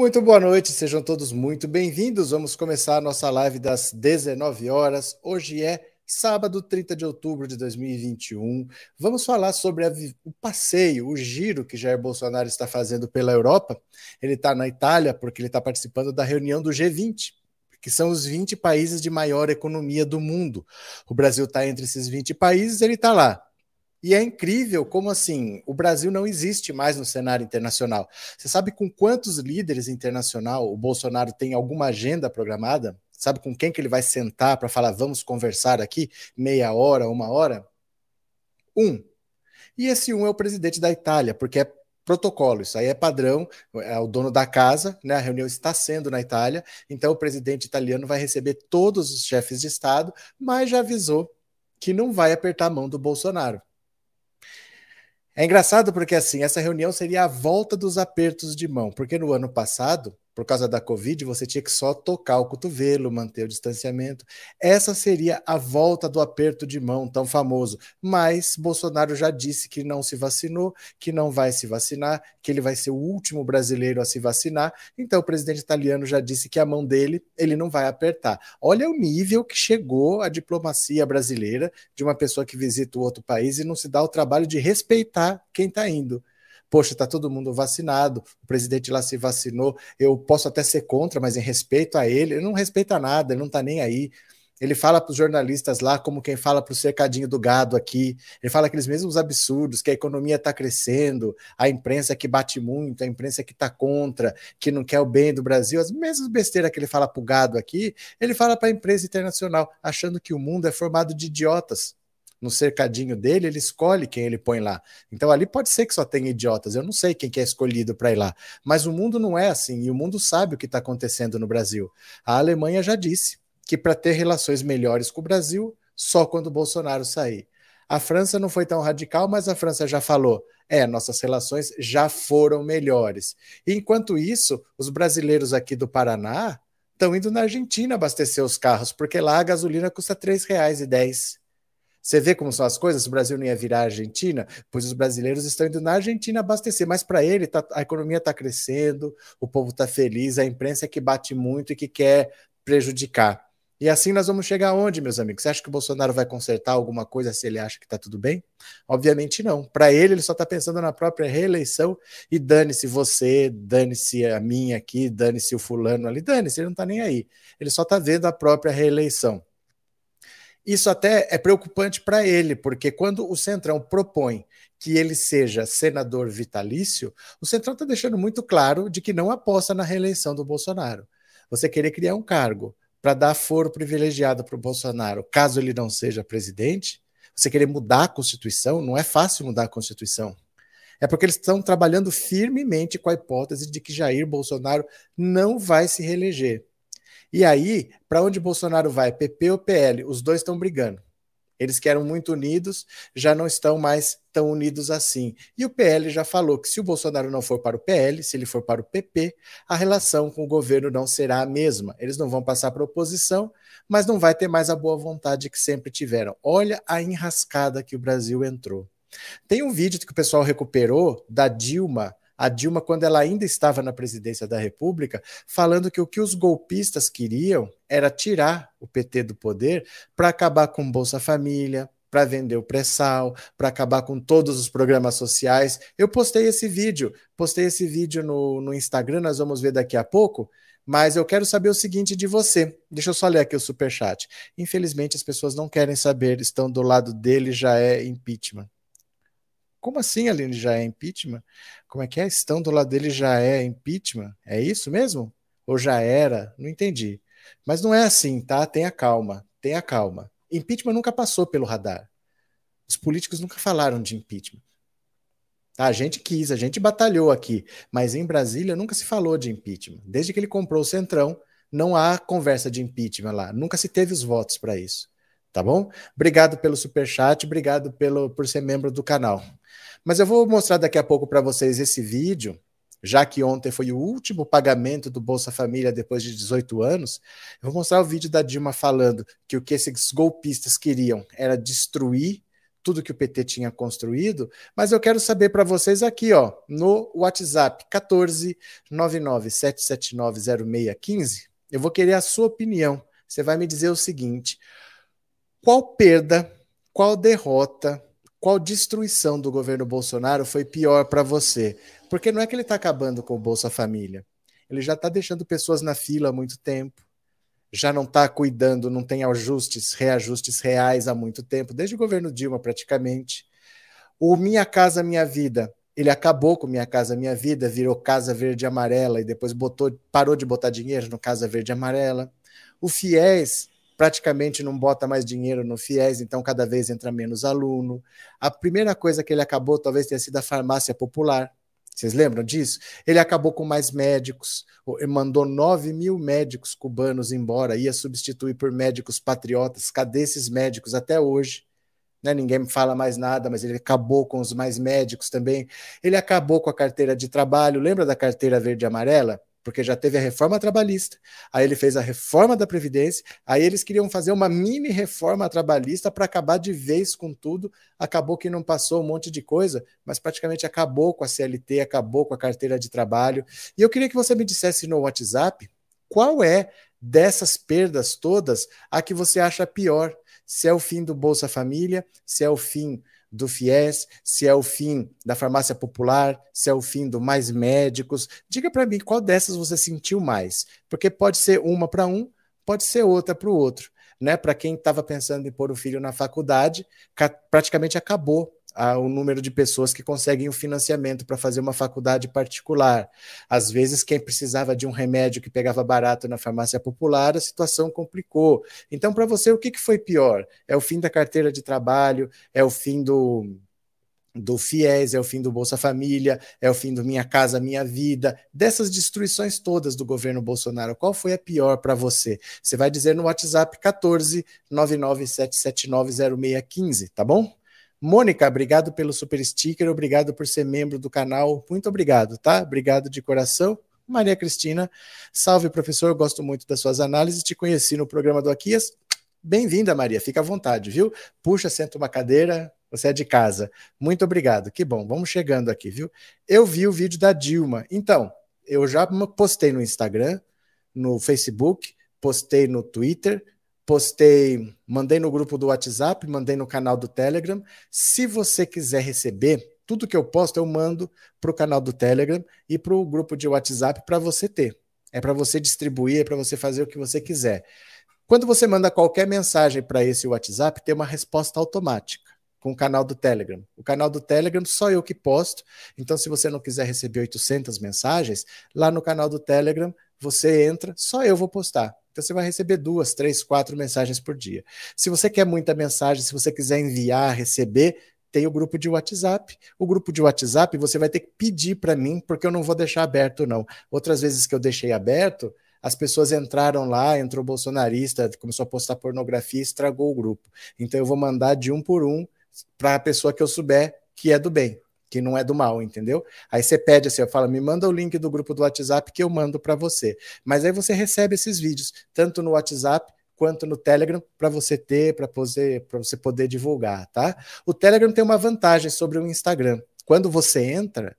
Muito boa noite, sejam todos muito bem-vindos. Vamos começar a nossa live das 19 horas. Hoje é sábado, 30 de outubro de 2021. Vamos falar sobre a, o passeio, o giro que Jair Bolsonaro está fazendo pela Europa. Ele está na Itália porque ele está participando da reunião do G20, que são os 20 países de maior economia do mundo. O Brasil está entre esses 20 países, ele está lá. E é incrível como assim o Brasil não existe mais no cenário internacional. Você sabe com quantos líderes internacional o Bolsonaro tem alguma agenda programada? Sabe com quem que ele vai sentar para falar vamos conversar aqui meia hora, uma hora? Um. E esse um é o presidente da Itália, porque é protocolo, isso aí é padrão, é o dono da casa, né? A reunião está sendo na Itália, então o presidente italiano vai receber todos os chefes de Estado, mas já avisou que não vai apertar a mão do Bolsonaro. É engraçado porque assim, essa reunião seria a volta dos apertos de mão, porque no ano passado por causa da Covid, você tinha que só tocar o cotovelo, manter o distanciamento. Essa seria a volta do aperto de mão tão famoso. Mas Bolsonaro já disse que não se vacinou, que não vai se vacinar, que ele vai ser o último brasileiro a se vacinar. Então o presidente italiano já disse que a mão dele ele não vai apertar. Olha o nível que chegou a diplomacia brasileira de uma pessoa que visita o outro país e não se dá o trabalho de respeitar quem está indo poxa, está todo mundo vacinado, o presidente lá se vacinou, eu posso até ser contra, mas em respeito a ele, ele não respeita nada, ele não está nem aí. Ele fala para os jornalistas lá como quem fala para o cercadinho do gado aqui. Ele fala aqueles mesmos absurdos, que a economia está crescendo, a imprensa que bate muito, a imprensa que está contra, que não quer o bem do Brasil. As mesmas besteiras que ele fala para o gado aqui, ele fala para a imprensa internacional, achando que o mundo é formado de idiotas no cercadinho dele, ele escolhe quem ele põe lá. Então ali pode ser que só tenha idiotas, eu não sei quem que é escolhido para ir lá. Mas o mundo não é assim, e o mundo sabe o que está acontecendo no Brasil. A Alemanha já disse que para ter relações melhores com o Brasil, só quando o Bolsonaro sair. A França não foi tão radical, mas a França já falou: é, nossas relações já foram melhores. Enquanto isso, os brasileiros aqui do Paraná estão indo na Argentina abastecer os carros, porque lá a gasolina custa R$ 3,10. Você vê como são as coisas? O Brasil não ia virar Argentina, pois os brasileiros estão indo na Argentina abastecer, mas para ele tá, a economia está crescendo, o povo está feliz, a imprensa é que bate muito e que quer prejudicar. E assim nós vamos chegar aonde, meus amigos? Você acha que o Bolsonaro vai consertar alguma coisa se ele acha que está tudo bem? Obviamente não. Para ele, ele só está pensando na própria reeleição e dane-se você, dane-se a minha aqui, dane-se o fulano ali, dane-se, ele não está nem aí. Ele só está vendo a própria reeleição. Isso até é preocupante para ele, porque quando o Centrão propõe que ele seja senador vitalício, o Centrão está deixando muito claro de que não aposta na reeleição do Bolsonaro. Você querer criar um cargo para dar foro privilegiado para o Bolsonaro, caso ele não seja presidente, você querer mudar a Constituição, não é fácil mudar a Constituição. É porque eles estão trabalhando firmemente com a hipótese de que Jair Bolsonaro não vai se reeleger. E aí, para onde Bolsonaro vai? PP ou PL? Os dois estão brigando. Eles que eram muito unidos já não estão mais tão unidos assim. E o PL já falou que se o Bolsonaro não for para o PL, se ele for para o PP, a relação com o governo não será a mesma. Eles não vão passar para a oposição, mas não vai ter mais a boa vontade que sempre tiveram. Olha a enrascada que o Brasil entrou. Tem um vídeo que o pessoal recuperou da Dilma a Dilma, quando ela ainda estava na presidência da República, falando que o que os golpistas queriam era tirar o PT do poder para acabar com Bolsa Família, para vender o pré-sal, para acabar com todos os programas sociais. Eu postei esse vídeo, postei esse vídeo no, no Instagram, nós vamos ver daqui a pouco. Mas eu quero saber o seguinte de você. Deixa eu só ler aqui o superchat. Infelizmente, as pessoas não querem saber, estão do lado dele, já é impeachment. Como assim, Aline, já é impeachment? Como é que é? Estão do lado dele já é impeachment? É isso mesmo? Ou já era? Não entendi. Mas não é assim, tá? Tenha calma, tenha calma. Impeachment nunca passou pelo radar. Os políticos nunca falaram de impeachment. Tá? A gente quis, a gente batalhou aqui, mas em Brasília nunca se falou de impeachment. Desde que ele comprou o Centrão, não há conversa de impeachment lá. Nunca se teve os votos para isso. Tá bom? Obrigado pelo super chat, obrigado pelo, por ser membro do canal. Mas eu vou mostrar daqui a pouco para vocês esse vídeo, já que ontem foi o último pagamento do Bolsa Família depois de 18 anos. Eu vou mostrar o vídeo da Dilma falando que o que esses golpistas queriam era destruir tudo que o PT tinha construído, mas eu quero saber para vocês aqui, ó, no WhatsApp 14 997790615, eu vou querer a sua opinião. Você vai me dizer o seguinte: qual perda, qual derrota, qual destruição do governo Bolsonaro foi pior para você? Porque não é que ele está acabando com o Bolsa Família. Ele já está deixando pessoas na fila há muito tempo, já não está cuidando, não tem ajustes, reajustes reais há muito tempo, desde o governo Dilma praticamente. O Minha Casa Minha Vida, ele acabou com Minha Casa Minha Vida, virou Casa Verde Amarela e depois botou, parou de botar dinheiro no Casa Verde Amarela. O FIES praticamente não bota mais dinheiro no FIES, então cada vez entra menos aluno. A primeira coisa que ele acabou talvez tenha sido a farmácia popular. Vocês lembram disso? Ele acabou com mais médicos, mandou 9 mil médicos cubanos embora, ia substituir por médicos patriotas. Cadê esses médicos até hoje? Né, ninguém fala mais nada, mas ele acabou com os mais médicos também. Ele acabou com a carteira de trabalho. Lembra da carteira verde e amarela? Porque já teve a reforma trabalhista, aí ele fez a reforma da Previdência, aí eles queriam fazer uma mini reforma trabalhista para acabar de vez com tudo. Acabou que não passou um monte de coisa, mas praticamente acabou com a CLT, acabou com a carteira de trabalho. E eu queria que você me dissesse no WhatsApp qual é dessas perdas todas a que você acha pior. Se é o fim do Bolsa Família, se é o fim do FIES, se é o fim da farmácia popular, se é o fim do Mais Médicos. Diga para mim qual dessas você sentiu mais, porque pode ser uma para um, pode ser outra para o outro. Né? Para quem estava pensando em pôr o filho na faculdade, praticamente acabou o número de pessoas que conseguem o financiamento para fazer uma faculdade particular. Às vezes, quem precisava de um remédio que pegava barato na farmácia popular, a situação complicou. Então, para você, o que, que foi pior? É o fim da carteira de trabalho? É o fim do, do FIES, é o fim do Bolsa Família, é o fim do Minha Casa Minha Vida, dessas destruições todas do governo Bolsonaro, qual foi a pior para você? Você vai dizer no WhatsApp 14 997790615, tá bom? Mônica, obrigado pelo super sticker, obrigado por ser membro do canal. Muito obrigado, tá? Obrigado de coração. Maria Cristina, salve professor, gosto muito das suas análises. Te conheci no programa do Aquias. Bem-vinda, Maria, fica à vontade, viu? Puxa, senta uma cadeira, você é de casa. Muito obrigado, que bom, vamos chegando aqui, viu? Eu vi o vídeo da Dilma. Então, eu já postei no Instagram, no Facebook, postei no Twitter, postei, mandei no grupo do WhatsApp, mandei no canal do Telegram. Se você quiser receber, tudo que eu posto eu mando para o canal do Telegram e para o grupo de WhatsApp para você ter. É para você distribuir, é para você fazer o que você quiser. Quando você manda qualquer mensagem para esse WhatsApp, tem uma resposta automática com o canal do Telegram. O canal do Telegram só eu que posto. Então, se você não quiser receber 800 mensagens, lá no canal do Telegram você entra, só eu vou postar. Então você vai receber duas, três, quatro mensagens por dia. Se você quer muita mensagem, se você quiser enviar, receber, tem o grupo de WhatsApp. O grupo de WhatsApp você vai ter que pedir para mim, porque eu não vou deixar aberto, não. Outras vezes que eu deixei aberto, as pessoas entraram lá, entrou bolsonarista, começou a postar pornografia, estragou o grupo. Então eu vou mandar de um por um para a pessoa que eu souber que é do bem que não é do mal, entendeu? Aí você pede assim, eu falo, me manda o link do grupo do WhatsApp que eu mando para você. Mas aí você recebe esses vídeos, tanto no WhatsApp quanto no Telegram, para você ter, para você, poder divulgar, tá? O Telegram tem uma vantagem sobre o Instagram. Quando você entra,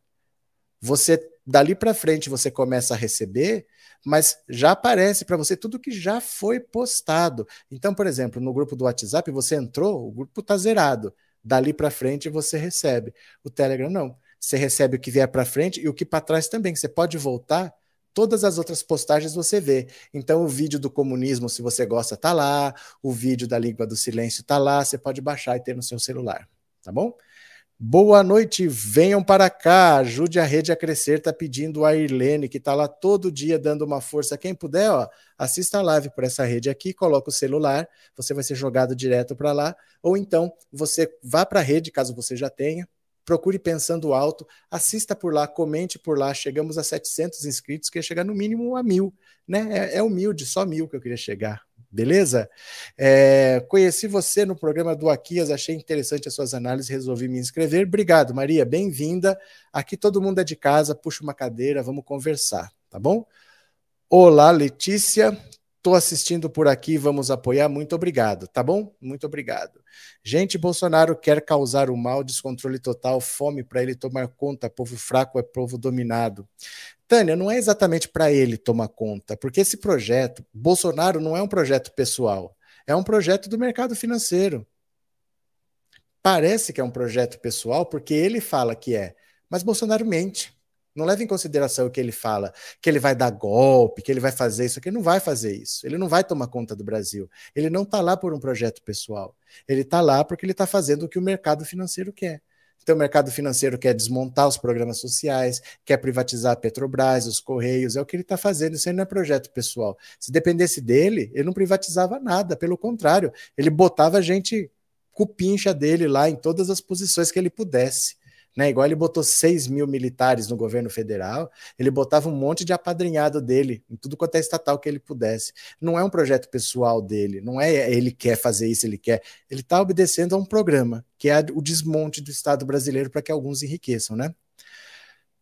você dali para frente você começa a receber, mas já aparece para você tudo que já foi postado. Então, por exemplo, no grupo do WhatsApp você entrou, o grupo está zerado dali para frente você recebe. O Telegram não. Você recebe o que vier para frente e o que para trás também. Você pode voltar, todas as outras postagens você vê. Então o vídeo do comunismo, se você gosta, tá lá. O vídeo da língua do silêncio tá lá. Você pode baixar e ter no seu celular, tá bom? Boa noite, venham para cá, ajude a rede a crescer, tá pedindo a Irlene, que tá lá todo dia dando uma força. Quem puder, ó, assista a live por essa rede aqui, coloca o celular, você vai ser jogado direto para lá, ou então você vá para a rede, caso você já tenha, procure Pensando Alto, assista por lá, comente por lá, chegamos a 700 inscritos, queria chegar no mínimo a mil, né? É, é humilde, só mil que eu queria chegar, beleza? É, conheci você no programa do Aquias, achei interessante as suas análises, resolvi me inscrever. Obrigado, Maria, bem-vinda. Aqui todo mundo é de casa, puxa uma cadeira, vamos conversar, tá bom? Olá, Letícia. Estou assistindo por aqui, vamos apoiar. Muito obrigado, tá bom? Muito obrigado. Gente, Bolsonaro quer causar o mal, descontrole total, fome para ele tomar conta. Povo fraco é povo dominado. Tânia, não é exatamente para ele tomar conta, porque esse projeto, Bolsonaro não é um projeto pessoal, é um projeto do mercado financeiro. Parece que é um projeto pessoal porque ele fala que é, mas Bolsonaro mente. Não leva em consideração o que ele fala, que ele vai dar golpe, que ele vai fazer isso aqui. Ele não vai fazer isso. Ele não vai tomar conta do Brasil. Ele não está lá por um projeto pessoal. Ele está lá porque ele está fazendo o que o mercado financeiro quer. Então, o mercado financeiro quer desmontar os programas sociais, quer privatizar a Petrobras, os Correios, é o que ele está fazendo. Isso aí não é projeto pessoal. Se dependesse dele, ele não privatizava nada, pelo contrário, ele botava gente cupincha dele lá em todas as posições que ele pudesse. Né? Igual ele botou 6 mil militares no governo federal, ele botava um monte de apadrinhado dele em tudo quanto é estatal que ele pudesse. Não é um projeto pessoal dele, não é ele quer fazer isso, ele quer. Ele está obedecendo a um programa, que é o desmonte do Estado brasileiro para que alguns enriqueçam, né?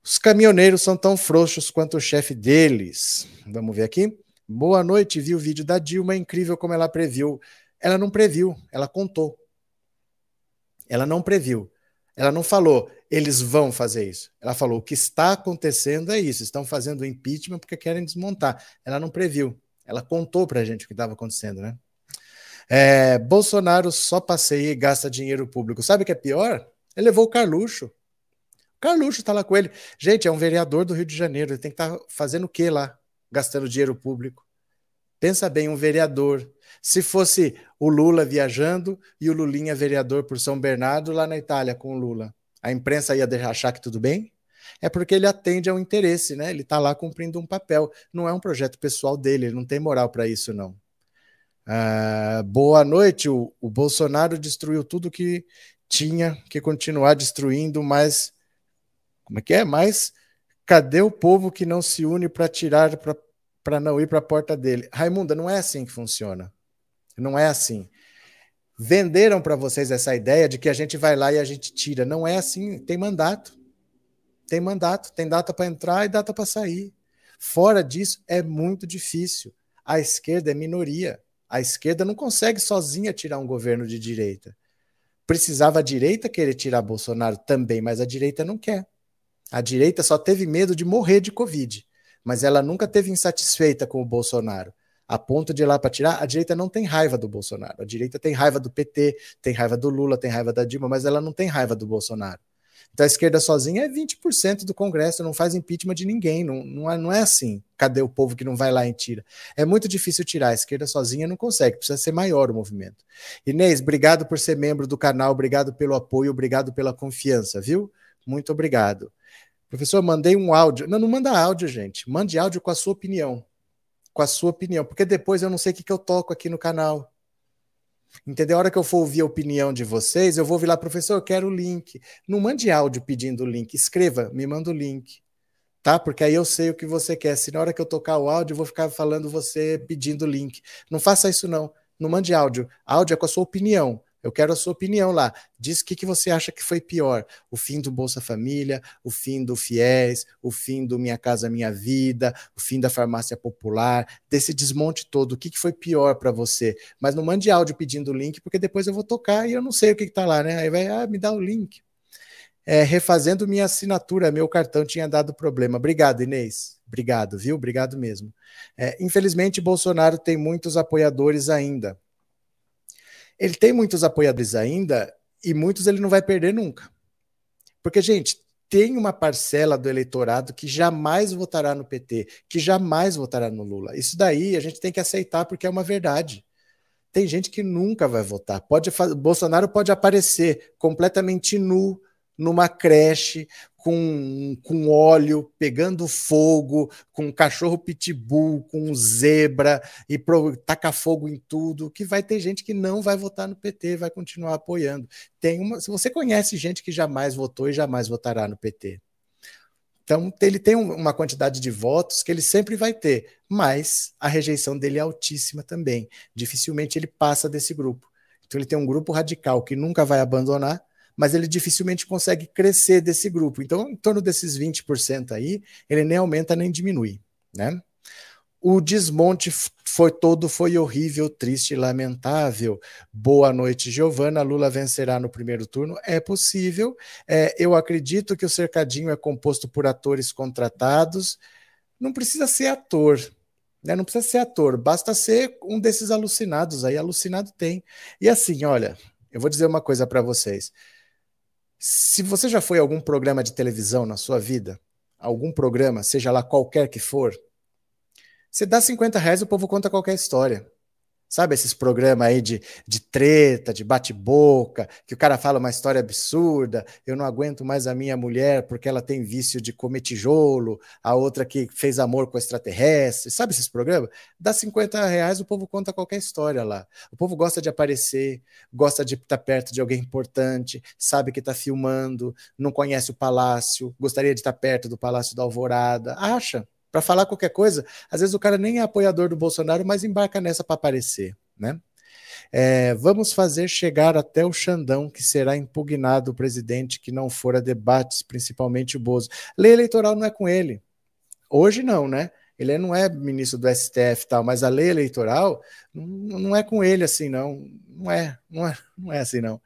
Os caminhoneiros são tão frouxos quanto o chefe deles. Vamos ver aqui. Boa noite, vi o vídeo da Dilma, é incrível como ela previu. Ela não previu, ela contou. Ela não previu. Ela não falou, eles vão fazer isso. Ela falou, o que está acontecendo é isso, estão fazendo o impeachment porque querem desmontar. Ela não previu, ela contou para a gente o que estava acontecendo, né? É, Bolsonaro só passeia e gasta dinheiro público. Sabe o que é pior? Ele levou o Carluxo. Carluxo está lá com ele. Gente, é um vereador do Rio de Janeiro. Ele tem que estar tá fazendo o quê lá? Gastando dinheiro público. Pensa bem, um vereador. Se fosse o Lula viajando e o Lulinha vereador por São Bernardo lá na Itália com o Lula, a imprensa ia achar que tudo bem? É porque ele atende ao interesse, né? Ele está lá cumprindo um papel. Não é um projeto pessoal dele, ele não tem moral para isso, não. Ah, boa noite. O, o Bolsonaro destruiu tudo que tinha que continuar destruindo, mas. Como é que é? Mas cadê o povo que não se une para tirar, para para não ir para a porta dele. Raimunda, não é assim que funciona. Não é assim. Venderam para vocês essa ideia de que a gente vai lá e a gente tira. Não é assim. Tem mandato. Tem mandato. Tem data para entrar e data para sair. Fora disso, é muito difícil. A esquerda é minoria. A esquerda não consegue sozinha tirar um governo de direita. Precisava a direita querer tirar Bolsonaro também, mas a direita não quer. A direita só teve medo de morrer de Covid mas ela nunca teve insatisfeita com o Bolsonaro. A ponto de ir lá para tirar, a direita não tem raiva do Bolsonaro. A direita tem raiva do PT, tem raiva do Lula, tem raiva da Dilma, mas ela não tem raiva do Bolsonaro. Então a esquerda sozinha é 20% do Congresso, não faz impeachment de ninguém. Não, não, é, não é assim. Cadê o povo que não vai lá e tira? É muito difícil tirar. A esquerda sozinha não consegue, precisa ser maior o movimento. Inês, obrigado por ser membro do canal, obrigado pelo apoio, obrigado pela confiança, viu? Muito obrigado. Professor, mandei um áudio. Não, não manda áudio, gente. Mande áudio com a sua opinião. Com a sua opinião. Porque depois eu não sei o que, que eu toco aqui no canal. Entendeu? A hora que eu for ouvir a opinião de vocês, eu vou vir lá, professor, eu quero o link. Não mande áudio pedindo o link. Escreva, me manda o link. Tá? Porque aí eu sei o que você quer. Se na hora que eu tocar o áudio, eu vou ficar falando você pedindo o link. Não faça isso, não. Não mande áudio. Áudio é com a sua opinião. Eu quero a sua opinião lá. Diz o que, que você acha que foi pior: o fim do Bolsa Família, o fim do FIES, o fim do Minha Casa Minha Vida, o fim da farmácia popular, desse desmonte todo. O que, que foi pior para você? Mas não mande áudio pedindo o link, porque depois eu vou tocar e eu não sei o que está lá, né? Aí vai, ah, me dá o link. É, refazendo minha assinatura, meu cartão tinha dado problema. Obrigado, Inês. Obrigado, viu? Obrigado mesmo. É, infelizmente, Bolsonaro tem muitos apoiadores ainda ele tem muitos apoiadores ainda e muitos ele não vai perder nunca. Porque, gente, tem uma parcela do eleitorado que jamais votará no PT, que jamais votará no Lula. Isso daí a gente tem que aceitar porque é uma verdade. Tem gente que nunca vai votar. Pode Bolsonaro pode aparecer completamente nu numa creche com, com óleo, pegando fogo, com cachorro pitbull, com zebra e pro, taca fogo em tudo, que vai ter gente que não vai votar no PT, vai continuar apoiando. Tem uma, se você conhece gente que jamais votou e jamais votará no PT. Então, ele tem uma quantidade de votos que ele sempre vai ter, mas a rejeição dele é altíssima também. Dificilmente ele passa desse grupo. Então, ele tem um grupo radical que nunca vai abandonar mas ele dificilmente consegue crescer desse grupo. Então, em torno desses 20% aí, ele nem aumenta nem diminui, né? o desmonte foi todo, foi horrível, triste, lamentável. Boa noite, Giovana. Lula vencerá no primeiro turno. É possível. É, eu acredito que o cercadinho é composto por atores contratados. Não precisa ser ator, né? Não precisa ser ator, basta ser um desses alucinados aí. Alucinado tem. E assim, olha, eu vou dizer uma coisa para vocês. Se você já foi a algum programa de televisão na sua vida, algum programa, seja lá qualquer que for, você dá 50 reais e o povo conta qualquer história. Sabe esses programas aí de, de treta, de bate-boca, que o cara fala uma história absurda, eu não aguento mais a minha mulher porque ela tem vício de comer tijolo, a outra que fez amor com extraterrestre, sabe esses programas? Dá 50 reais, o povo conta qualquer história lá. O povo gosta de aparecer, gosta de estar perto de alguém importante, sabe que está filmando, não conhece o palácio, gostaria de estar perto do Palácio da Alvorada, acha para falar qualquer coisa, às vezes o cara nem é apoiador do Bolsonaro, mas embarca nessa para aparecer, né? É, vamos fazer chegar até o Xandão, que será impugnado o presidente que não for a debates, principalmente o Bozo. Lei eleitoral não é com ele. Hoje não, né? Ele não é ministro do STF e tal, mas a lei eleitoral não é com ele assim, não. Não é, não é, não é assim, não.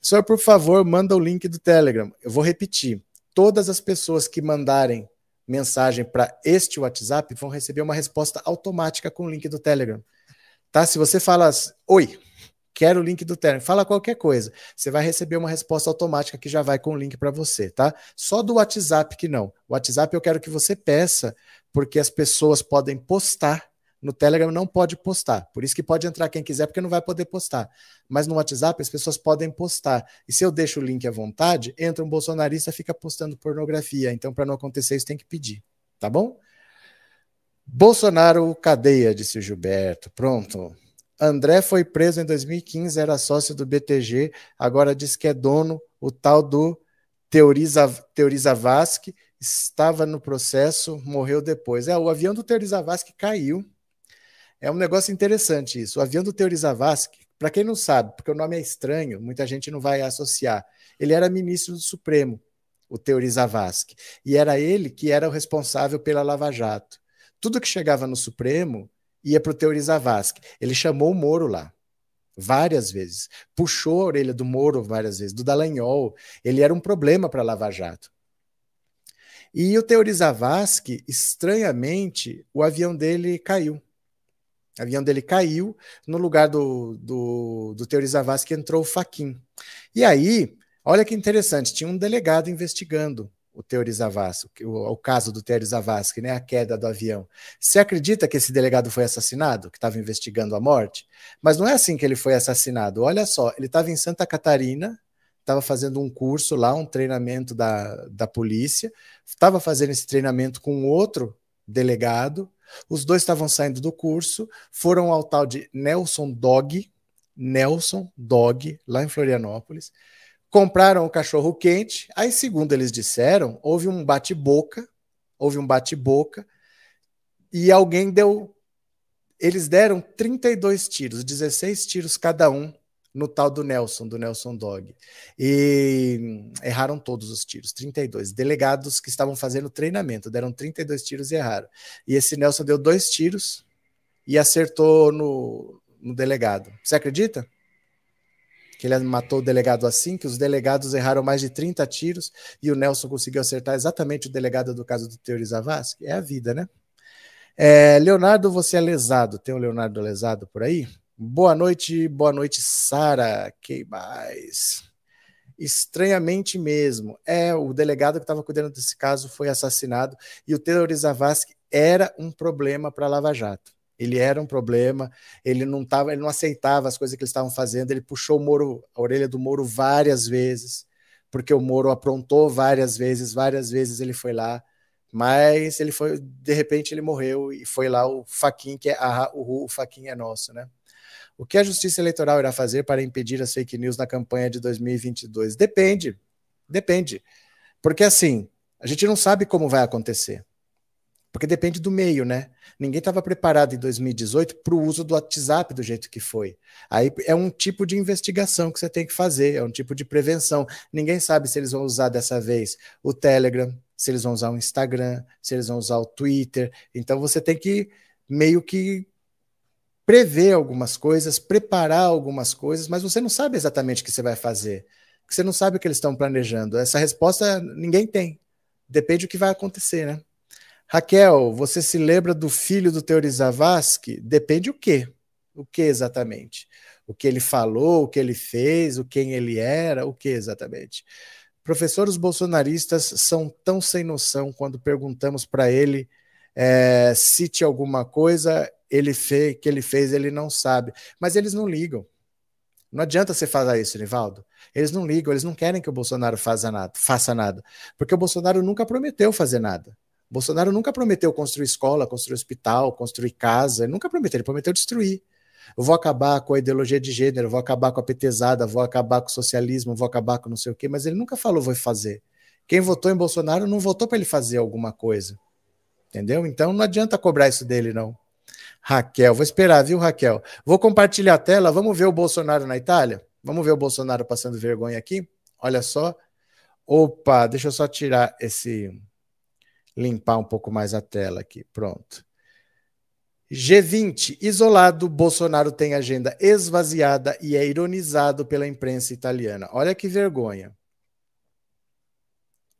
Senhor, por favor, manda o link do Telegram. Eu vou repetir. Todas as pessoas que mandarem mensagem para este WhatsApp vão receber uma resposta automática com o link do Telegram. Tá? Se você fala, oi, quero o link do Telegram, fala qualquer coisa, você vai receber uma resposta automática que já vai com o link para você, tá? Só do WhatsApp que não. O WhatsApp eu quero que você peça, porque as pessoas podem postar no Telegram não pode postar. Por isso que pode entrar quem quiser, porque não vai poder postar. Mas no WhatsApp as pessoas podem postar. E se eu deixo o link à vontade, entra um bolsonarista e fica postando pornografia. Então, para não acontecer isso, tem que pedir. Tá bom? Bolsonaro cadeia, disse o Gilberto. Pronto. André foi preso em 2015, era sócio do BTG, agora diz que é dono, o tal do Teoriza, Teoriza Vasque, estava no processo, morreu depois. É, o avião do Teoriza Vasque caiu é um negócio interessante isso. O avião do Teori Zavascki, para quem não sabe, porque o nome é estranho, muita gente não vai associar. Ele era ministro do Supremo, o Teori Zavascki, e era ele que era o responsável pela Lava Jato. Tudo que chegava no Supremo ia para o Teori Zavascki. Ele chamou o Moro lá várias vezes, puxou a orelha do Moro várias vezes, do Dallagnol. Ele era um problema para Lava Jato. E o Teori Zavascki, estranhamente, o avião dele caiu. O avião dele caiu, no lugar do, do, do Teori Zavascki entrou o Faquin. E aí, olha que interessante, tinha um delegado investigando o Teori Zavascki, o, o caso do Teori Zavascki, né, a queda do avião. Você acredita que esse delegado foi assassinado, que estava investigando a morte? Mas não é assim que ele foi assassinado. Olha só, ele estava em Santa Catarina, estava fazendo um curso lá, um treinamento da, da polícia, estava fazendo esse treinamento com outro delegado, os dois estavam saindo do curso, foram ao tal de Nelson Dog, Nelson Dog, lá em Florianópolis, compraram o cachorro quente. Aí, segundo eles disseram, houve um bate-boca, houve um bate-boca, e alguém deu. Eles deram 32 tiros, 16 tiros cada um no tal do Nelson, do Nelson Dog. E erraram todos os tiros, 32. Delegados que estavam fazendo treinamento deram 32 tiros e erraram. E esse Nelson deu dois tiros e acertou no, no delegado. Você acredita? Que ele matou o delegado assim, que os delegados erraram mais de 30 tiros e o Nelson conseguiu acertar exatamente o delegado do caso do Teori Zavascki? É a vida, né? É, Leonardo, você é lesado. Tem o Leonardo lesado por aí? Boa noite, boa noite, Sara. Que mais? Estranhamente mesmo. É, o delegado que estava cuidando desse caso foi assassinado e o Teori Zavascki era um problema para a Lava Jato. Ele era um problema, ele não tava, ele não aceitava as coisas que eles estavam fazendo, ele puxou o Moro, a orelha do Moro várias vezes, porque o Moro aprontou várias vezes, várias vezes ele foi lá, mas ele foi, de repente ele morreu e foi lá o Faquin, que é a, o, o Faquin é nosso, né? O que a Justiça Eleitoral irá fazer para impedir as fake news na campanha de 2022? Depende. Depende. Porque assim, a gente não sabe como vai acontecer. Porque depende do meio, né? Ninguém estava preparado em 2018 para o uso do WhatsApp do jeito que foi. Aí é um tipo de investigação que você tem que fazer, é um tipo de prevenção. Ninguém sabe se eles vão usar dessa vez o Telegram, se eles vão usar o Instagram, se eles vão usar o Twitter. Então você tem que meio que prever algumas coisas, preparar algumas coisas, mas você não sabe exatamente o que você vai fazer. Você não sabe o que eles estão planejando. Essa resposta ninguém tem. Depende do que vai acontecer, né? Raquel, você se lembra do filho do Teori Zavascki? Depende o quê? O que exatamente? O que ele falou, o que ele fez, o quem ele era, o que exatamente? Professores bolsonaristas são tão sem noção quando perguntamos para ele é, cite alguma coisa ele fez, que ele fez, ele não sabe. Mas eles não ligam. Não adianta você fazer isso, Nivaldo. Eles não ligam, eles não querem que o Bolsonaro faça nada, faça nada. Porque o Bolsonaro nunca prometeu fazer nada. O Bolsonaro nunca prometeu construir escola, construir hospital, construir casa. Ele nunca prometeu, ele prometeu destruir. Eu vou acabar com a ideologia de gênero, vou acabar com a petezada, vou acabar com o socialismo, vou acabar com não sei o quê, mas ele nunca falou vou fazer. Quem votou em Bolsonaro não votou para ele fazer alguma coisa. Entendeu? Então não adianta cobrar isso dele, não. Raquel, vou esperar, viu, Raquel? Vou compartilhar a tela, vamos ver o Bolsonaro na Itália? Vamos ver o Bolsonaro passando vergonha aqui? Olha só. Opa, deixa eu só tirar esse. limpar um pouco mais a tela aqui. Pronto. G20, isolado, Bolsonaro tem agenda esvaziada e é ironizado pela imprensa italiana. Olha que vergonha.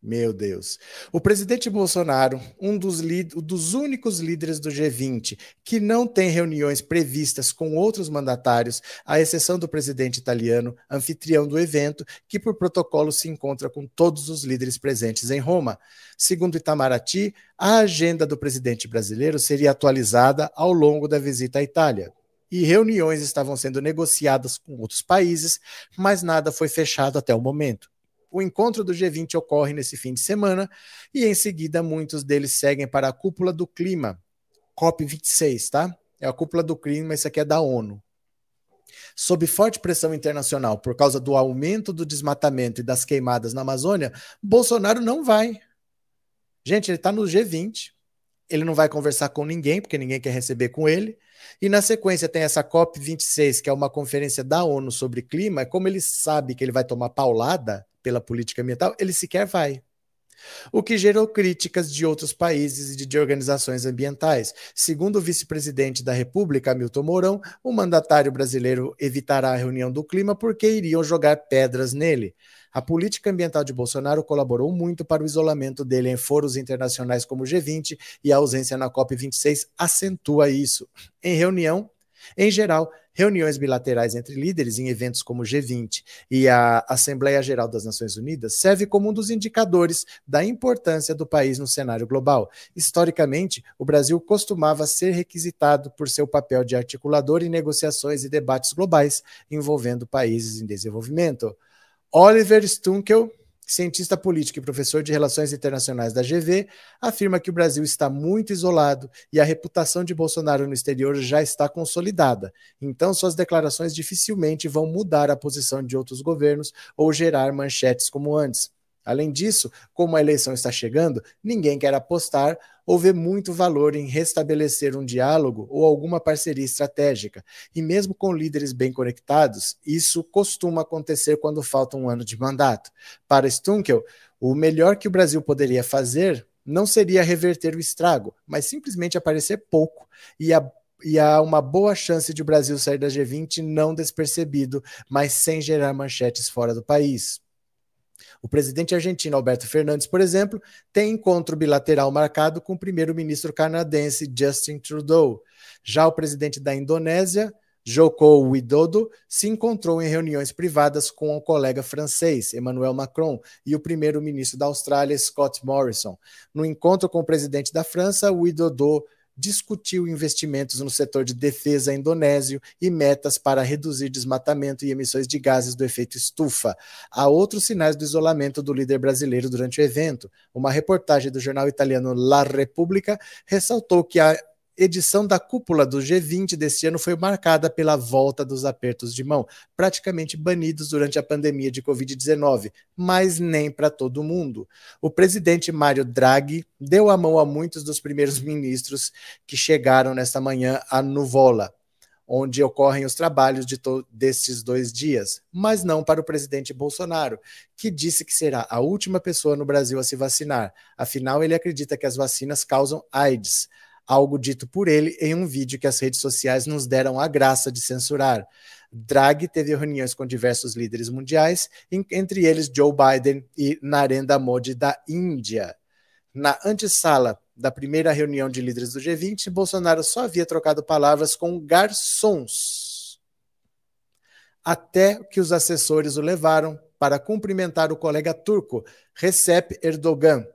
Meu Deus. O presidente Bolsonaro, um dos, dos, únicos líderes do G20 que não tem reuniões previstas com outros mandatários, à exceção do presidente italiano, anfitrião do evento, que por protocolo se encontra com todos os líderes presentes em Roma. Segundo Itamaraty, a agenda do presidente brasileiro seria atualizada ao longo da visita à Itália e reuniões estavam sendo negociadas com outros países, mas nada foi fechado até o momento. O encontro do G20 ocorre nesse fim de semana e em seguida muitos deles seguem para a cúpula do clima, COP26, tá? É a cúpula do clima, isso aqui é da ONU. Sob forte pressão internacional por causa do aumento do desmatamento e das queimadas na Amazônia, Bolsonaro não vai. Gente, ele está no G20, ele não vai conversar com ninguém, porque ninguém quer receber com ele. E na sequência tem essa COP26, que é uma conferência da ONU sobre clima. Como ele sabe que ele vai tomar paulada, pela política ambiental, ele sequer vai. O que gerou críticas de outros países e de organizações ambientais. Segundo o vice-presidente da República, Hamilton Mourão, o mandatário brasileiro evitará a reunião do clima porque iriam jogar pedras nele. A política ambiental de Bolsonaro colaborou muito para o isolamento dele em foros internacionais como o G20 e a ausência na COP26 acentua isso. Em reunião, em geral, reuniões bilaterais entre líderes em eventos como o G20 e a Assembleia Geral das Nações Unidas serve como um dos indicadores da importância do país no cenário global. Historicamente, o Brasil costumava ser requisitado por seu papel de articulador em negociações e debates globais envolvendo países em desenvolvimento. Oliver Stunkel cientista político e professor de Relações Internacionais da GV, afirma que o Brasil está muito isolado e a reputação de Bolsonaro no exterior já está consolidada. Então, suas declarações dificilmente vão mudar a posição de outros governos ou gerar manchetes como antes. Além disso, como a eleição está chegando, ninguém quer apostar ou ver muito valor em restabelecer um diálogo ou alguma parceria estratégica. E mesmo com líderes bem conectados, isso costuma acontecer quando falta um ano de mandato. Para Stunkel, o melhor que o Brasil poderia fazer não seria reverter o estrago, mas simplesmente aparecer pouco e a e há uma boa chance de o Brasil sair da G20 não despercebido, mas sem gerar manchetes fora do país. O presidente argentino Alberto Fernandes, por exemplo, tem encontro bilateral marcado com o primeiro-ministro canadense Justin Trudeau. Já o presidente da Indonésia, Joko Widodo, se encontrou em reuniões privadas com o colega francês, Emmanuel Macron, e o primeiro-ministro da Austrália, Scott Morrison. No encontro com o presidente da França, Widodo discutiu investimentos no setor de defesa indonésio e metas para reduzir desmatamento e emissões de gases do efeito estufa. Há outros sinais do isolamento do líder brasileiro durante o evento. Uma reportagem do jornal italiano La Repubblica ressaltou que a edição da cúpula do G20 deste ano foi marcada pela volta dos apertos de mão, praticamente banidos durante a pandemia de Covid-19, mas nem para todo mundo. O presidente Mário Draghi deu a mão a muitos dos primeiros ministros que chegaram nesta manhã a Nuvola, onde ocorrem os trabalhos de destes dois dias, mas não para o presidente Bolsonaro, que disse que será a última pessoa no Brasil a se vacinar. Afinal, ele acredita que as vacinas causam AIDS algo dito por ele em um vídeo que as redes sociais nos deram a graça de censurar. Draghi teve reuniões com diversos líderes mundiais, entre eles Joe Biden e Narendra Modi da Índia. Na antessala da primeira reunião de líderes do G20, Bolsonaro só havia trocado palavras com garçons. Até que os assessores o levaram para cumprimentar o colega turco, Recep Erdogan.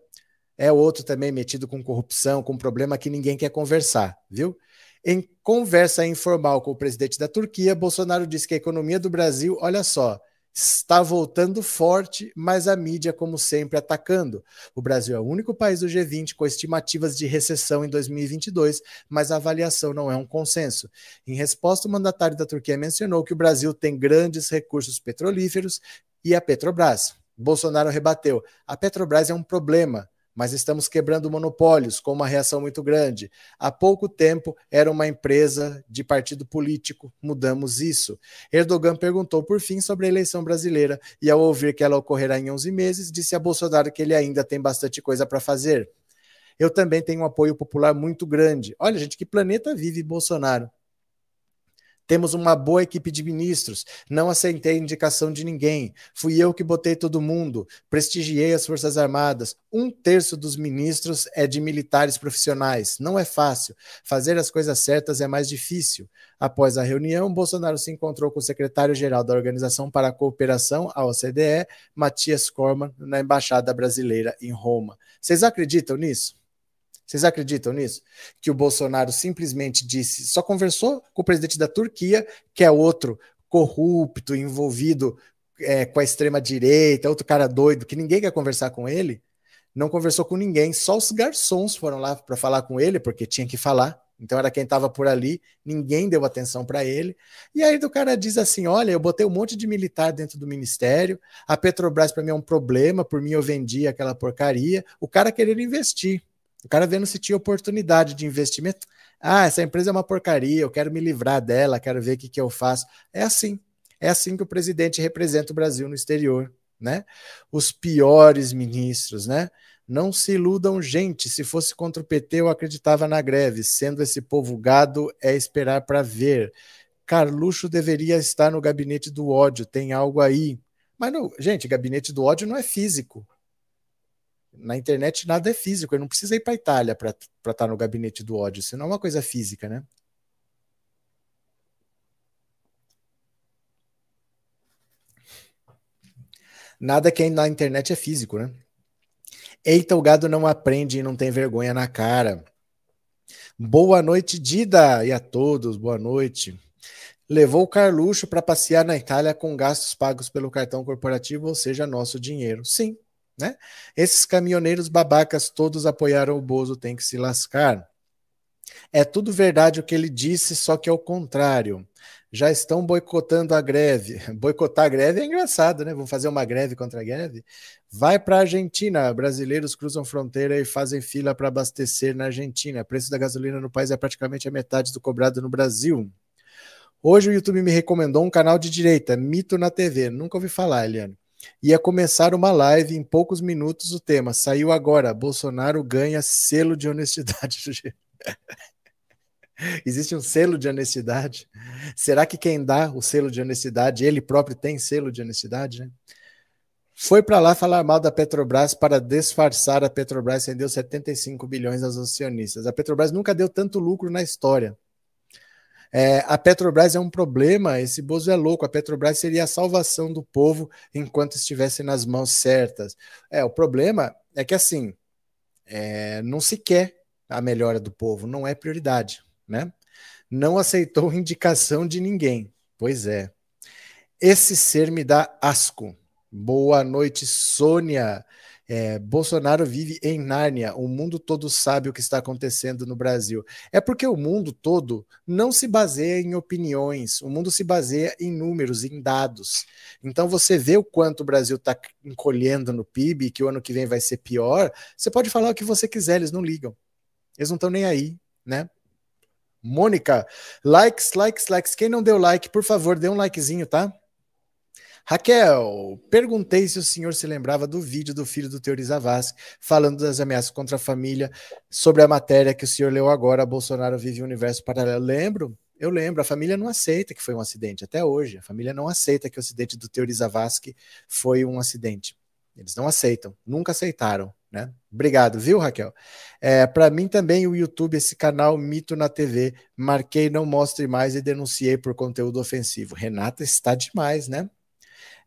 É outro também metido com corrupção, com problema que ninguém quer conversar, viu? Em conversa informal com o presidente da Turquia, Bolsonaro disse que a economia do Brasil, olha só, está voltando forte, mas a mídia, como sempre, atacando. O Brasil é o único país do G20 com estimativas de recessão em 2022, mas a avaliação não é um consenso. Em resposta, o mandatário da Turquia mencionou que o Brasil tem grandes recursos petrolíferos e a Petrobras. Bolsonaro rebateu: a Petrobras é um problema mas estamos quebrando monopólios com uma reação muito grande. Há pouco tempo era uma empresa de partido político, mudamos isso. Erdogan perguntou por fim sobre a eleição brasileira e, ao ouvir que ela ocorrerá em 11 meses, disse a Bolsonaro que ele ainda tem bastante coisa para fazer. Eu também tenho um apoio popular muito grande. Olha, gente, que planeta vive Bolsonaro? Temos uma boa equipe de ministros. Não aceitei indicação de ninguém. Fui eu que botei todo mundo. Prestigiei as Forças Armadas. Um terço dos ministros é de militares profissionais. Não é fácil. Fazer as coisas certas é mais difícil. Após a reunião, Bolsonaro se encontrou com o secretário-geral da Organização para a Cooperação, a OCDE, Matias Corman, na Embaixada Brasileira em Roma. Vocês acreditam nisso? Vocês acreditam nisso? Que o Bolsonaro simplesmente disse, só conversou com o presidente da Turquia, que é outro corrupto, envolvido é, com a extrema-direita, outro cara doido, que ninguém quer conversar com ele. Não conversou com ninguém, só os garçons foram lá para falar com ele, porque tinha que falar. Então era quem estava por ali, ninguém deu atenção para ele. E aí o cara diz assim: "Olha, eu botei um monte de militar dentro do ministério. A Petrobras para mim é um problema, por mim eu vendi aquela porcaria". O cara querendo investir. O cara vendo se tinha oportunidade de investimento. Ah, essa empresa é uma porcaria, eu quero me livrar dela, quero ver o que, que eu faço. É assim. É assim que o presidente representa o Brasil no exterior, né? Os piores ministros, né? Não se iludam, gente. Se fosse contra o PT, eu acreditava na greve. Sendo esse povo gado, é esperar para ver. Carluxo deveria estar no gabinete do ódio. Tem algo aí. Mas, não, gente, gabinete do ódio não é físico. Na internet nada é físico, ele não precisa ir para Itália para estar tá no gabinete do ódio, isso não é uma coisa física, né? Nada que na internet é físico, né? Eita, o gado não aprende e não tem vergonha na cara. Boa noite, Dida, e a todos, boa noite. Levou o Carluxo para passear na Itália com gastos pagos pelo cartão corporativo, ou seja, nosso dinheiro. Sim, né? Esses caminhoneiros babacas todos apoiaram o Bozo, tem que se lascar. É tudo verdade o que ele disse, só que é o contrário. Já estão boicotando a greve. Boicotar a greve é engraçado, né? Vão fazer uma greve contra a greve. Vai para a Argentina. Brasileiros cruzam fronteira e fazem fila para abastecer na Argentina. O preço da gasolina no país é praticamente a metade do cobrado no Brasil. Hoje o YouTube me recomendou um canal de direita, Mito na TV. Nunca ouvi falar, Eliane. Ia começar uma live em poucos minutos o tema. Saiu agora. Bolsonaro ganha selo de honestidade. Existe um selo de honestidade? Será que quem dá o selo de honestidade, ele próprio tem selo de honestidade? Né? Foi para lá falar mal da Petrobras para disfarçar a Petrobras rendeu 75 bilhões aos acionistas. A Petrobras nunca deu tanto lucro na história. É, a Petrobras é um problema, esse Bozo é louco. A Petrobras seria a salvação do povo enquanto estivesse nas mãos certas. É, o problema é que assim é, não se quer a melhora do povo, não é prioridade, né? Não aceitou indicação de ninguém. Pois é. Esse ser me dá asco. Boa noite, Sônia. É, Bolsonaro vive em Nárnia, o mundo todo sabe o que está acontecendo no Brasil. É porque o mundo todo não se baseia em opiniões, o mundo se baseia em números, em dados. Então você vê o quanto o Brasil está encolhendo no PIB, que o ano que vem vai ser pior. Você pode falar o que você quiser, eles não ligam. Eles não estão nem aí, né? Mônica, likes, likes, likes. Quem não deu like, por favor, dê um likezinho, tá? Raquel, perguntei se o senhor se lembrava do vídeo do filho do Teori Zavascki falando das ameaças contra a família sobre a matéria que o senhor leu agora, Bolsonaro vive um universo paralelo. Lembro? Eu lembro, a família não aceita que foi um acidente, até hoje. A família não aceita que o acidente do Teori Zavascki foi um acidente. Eles não aceitam, nunca aceitaram. Né? Obrigado, viu, Raquel? É, Para mim também o YouTube, esse canal Mito na TV, marquei não mostre mais e denunciei por conteúdo ofensivo. Renata está demais, né?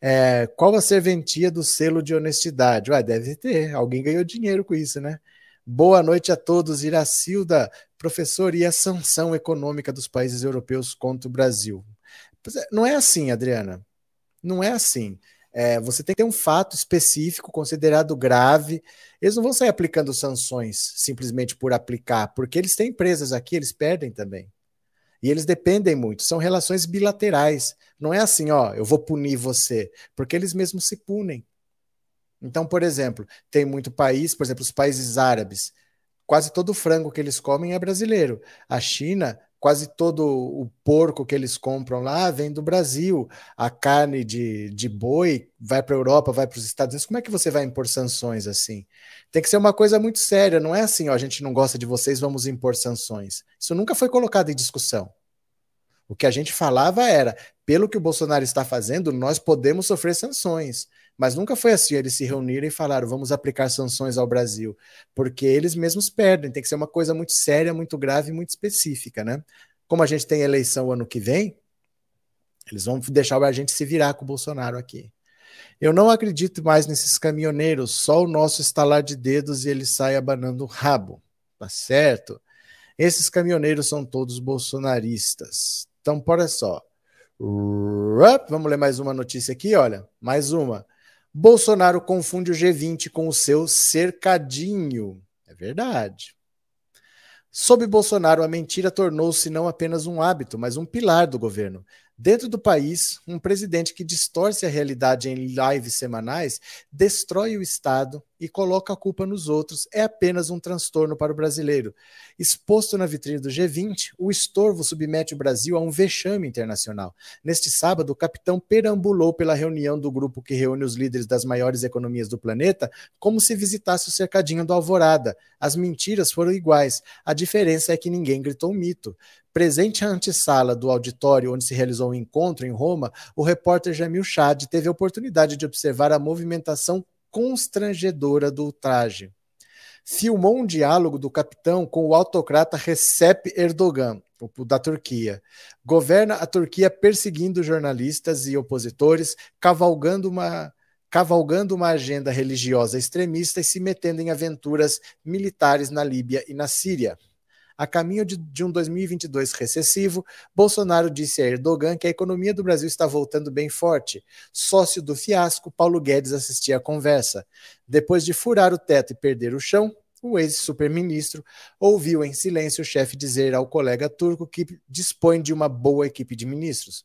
É, qual a serventia do selo de honestidade? Ué, deve ter, alguém ganhou dinheiro com isso, né? Boa noite a todos, Iracilda, professor, e a sanção econômica dos países europeus contra o Brasil? É, não é assim, Adriana. Não é assim. É, você tem que ter um fato específico considerado grave. Eles não vão sair aplicando sanções simplesmente por aplicar, porque eles têm empresas aqui, eles perdem também. E eles dependem muito, são relações bilaterais. Não é assim, ó, eu vou punir você, porque eles mesmos se punem. Então, por exemplo, tem muito país, por exemplo, os países árabes, quase todo o frango que eles comem é brasileiro. A China quase todo o porco que eles compram lá vem do Brasil. A carne de, de boi vai para a Europa, vai para os Estados Unidos. Como é que você vai impor sanções assim? Tem que ser uma coisa muito séria, não é assim, ó, a gente não gosta de vocês, vamos impor sanções. Isso nunca foi colocado em discussão. O que a gente falava era, pelo que o Bolsonaro está fazendo, nós podemos sofrer sanções. Mas nunca foi assim, eles se reuniram e falaram, vamos aplicar sanções ao Brasil, porque eles mesmos perdem, tem que ser uma coisa muito séria, muito grave, muito específica, né? Como a gente tem eleição ano que vem, eles vão deixar a gente se virar com o Bolsonaro aqui. Eu não acredito mais nesses caminhoneiros, só o nosso estalar de dedos e ele sai abanando o rabo. Tá certo? Esses caminhoneiros são todos bolsonaristas. Então, olha só. Vamos ler mais uma notícia aqui, olha. Mais uma. Bolsonaro confunde o G20 com o seu cercadinho. É verdade. Sob Bolsonaro, a mentira tornou-se não apenas um hábito, mas um pilar do governo. Dentro do país, um presidente que distorce a realidade em lives semanais destrói o Estado e coloca a culpa nos outros. É apenas um transtorno para o brasileiro. Exposto na vitrine do G20, o estorvo submete o Brasil a um vexame internacional. Neste sábado, o capitão perambulou pela reunião do grupo que reúne os líderes das maiores economias do planeta, como se visitasse o cercadinho do Alvorada. As mentiras foram iguais. A diferença é que ninguém gritou mito. Presente à antessala do auditório onde se realizou o um encontro em Roma, o repórter Jamil Chad teve a oportunidade de observar a movimentação constrangedora do ultraje. Filmou um diálogo do capitão com o autocrata Recep Erdogan, da Turquia. Governa a Turquia perseguindo jornalistas e opositores, cavalgando uma cavalgando uma agenda religiosa extremista e se metendo em aventuras militares na Líbia e na Síria. A caminho de, de, um 2022 recessivo, Bolsonaro disse a Erdogan que a economia do Brasil está voltando bem forte. Sócio do fiasco, Paulo Guedes assistia à conversa. Depois de furar o teto e perder o chão, o ex-superministro ouviu em silêncio o chefe dizer ao colega turco que dispõe de uma boa equipe de ministros.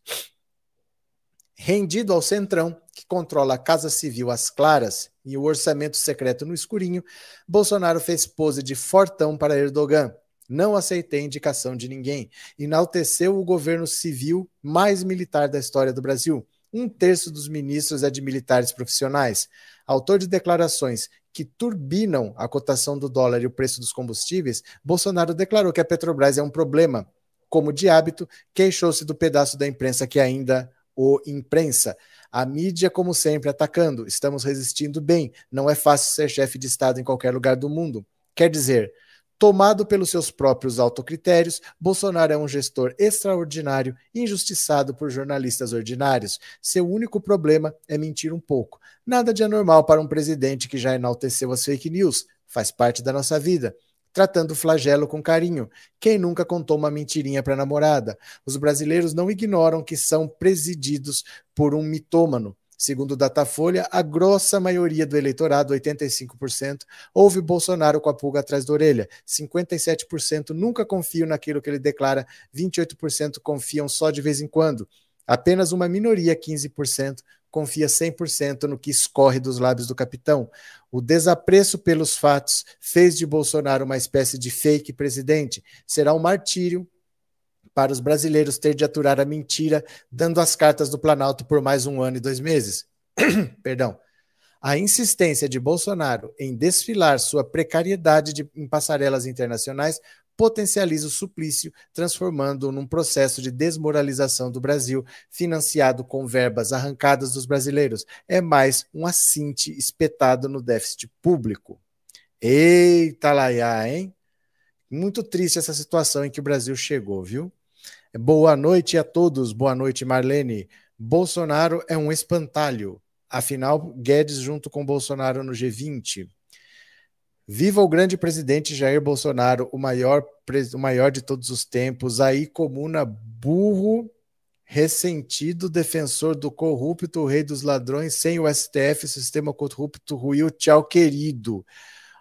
Rendido ao Centrão, que controla a Casa Civil às claras e o orçamento secreto no escurinho, Bolsonaro fez pose de fortão para Erdogan. Não aceitei indicação de ninguém. Enalteceu o governo civil mais militar da história do Brasil. Um terço dos ministros é de militares profissionais. Autor de declarações que turbinam a cotação do dólar e o preço dos combustíveis, Bolsonaro declarou que a Petrobras é um problema. Como de hábito, queixou-se do pedaço da imprensa que ainda o imprensa. A mídia, como sempre, atacando. Estamos resistindo bem. Não é fácil ser chefe de Estado em qualquer lugar do mundo. Quer dizer, Tomado pelos seus próprios autocritérios, Bolsonaro é um gestor extraordinário, injustiçado por jornalistas ordinários. Seu único problema é mentir um pouco. Nada de anormal para um presidente que já enalteceu as fake news. Faz parte da nossa vida tratando o flagelo com carinho. Quem nunca contou uma mentirinha para namorada? Os brasileiros não ignoram que são presididos por um mitômano. Segundo o Datafolha, a grossa maioria do eleitorado, 85%, ouve Bolsonaro com a pulga atrás da orelha. 57% nunca confiam naquilo que ele declara, 28% confiam só de vez em quando. Apenas uma minoria, 15%, confia 100% no que escorre dos lábios do capitão. O desapreço pelos fatos fez de Bolsonaro uma espécie de fake presidente. Será um martírio para os brasileiros ter de aturar a mentira, dando as cartas do Planalto por mais um ano e dois meses. Perdão. A insistência de Bolsonaro em desfilar sua precariedade de, em passarelas internacionais potencializa o suplício, transformando-o num processo de desmoralização do Brasil, financiado com verbas arrancadas dos brasileiros. É mais um assinte espetado no déficit público. Eita, laiá, hein? Muito triste essa situação em que o Brasil chegou, viu? Boa noite a todos. Boa noite, Marlene. Bolsonaro é um espantalho. Afinal, Guedes junto com Bolsonaro no G20. Viva o grande presidente Jair Bolsonaro, o maior, o maior de todos os tempos. Aí, comuna burro, ressentido, defensor do corrupto, o rei dos ladrões, sem o STF, sistema corrupto ruiu. Tchau, querido.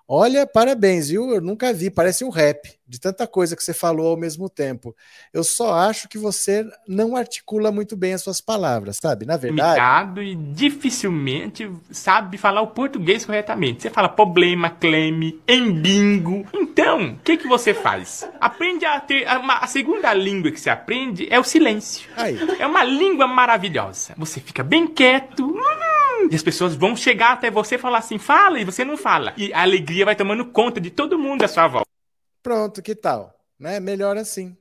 Olha, parabéns, viu? Eu nunca vi, parece um rap, de tanta coisa que você falou ao mesmo tempo. Eu só acho que você não articula muito bem as suas palavras, sabe? Na verdade. e dificilmente sabe falar o português corretamente. Você fala problema, cleme, embingo. Então, o que, que você faz? Aprende a ter. Uma, a segunda língua que você aprende é o silêncio. Aí. É uma língua maravilhosa. Você fica bem quieto. Hum, e as pessoas vão chegar até você e falar assim, fala, e você não fala. E a alegria vai tomando conta de todo mundo à sua volta. Pronto, que tal? Né? Melhor assim.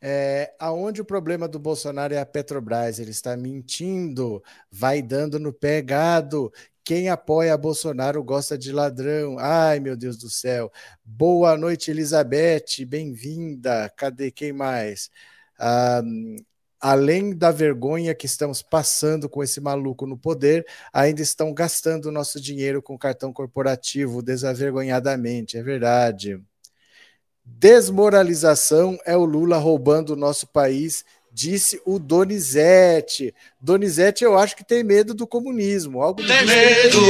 É, aonde o problema do Bolsonaro é a Petrobras, ele está mentindo, vai dando no pé gado. Quem apoia Bolsonaro gosta de ladrão. Ai, meu Deus do céu. Boa noite, Elizabeth, bem-vinda. Cadê quem mais? Ah, além da vergonha que estamos passando com esse maluco no poder, ainda estão gastando nosso dinheiro com cartão corporativo desavergonhadamente. É verdade. Desmoralização é o Lula roubando o nosso país disse o Donizete. Donizete, eu acho que tem medo do comunismo. Algo tem medo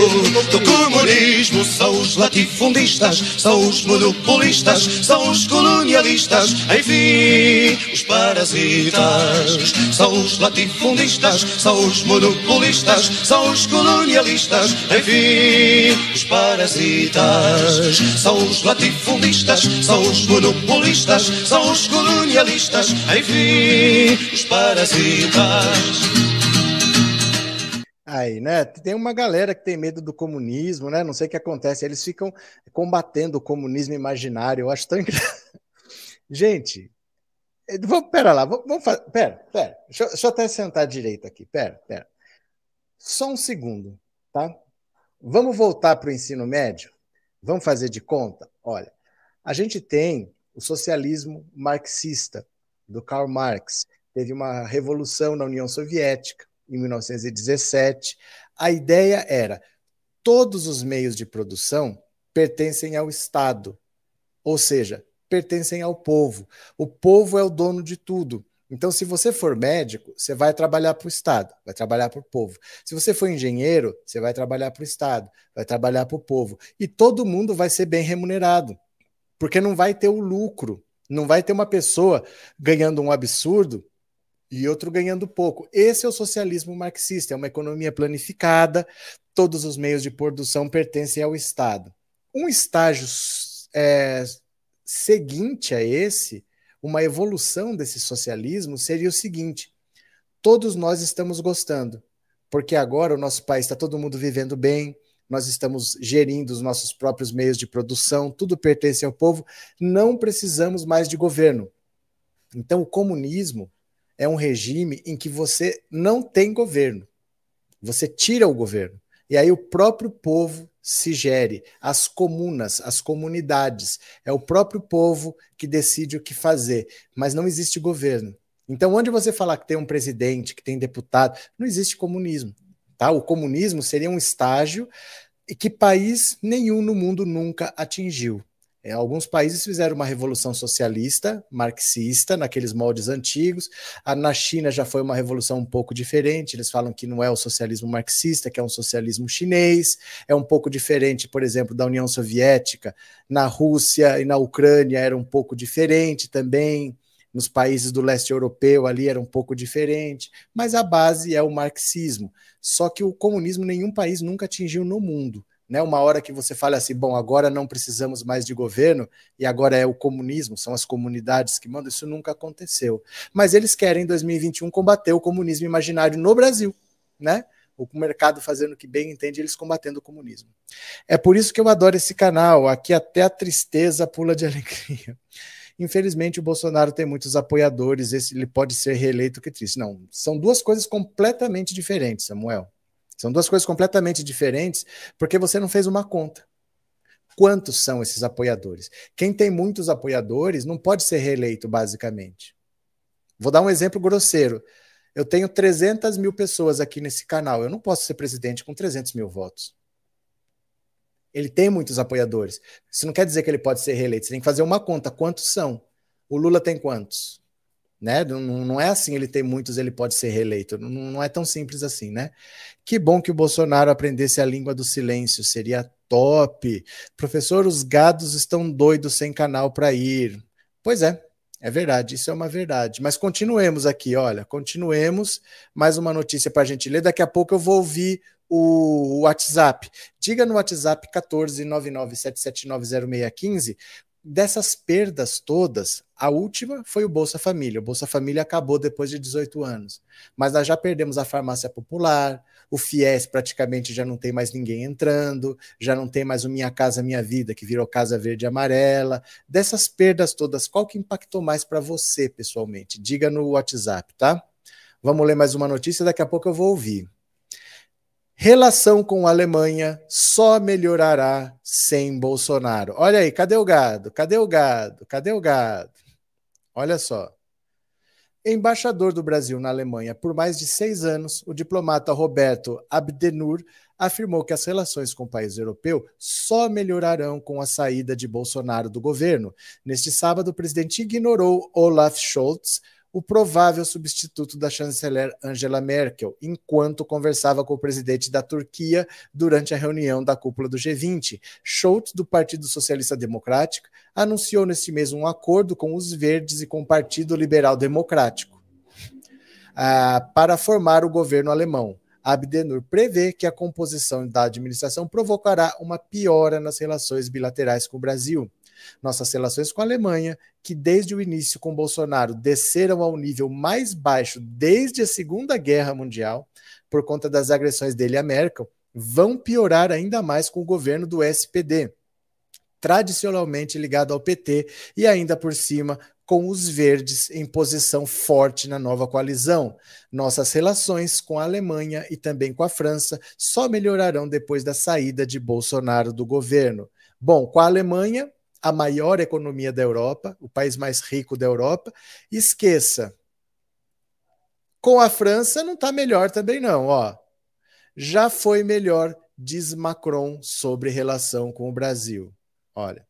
do comunismo. São os latifundistas, são os monopolistas, são os colonialistas, enfim, os parasitas. São os latifundistas, são os monopolistas, são os colonialistas, enfim, os parasitas. São os latifundistas, são os monopolistas, são os colonialistas, enfim os parasitas. Aí, né? Tem uma galera que tem medo do comunismo, né? Não sei o que acontece. Eles ficam combatendo o comunismo imaginário. Eu acho tão engraçado. Gente, eh, vamos, pera lá, vamos fazer. Pera, pera. Deixa, deixa eu até sentar direito aqui. Pera, pera. Só um segundo, tá? Vamos voltar para o ensino médio? Vamos fazer de conta? Olha, a gente tem o socialismo marxista, do Karl Marx teve uma revolução na União Soviética em 1917. A ideia era todos os meios de produção pertencem ao Estado, ou seja, pertencem ao povo. O povo é o dono de tudo. Então, se você for médico, você vai trabalhar para o Estado, vai trabalhar para o povo. Se você for engenheiro, você vai trabalhar para o Estado, vai trabalhar para o povo. E todo mundo vai ser bem remunerado, porque não vai ter o lucro, não vai ter uma pessoa ganhando um absurdo e outro ganhando pouco. Esse é o socialismo marxista, é uma economia planificada, todos os meios de produção pertencem ao Estado. Um estágio é, seguinte a esse, uma evolução desse socialismo, seria o seguinte: todos nós estamos gostando, porque agora o nosso país está todo mundo vivendo bem, nós estamos gerindo os nossos próprios meios de produção, tudo pertence ao povo, não precisamos mais de governo. Então, o comunismo é um regime em que você não tem governo. Você tira o governo. E aí o próprio povo se gere, as comunas, as comunidades. É o próprio povo que decide o que fazer, mas não existe governo. Então, onde você falar que tem um presidente, que tem deputado, não existe comunismo. Tá? O comunismo seria um estágio que país nenhum no mundo nunca atingiu. É, alguns países fizeram uma revolução socialista, marxista, naqueles moldes antigos. A, na China já foi uma revolução um pouco diferente. Eles falam que não é o socialismo marxista, que é um socialismo chinês. É um pouco diferente, por exemplo, da União Soviética. Na Rússia e na Ucrânia era um pouco diferente também. Nos países do leste europeu ali era um pouco diferente. Mas a base é o marxismo. Só que o comunismo nenhum país nunca atingiu no mundo né? Uma hora que você fala assim, bom, agora não precisamos mais de governo e agora é o comunismo, são as comunidades que mandam, isso nunca aconteceu. Mas eles querem em 2021 combater o comunismo imaginário no Brasil, né? O mercado fazendo o que bem entende, eles combatendo o comunismo. É por isso que eu adoro esse canal, aqui até a tristeza pula de alegria. Infelizmente, o Bolsonaro tem muitos apoiadores, esse, ele pode ser reeleito, que triste. Não, são duas coisas completamente diferentes, Samuel. São duas coisas completamente diferentes, porque você não fez uma conta. Quantos são esses apoiadores? Quem tem muitos apoiadores não pode ser reeleito, basicamente. Vou dar um exemplo grosseiro. Eu tenho 300 mil pessoas aqui nesse canal. Eu não posso ser presidente com 300 mil votos. Ele tem muitos apoiadores. Isso não quer dizer que ele pode ser reeleito. Você tem que fazer uma conta. Quantos são? O Lula tem quantos? Né? Não, não é assim, ele tem muitos, ele pode ser reeleito. Não, não é tão simples assim, né? Que bom que o Bolsonaro aprendesse a língua do silêncio, seria top. Professor, os gados estão doidos sem canal para ir. Pois é, é verdade, isso é uma verdade. Mas continuemos aqui, olha, continuemos. Mais uma notícia para a gente ler. Daqui a pouco eu vou ouvir o WhatsApp. Diga no WhatsApp 14997790615 dessas perdas todas, a última foi o Bolsa Família. O Bolsa Família acabou depois de 18 anos. Mas nós já perdemos a farmácia popular, o FIES praticamente já não tem mais ninguém entrando, já não tem mais o Minha Casa Minha Vida, que virou Casa Verde e Amarela. Dessas perdas todas, qual que impactou mais para você pessoalmente? Diga no WhatsApp, tá? Vamos ler mais uma notícia, daqui a pouco eu vou ouvir. Relação com a Alemanha só melhorará sem Bolsonaro. Olha aí, cadê o gado? Cadê o gado? Cadê o gado? Olha só. Embaixador do Brasil na Alemanha por mais de seis anos, o diplomata Roberto Abdenur afirmou que as relações com o país europeu só melhorarão com a saída de Bolsonaro do governo. Neste sábado, o presidente ignorou Olaf Scholz, o provável substituto da chanceler Angela Merkel, enquanto conversava com o presidente da Turquia durante a reunião da cúpula do G20. Schultz, do Partido Socialista Democrático, anunciou neste mês um acordo com os Verdes e com o Partido Liberal Democrático ah, para formar o governo alemão. Abdenur prevê que a composição da administração provocará uma piora nas relações bilaterais com o Brasil. Nossas relações com a Alemanha, que desde o início com Bolsonaro desceram ao nível mais baixo desde a Segunda Guerra Mundial, por conta das agressões dele a Merkel, vão piorar ainda mais com o governo do SPD, tradicionalmente ligado ao PT e ainda por cima com os verdes em posição forte na nova coalizão. Nossas relações com a Alemanha e também com a França só melhorarão depois da saída de Bolsonaro do governo. Bom, com a Alemanha, a maior economia da Europa, o país mais rico da Europa. Esqueça. Com a França não está melhor também não, ó. Já foi melhor, diz Macron sobre relação com o Brasil. Olha.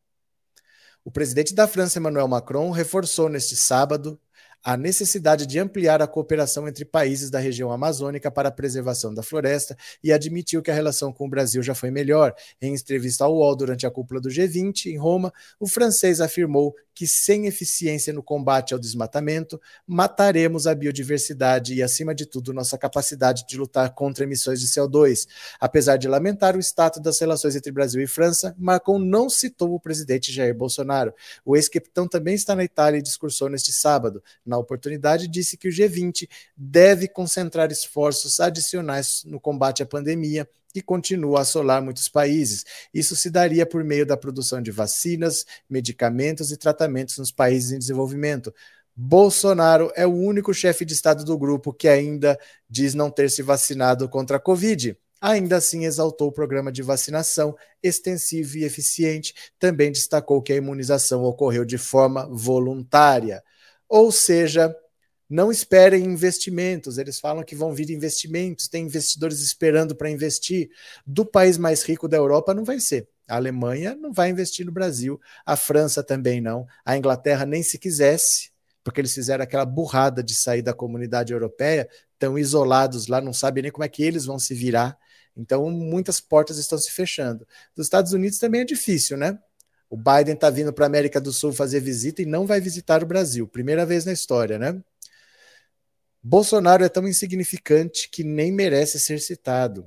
O presidente da França, Emmanuel Macron, reforçou neste sábado a necessidade de ampliar a cooperação entre países da região amazônica para a preservação da floresta e admitiu que a relação com o Brasil já foi melhor. Em entrevista ao UOL durante a cúpula do G20 em Roma, o francês afirmou que sem eficiência no combate ao desmatamento, mataremos a biodiversidade e, acima de tudo, nossa capacidade de lutar contra emissões de CO2. Apesar de lamentar o status das relações entre Brasil e França, Macron não citou o presidente Jair Bolsonaro. O ex-capitão também está na Itália e discursou neste sábado. Na oportunidade, disse que o G20 deve concentrar esforços adicionais no combate à pandemia que continua a assolar muitos países. Isso se daria por meio da produção de vacinas, medicamentos e tratamentos nos países em desenvolvimento. Bolsonaro é o único chefe de Estado do grupo que ainda diz não ter se vacinado contra a Covid. Ainda assim, exaltou o programa de vacinação extensivo e eficiente. Também destacou que a imunização ocorreu de forma voluntária. Ou seja, não esperem investimentos, eles falam que vão vir investimentos, tem investidores esperando para investir. Do país mais rico da Europa não vai ser. A Alemanha não vai investir no Brasil, a França também não, a Inglaterra nem se quisesse, porque eles fizeram aquela burrada de sair da comunidade europeia, estão isolados lá, não sabem nem como é que eles vão se virar. Então, muitas portas estão se fechando. Dos Estados Unidos também é difícil, né? O Biden está vindo para a América do Sul fazer visita e não vai visitar o Brasil. Primeira vez na história, né? Bolsonaro é tão insignificante que nem merece ser citado.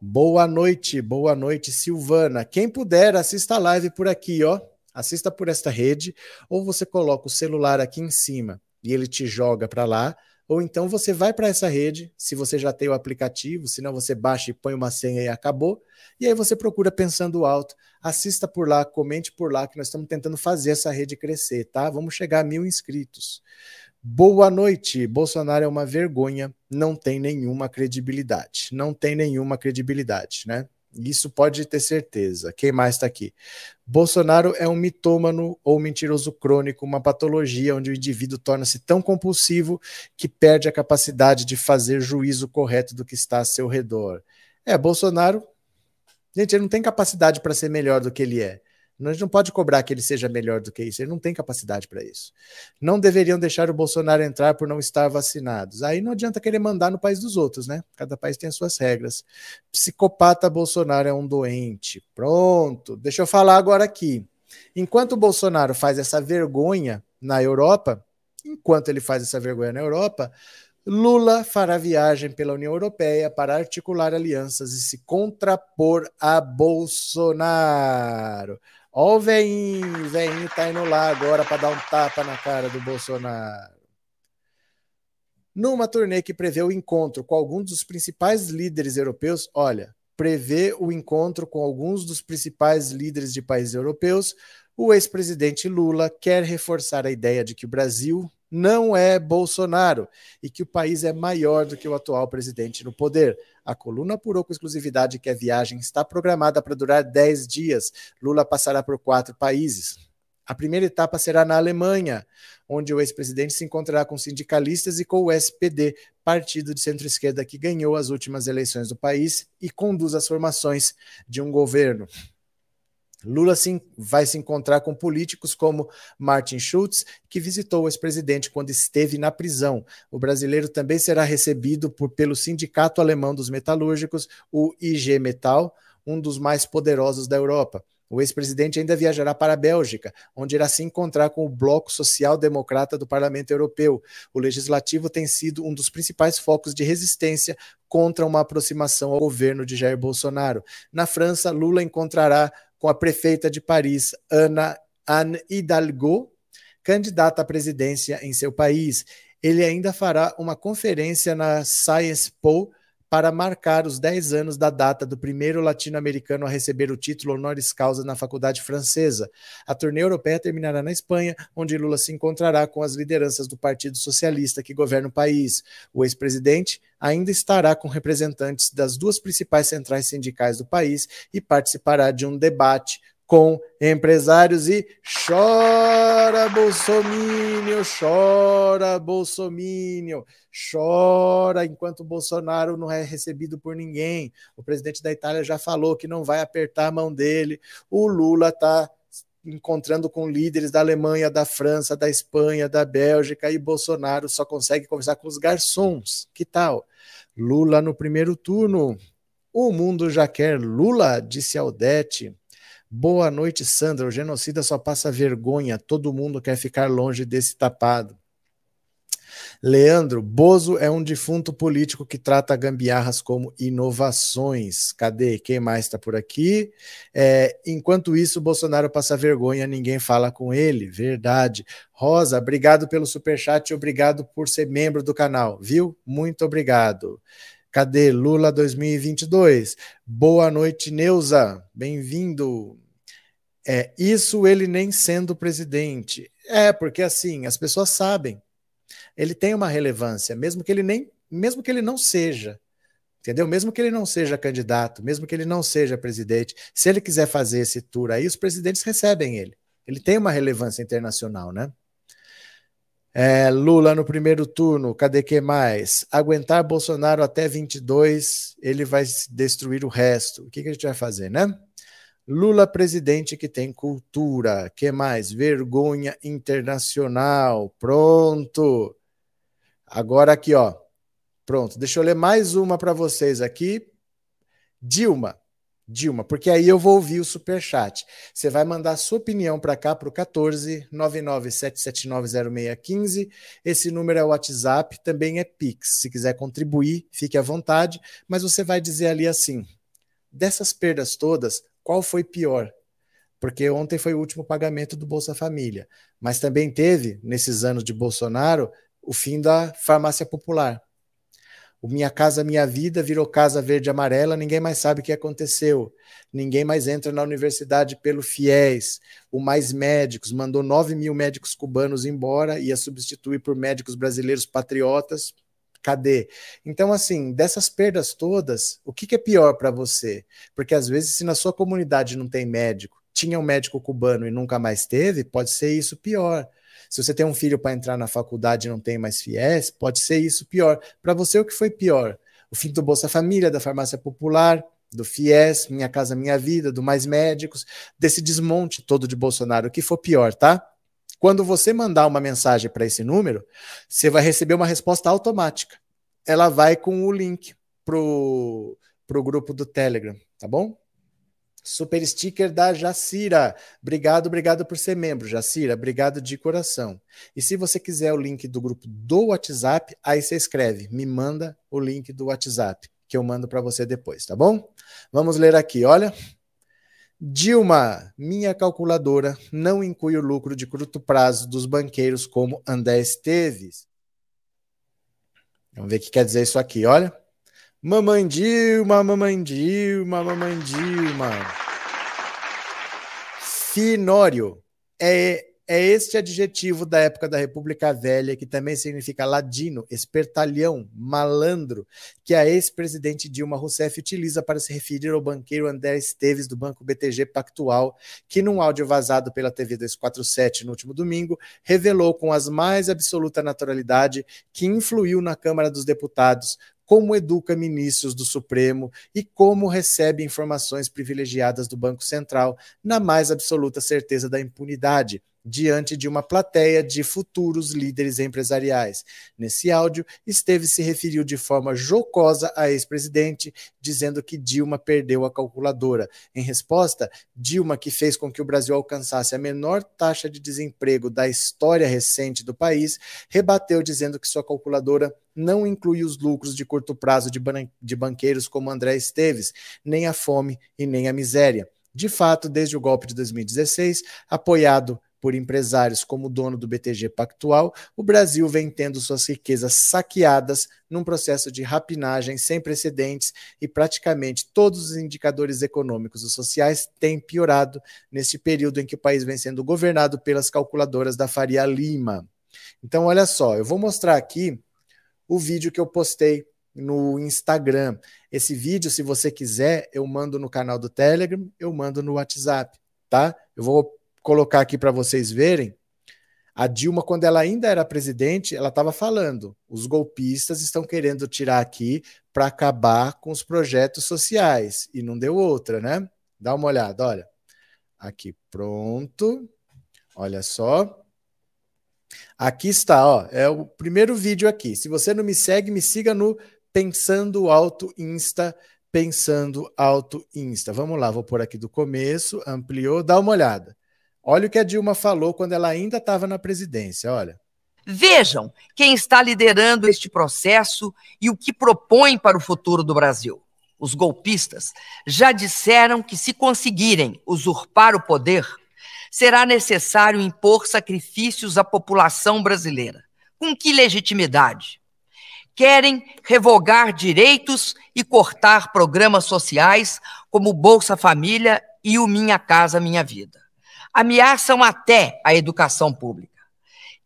Boa noite, boa noite, Silvana. Quem puder, assista a live por aqui, ó. Assista por esta rede, ou você coloca o celular aqui em cima e ele te joga para lá, ou então você vai para essa rede, se você já tem o aplicativo, senão você baixa e põe uma senha e acabou. E aí você procura pensando alto, assista por lá, comente por lá, que nós estamos tentando fazer essa rede crescer, tá? Vamos chegar a mil inscritos. Boa noite. Bolsonaro é uma vergonha, não tem nenhuma credibilidade. Não tem nenhuma credibilidade, né? Isso pode ter certeza. Quem mais está aqui? Bolsonaro é um mitômano ou mentiroso crônico, uma patologia onde o indivíduo torna-se tão compulsivo que perde a capacidade de fazer juízo correto do que está a seu redor. É, Bolsonaro, gente, ele não tem capacidade para ser melhor do que ele é. A gente não pode cobrar que ele seja melhor do que isso, ele não tem capacidade para isso. Não deveriam deixar o Bolsonaro entrar por não estar vacinados. Aí não adianta querer mandar no país dos outros, né? Cada país tem as suas regras. Psicopata Bolsonaro é um doente. Pronto. Deixa eu falar agora aqui. Enquanto o Bolsonaro faz essa vergonha na Europa, enquanto ele faz essa vergonha na Europa, Lula fará viagem pela União Europeia para articular alianças e se contrapor a Bolsonaro. Ó o veinho, o veinho tá indo lá agora para dar um tapa na cara do Bolsonaro. Numa turnê que prevê o encontro com alguns dos principais líderes europeus, olha, prevê o encontro com alguns dos principais líderes de países europeus, o ex-presidente Lula quer reforçar a ideia de que o Brasil não é Bolsonaro e que o país é maior do que o atual presidente no poder. A coluna apurou com exclusividade que a viagem está programada para durar 10 dias. Lula passará por quatro países. A primeira etapa será na Alemanha, onde o ex-presidente se encontrará com sindicalistas e com o SPD, partido de centro-esquerda que ganhou as últimas eleições do país e conduz as formações de um governo. Lula sim, vai se encontrar com políticos como Martin Schulz, que visitou o ex-presidente quando esteve na prisão. O brasileiro também será recebido por, pelo Sindicato Alemão dos Metalúrgicos, o IG Metal, um dos mais poderosos da Europa. O ex-presidente ainda viajará para a Bélgica, onde irá se encontrar com o Bloco Social Democrata do Parlamento Europeu. O legislativo tem sido um dos principais focos de resistência contra uma aproximação ao governo de Jair Bolsonaro. Na França, Lula encontrará com a prefeita de Paris, Ana Anne Hidalgo, candidata à presidência em seu país. Ele ainda fará uma conferência na Science Po para marcar os 10 anos da data do primeiro latino-americano a receber o título honoris causa na faculdade francesa. A turnê europeia terminará na Espanha, onde Lula se encontrará com as lideranças do Partido Socialista que governa o país. O ex-presidente ainda estará com representantes das duas principais centrais sindicais do país e participará de um debate com empresários e chora Bolsonaro, chora Bolsonaro, chora enquanto Bolsonaro não é recebido por ninguém. O presidente da Itália já falou que não vai apertar a mão dele. O Lula está encontrando com líderes da Alemanha, da França, da Espanha, da Bélgica e Bolsonaro só consegue conversar com os garçons. Que tal? Lula no primeiro turno. O mundo já quer Lula, disse Aldete. Boa noite, Sandra. O genocida só passa vergonha. Todo mundo quer ficar longe desse tapado. Leandro, Bozo é um defunto político que trata gambiarras como inovações. Cadê? Quem mais está por aqui? É, enquanto isso, Bolsonaro passa vergonha, ninguém fala com ele. Verdade. Rosa, obrigado pelo superchat e obrigado por ser membro do canal, viu? Muito obrigado. Cadê Lula 2022? Boa noite, Neuza. Bem-vindo. É, isso ele nem sendo presidente. É, porque assim, as pessoas sabem. Ele tem uma relevância, mesmo que ele nem, mesmo que ele não seja. Entendeu? Mesmo que ele não seja candidato, mesmo que ele não seja presidente, se ele quiser fazer esse tour aí, os presidentes recebem ele. Ele tem uma relevância internacional, né? É, Lula no primeiro turno, cadê que mais? Aguentar Bolsonaro até 22, ele vai destruir o resto. O que, que a gente vai fazer, né? Lula presidente que tem cultura. Que mais? Vergonha internacional. Pronto. Agora aqui, ó. Pronto. Deixa eu ler mais uma para vocês aqui. Dilma. Dilma, porque aí eu vou ouvir o super chat. Você vai mandar sua opinião para cá para o 14 997790615. Esse número é WhatsApp, também é Pix. Se quiser contribuir, fique à vontade, mas você vai dizer ali assim: Dessas perdas todas, qual foi pior? Porque ontem foi o último pagamento do Bolsa Família, mas também teve, nesses anos de Bolsonaro, o fim da farmácia popular. O Minha Casa Minha Vida virou Casa Verde Amarela, ninguém mais sabe o que aconteceu. Ninguém mais entra na universidade pelo FIES. O Mais Médicos mandou 9 mil médicos cubanos embora, ia substituir por médicos brasileiros patriotas. Cadê? Então, assim, dessas perdas todas, o que, que é pior para você? Porque às vezes, se na sua comunidade não tem médico, tinha um médico cubano e nunca mais teve, pode ser isso pior. Se você tem um filho para entrar na faculdade e não tem mais FIES, pode ser isso pior. Para você, o que foi pior? O fim do Bolsa Família, da farmácia popular, do FIES, Minha Casa Minha Vida, do Mais Médicos, desse desmonte todo de Bolsonaro, o que for pior, tá? Quando você mandar uma mensagem para esse número, você vai receber uma resposta automática. Ela vai com o link pro, pro grupo do Telegram, tá bom? Super sticker da Jacira. Obrigado, obrigado por ser membro, Jacira. Obrigado de coração. E se você quiser o link do grupo do WhatsApp, aí você escreve, me manda o link do WhatsApp, que eu mando para você depois, tá bom? Vamos ler aqui, olha. Dilma, minha calculadora não inclui o lucro de curto prazo dos banqueiros como André Esteves. Vamos ver o que quer dizer isso aqui, olha. Mamãe Dilma, mamãe Dilma, mamãe Dilma. Finório é, é este adjetivo da época da República Velha, que também significa ladino, espertalhão, malandro, que a ex-presidente Dilma Rousseff utiliza para se referir ao banqueiro André Esteves do Banco BTG Pactual, que num áudio vazado pela TV 247 no último domingo, revelou com as mais absoluta naturalidade que influiu na Câmara dos Deputados como educa ministros do Supremo e como recebe informações privilegiadas do Banco Central, na mais absoluta certeza da impunidade diante de uma plateia de futuros líderes empresariais. Nesse áudio, Esteves se referiu de forma jocosa a ex-presidente, dizendo que Dilma perdeu a calculadora. Em resposta, Dilma, que fez com que o Brasil alcançasse a menor taxa de desemprego da história recente do país, rebateu dizendo que sua calculadora não inclui os lucros de curto prazo de, ban de banqueiros como André Esteves, nem a fome e nem a miséria. De fato, desde o golpe de 2016, apoiado por empresários como o dono do BTG Pactual, o Brasil vem tendo suas riquezas saqueadas num processo de rapinagem sem precedentes e praticamente todos os indicadores econômicos e sociais têm piorado neste período em que o país vem sendo governado pelas calculadoras da Faria Lima. Então, olha só, eu vou mostrar aqui o vídeo que eu postei no Instagram. Esse vídeo, se você quiser, eu mando no canal do Telegram, eu mando no WhatsApp, tá? Eu vou colocar aqui para vocês verem, a Dilma, quando ela ainda era presidente, ela estava falando: os golpistas estão querendo tirar aqui para acabar com os projetos sociais. E não deu outra, né? Dá uma olhada, olha. Aqui, pronto. Olha só. Aqui está, ó. É o primeiro vídeo aqui. Se você não me segue, me siga no Pensando Alto Insta. Pensando Alto Insta. Vamos lá, vou pôr aqui do começo, ampliou, dá uma olhada. Olha o que a Dilma falou quando ela ainda estava na presidência, olha. Vejam quem está liderando este processo e o que propõe para o futuro do Brasil. Os golpistas já disseram que, se conseguirem usurpar o poder, será necessário impor sacrifícios à população brasileira. Com que legitimidade? Querem revogar direitos e cortar programas sociais como Bolsa Família e o Minha Casa Minha Vida ameaçam até a educação pública.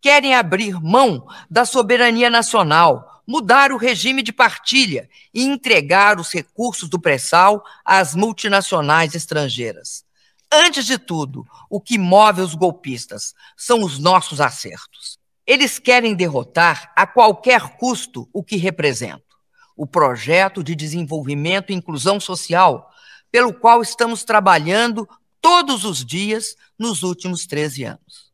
Querem abrir mão da soberania nacional, mudar o regime de partilha e entregar os recursos do pré-sal às multinacionais estrangeiras. Antes de tudo, o que move os golpistas são os nossos acertos. Eles querem derrotar a qualquer custo o que representa o projeto de desenvolvimento e inclusão social, pelo qual estamos trabalhando todos os dias nos últimos 13 anos.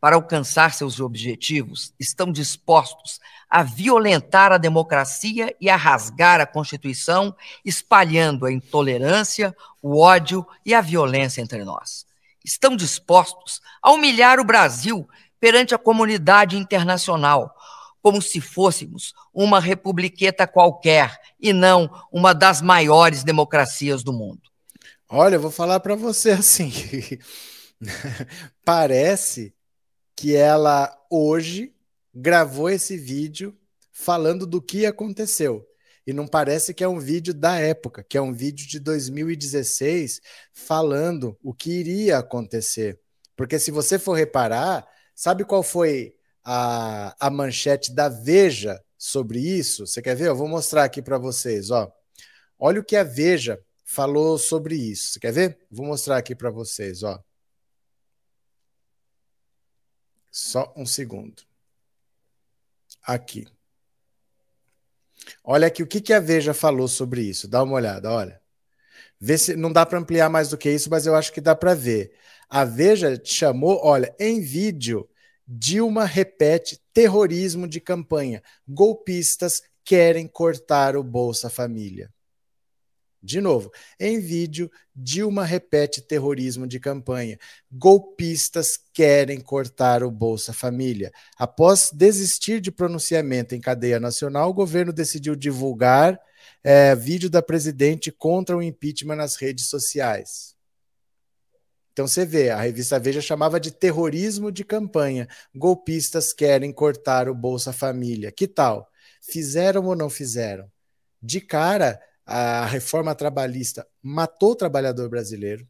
Para alcançar seus objetivos, estão dispostos a violentar a democracia e a rasgar a Constituição, espalhando a intolerância, o ódio e a violência entre nós. Estão dispostos a humilhar o Brasil perante a comunidade internacional, como se fôssemos uma republiqueta qualquer e não uma das maiores democracias do mundo. Olha, eu vou falar para você assim. Parece que ela hoje gravou esse vídeo falando do que aconteceu. E não parece que é um vídeo da época, que é um vídeo de 2016 falando o que iria acontecer. Porque se você for reparar, sabe qual foi a, a manchete da Veja sobre isso? Você quer ver? Eu vou mostrar aqui para vocês. Ó. Olha o que a Veja falou sobre isso. Quer ver? Vou mostrar aqui para vocês. Ó. Só um segundo. Aqui. Olha aqui o que, que a Veja falou sobre isso. Dá uma olhada, olha. Vê se não dá para ampliar mais do que isso, mas eu acho que dá para ver. A Veja chamou, olha, em vídeo, Dilma repete terrorismo de campanha. Golpistas querem cortar o Bolsa Família. De novo, em vídeo, Dilma repete terrorismo de campanha. Golpistas querem cortar o Bolsa Família. Após desistir de pronunciamento em cadeia nacional, o governo decidiu divulgar é, vídeo da presidente contra o impeachment nas redes sociais. Então você vê, a revista Veja chamava de terrorismo de campanha. Golpistas querem cortar o Bolsa Família. Que tal? Fizeram ou não fizeram? De cara, a reforma trabalhista matou o trabalhador brasileiro.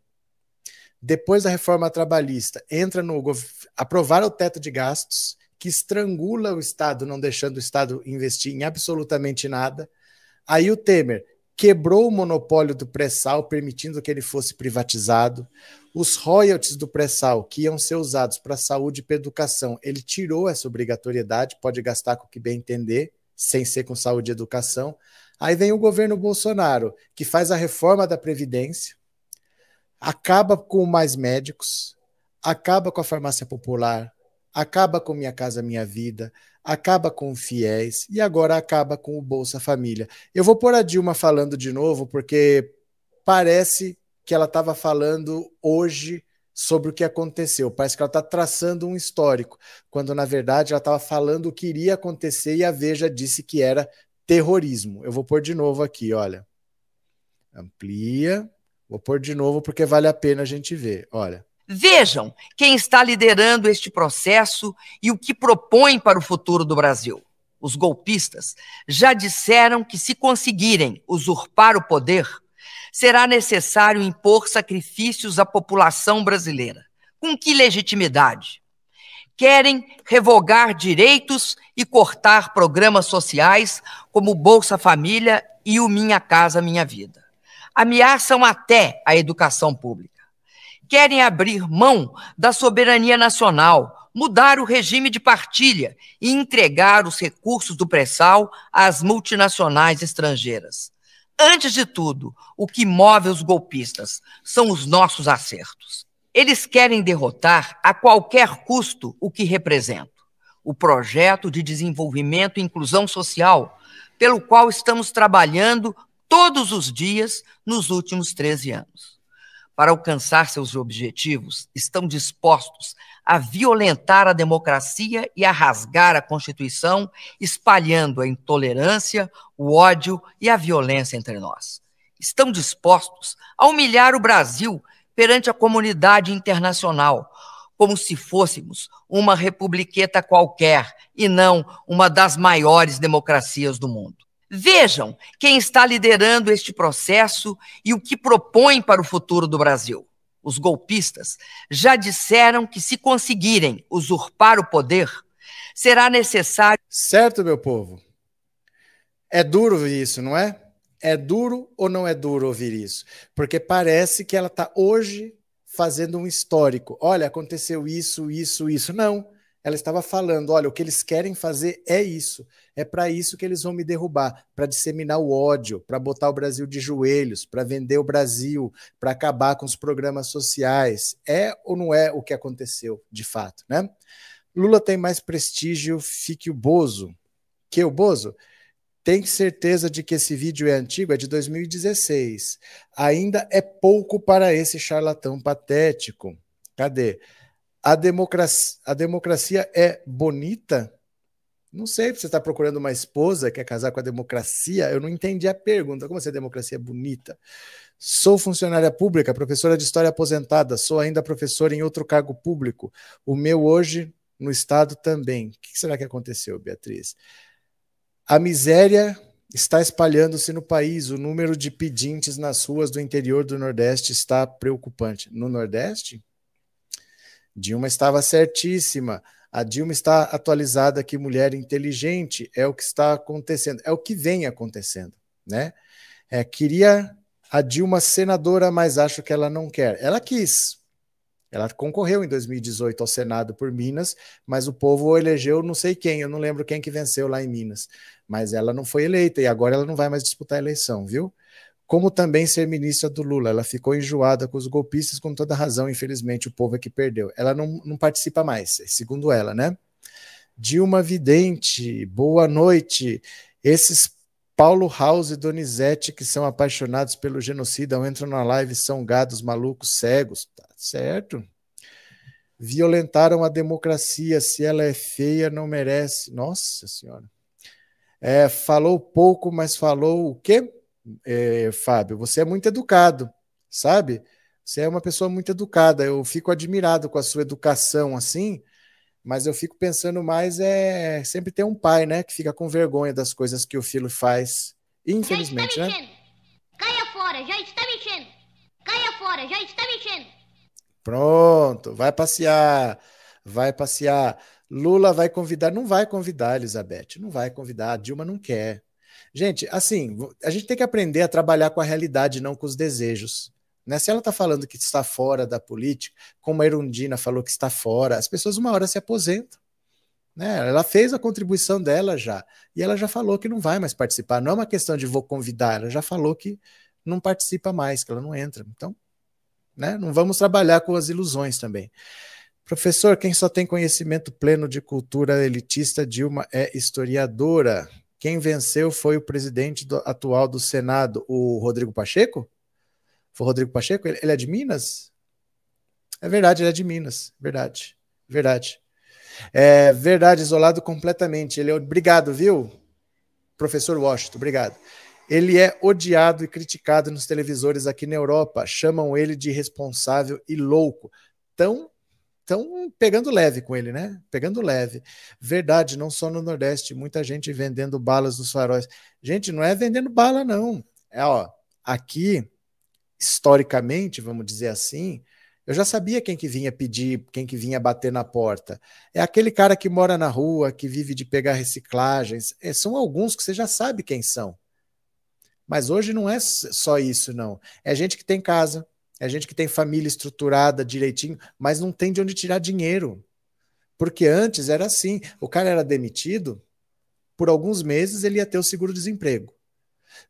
Depois da reforma trabalhista, entra no aprovar o teto de gastos, que estrangula o Estado, não deixando o Estado investir em absolutamente nada. Aí o Temer quebrou o monopólio do pré-sal, permitindo que ele fosse privatizado. Os royalties do pré-sal, que iam ser usados para saúde e para educação, ele tirou essa obrigatoriedade, pode gastar com o que bem entender, sem ser com saúde e educação. Aí vem o governo Bolsonaro, que faz a reforma da Previdência, acaba com mais médicos, acaba com a farmácia popular, acaba com Minha Casa Minha Vida, acaba com o fiéis e agora acaba com o Bolsa Família. Eu vou pôr a Dilma falando de novo, porque parece que ela estava falando hoje sobre o que aconteceu. Parece que ela está traçando um histórico, quando na verdade ela estava falando o que iria acontecer e a Veja disse que era terrorismo. Eu vou pôr de novo aqui, olha. Amplia. Vou pôr de novo porque vale a pena a gente ver. Olha. Vejam quem está liderando este processo e o que propõe para o futuro do Brasil. Os golpistas já disseram que, se conseguirem usurpar o poder, será necessário impor sacrifícios à população brasileira. Com que legitimidade? Querem revogar direitos e cortar programas sociais como Bolsa Família e o Minha Casa Minha Vida. Ameaçam até a educação pública. Querem abrir mão da soberania nacional, mudar o regime de partilha e entregar os recursos do pré-sal às multinacionais estrangeiras. Antes de tudo, o que move os golpistas são os nossos acertos. Eles querem derrotar a qualquer custo o que representa o projeto de desenvolvimento e inclusão social, pelo qual estamos trabalhando todos os dias nos últimos 13 anos. Para alcançar seus objetivos, estão dispostos a violentar a democracia e a rasgar a Constituição, espalhando a intolerância, o ódio e a violência entre nós. Estão dispostos a humilhar o Brasil perante a comunidade internacional, como se fôssemos uma republiqueta qualquer e não uma das maiores democracias do mundo. Vejam quem está liderando este processo e o que propõe para o futuro do Brasil. Os golpistas já disseram que, se conseguirem usurpar o poder, será necessário. Certo, meu povo. É duro isso, não é? É duro ou não é duro ouvir isso? Porque parece que ela está hoje fazendo um histórico. Olha, aconteceu isso, isso, isso. Não. Ela estava falando: olha, o que eles querem fazer é isso. É para isso que eles vão me derrubar para disseminar o ódio, para botar o Brasil de joelhos, para vender o Brasil, para acabar com os programas sociais. É ou não é o que aconteceu de fato, né? Lula tem mais prestígio, fique o Bozo. Que o Bozo? Tem certeza de que esse vídeo é antigo? É de 2016. Ainda é pouco para esse charlatão patético. Cadê? A democracia, a democracia é bonita? Não sei, você está procurando uma esposa, quer casar com a democracia? Eu não entendi a pergunta. Como assim a democracia é bonita? Sou funcionária pública, professora de história aposentada, sou ainda professora em outro cargo público. O meu hoje no Estado também. O que será que aconteceu, Beatriz? A miséria está espalhando-se no país. O número de pedintes nas ruas do interior do Nordeste está preocupante. No Nordeste? Dilma estava certíssima. A Dilma está atualizada que mulher inteligente é o que está acontecendo, é o que vem acontecendo, né? É, queria a Dilma senadora, mas acho que ela não quer. Ela quis. Ela concorreu em 2018 ao Senado por Minas, mas o povo elegeu não sei quem, eu não lembro quem que venceu lá em Minas. Mas ela não foi eleita e agora ela não vai mais disputar a eleição, viu? Como também ser ministra do Lula. Ela ficou enjoada com os golpistas, com toda razão, infelizmente, o povo é que perdeu. Ela não, não participa mais, segundo ela, né? Dilma Vidente, boa noite. Esses Paulo House e Donizete, que são apaixonados pelo genocida, entram na live, são gados, malucos, cegos. Tá certo? Violentaram a democracia. Se ela é feia, não merece. Nossa Senhora. É, falou pouco, mas falou o quê, é, Fábio? Você é muito educado, sabe? Você é uma pessoa muito educada. Eu fico admirado com a sua educação assim mas eu fico pensando mais é sempre ter um pai, né, que fica com vergonha das coisas que o filho faz, infelizmente, já está né? mexendo. né? Caia fora, já está mexendo. Caia fora, já está mexendo. Pronto, vai passear, vai passear. Lula vai convidar, não vai convidar, Elizabeth, não vai convidar, a Dilma não quer. Gente, assim, a gente tem que aprender a trabalhar com a realidade, não com os desejos. Né? Se ela está falando que está fora da política, como a Erundina falou que está fora, as pessoas uma hora se aposentam. Né? Ela fez a contribuição dela já. E ela já falou que não vai mais participar. Não é uma questão de vou convidar, ela já falou que não participa mais, que ela não entra. Então, né? não vamos trabalhar com as ilusões também. Professor, quem só tem conhecimento pleno de cultura elitista, Dilma é historiadora. Quem venceu foi o presidente do, atual do Senado, o Rodrigo Pacheco? Foi Rodrigo Pacheco? Ele, ele é de Minas? É verdade, ele é de Minas. Verdade. Verdade. É verdade, isolado completamente. Ele é. Obrigado, viu? Professor Washington, obrigado. Ele é odiado e criticado nos televisores aqui na Europa. Chamam ele de irresponsável e louco. Tão, tão pegando leve com ele, né? Pegando leve. Verdade, não só no Nordeste. Muita gente vendendo balas nos faróis. Gente, não é vendendo bala, não. É, ó, aqui historicamente, vamos dizer assim, eu já sabia quem que vinha pedir, quem que vinha bater na porta. É aquele cara que mora na rua, que vive de pegar reciclagens. É, são alguns que você já sabe quem são. Mas hoje não é só isso, não. É gente que tem casa, é gente que tem família estruturada direitinho, mas não tem de onde tirar dinheiro. Porque antes era assim: o cara era demitido, por alguns meses ele ia ter o seguro-desemprego.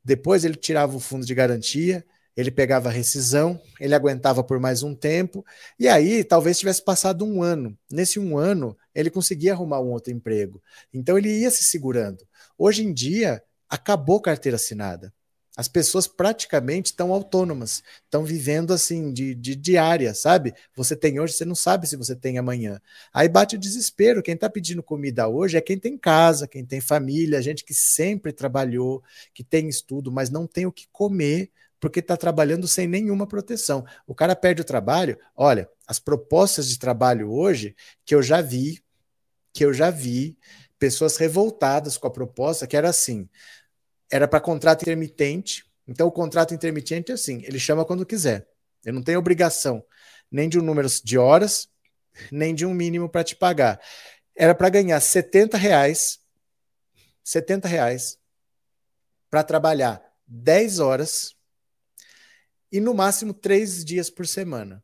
Depois ele tirava o fundo de garantia, ele pegava a rescisão, ele aguentava por mais um tempo, e aí talvez tivesse passado um ano. Nesse um ano, ele conseguia arrumar um outro emprego. Então ele ia se segurando. Hoje em dia, acabou carteira assinada. As pessoas praticamente estão autônomas, estão vivendo assim, de, de diária, sabe? Você tem hoje, você não sabe se você tem amanhã. Aí bate o desespero. Quem está pedindo comida hoje é quem tem casa, quem tem família, gente que sempre trabalhou, que tem estudo, mas não tem o que comer porque está trabalhando sem nenhuma proteção. O cara perde o trabalho. Olha, as propostas de trabalho hoje que eu já vi, que eu já vi, pessoas revoltadas com a proposta, que era assim: era para contrato intermitente. Então, o contrato intermitente é assim: ele chama quando quiser. Ele não tem obrigação nem de um número de horas, nem de um mínimo para te pagar. Era para ganhar 70 reais, 70 reais para trabalhar 10 horas e no máximo três dias por semana.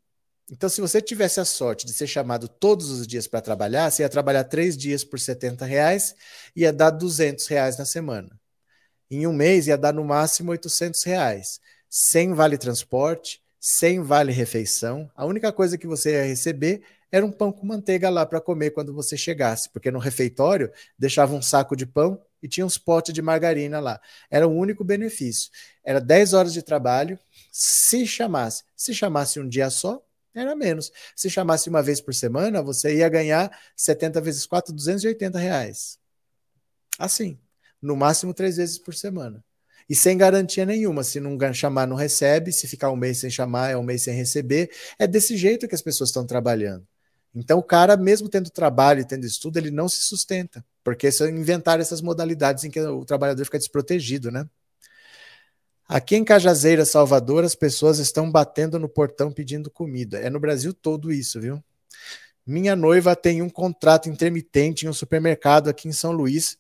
Então, se você tivesse a sorte de ser chamado todos os dias para trabalhar, você ia trabalhar três dias por 70 reais, ia dar 200 reais na semana. Em um mês, ia dar no máximo 800 reais, sem vale transporte, sem vale refeição. A única coisa que você ia receber era um pão com manteiga lá para comer quando você chegasse, porque no refeitório deixava um saco de pão e tinha uns potes de margarina lá. Era o único benefício. Era 10 horas de trabalho, se chamasse. Se chamasse um dia só, era menos. Se chamasse uma vez por semana, você ia ganhar 70 vezes 4, 280 reais. Assim, no máximo três vezes por semana. E sem garantia nenhuma. Se não chamar, não recebe. Se ficar um mês sem chamar, é um mês sem receber. É desse jeito que as pessoas estão trabalhando. Então, o cara, mesmo tendo trabalho e tendo estudo, ele não se sustenta. Porque se inventaram essas modalidades em que o trabalhador fica desprotegido, né? Aqui em Cajazeira, Salvador, as pessoas estão batendo no portão pedindo comida. É no Brasil todo isso, viu? Minha noiva tem um contrato intermitente em um supermercado aqui em São Luís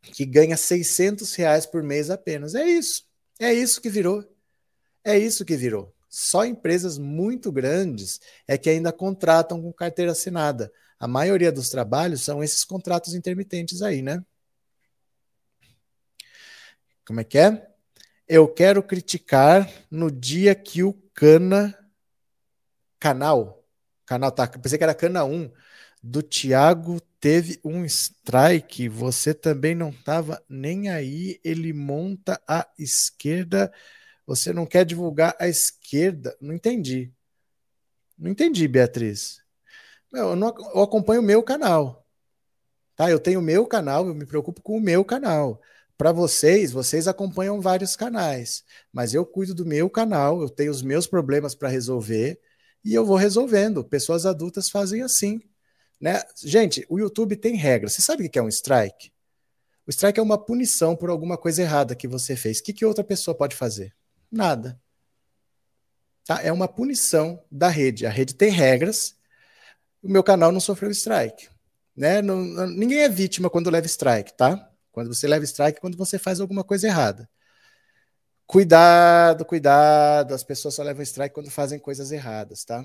que ganha 600 reais por mês apenas. É isso. É isso que virou. É isso que virou. Só empresas muito grandes é que ainda contratam com carteira assinada. A maioria dos trabalhos são esses contratos intermitentes aí, né? Como é que é? Eu quero criticar no dia que o Cana canal, canal tá, pensei que era Cana 1 do Thiago teve um strike, você também não estava nem aí, ele monta a esquerda, você não quer divulgar a esquerda? Não entendi. Não entendi, Beatriz. Eu, não, eu acompanho o meu canal. Tá? Eu tenho o meu canal, eu me preocupo com o meu canal. Para vocês, vocês acompanham vários canais, mas eu cuido do meu canal, eu tenho os meus problemas para resolver e eu vou resolvendo. Pessoas adultas fazem assim. Né? Gente, o YouTube tem regras. Você sabe o que é um strike? O strike é uma punição por alguma coisa errada que você fez. O que, que outra pessoa pode fazer? Nada. Tá? É uma punição da rede. A rede tem regras. O meu canal não sofreu strike. Né? Não, ninguém é vítima quando leva strike, tá? Quando você leva strike, quando você faz alguma coisa errada. Cuidado, cuidado. As pessoas só levam strike quando fazem coisas erradas, tá?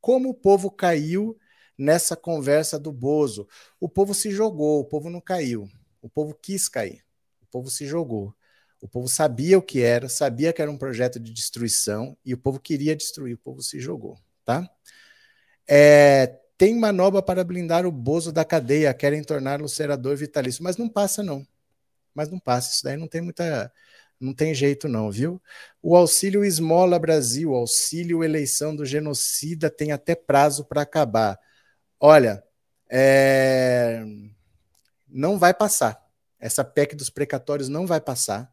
Como o povo caiu nessa conversa do Bozo? O povo se jogou, o povo não caiu. O povo quis cair. O povo se jogou. O povo sabia o que era, sabia que era um projeto de destruição e o povo queria destruir, o povo se jogou, tá? É, tem manobra para blindar o Bozo da cadeia, querem torná-lo senador vitalício, mas não passa não. Mas não passa, isso daí não tem muita não tem jeito não, viu? O auxílio Esmola Brasil, auxílio eleição do genocida tem até prazo para acabar. Olha, é... não vai passar. Essa PEC dos precatórios não vai passar.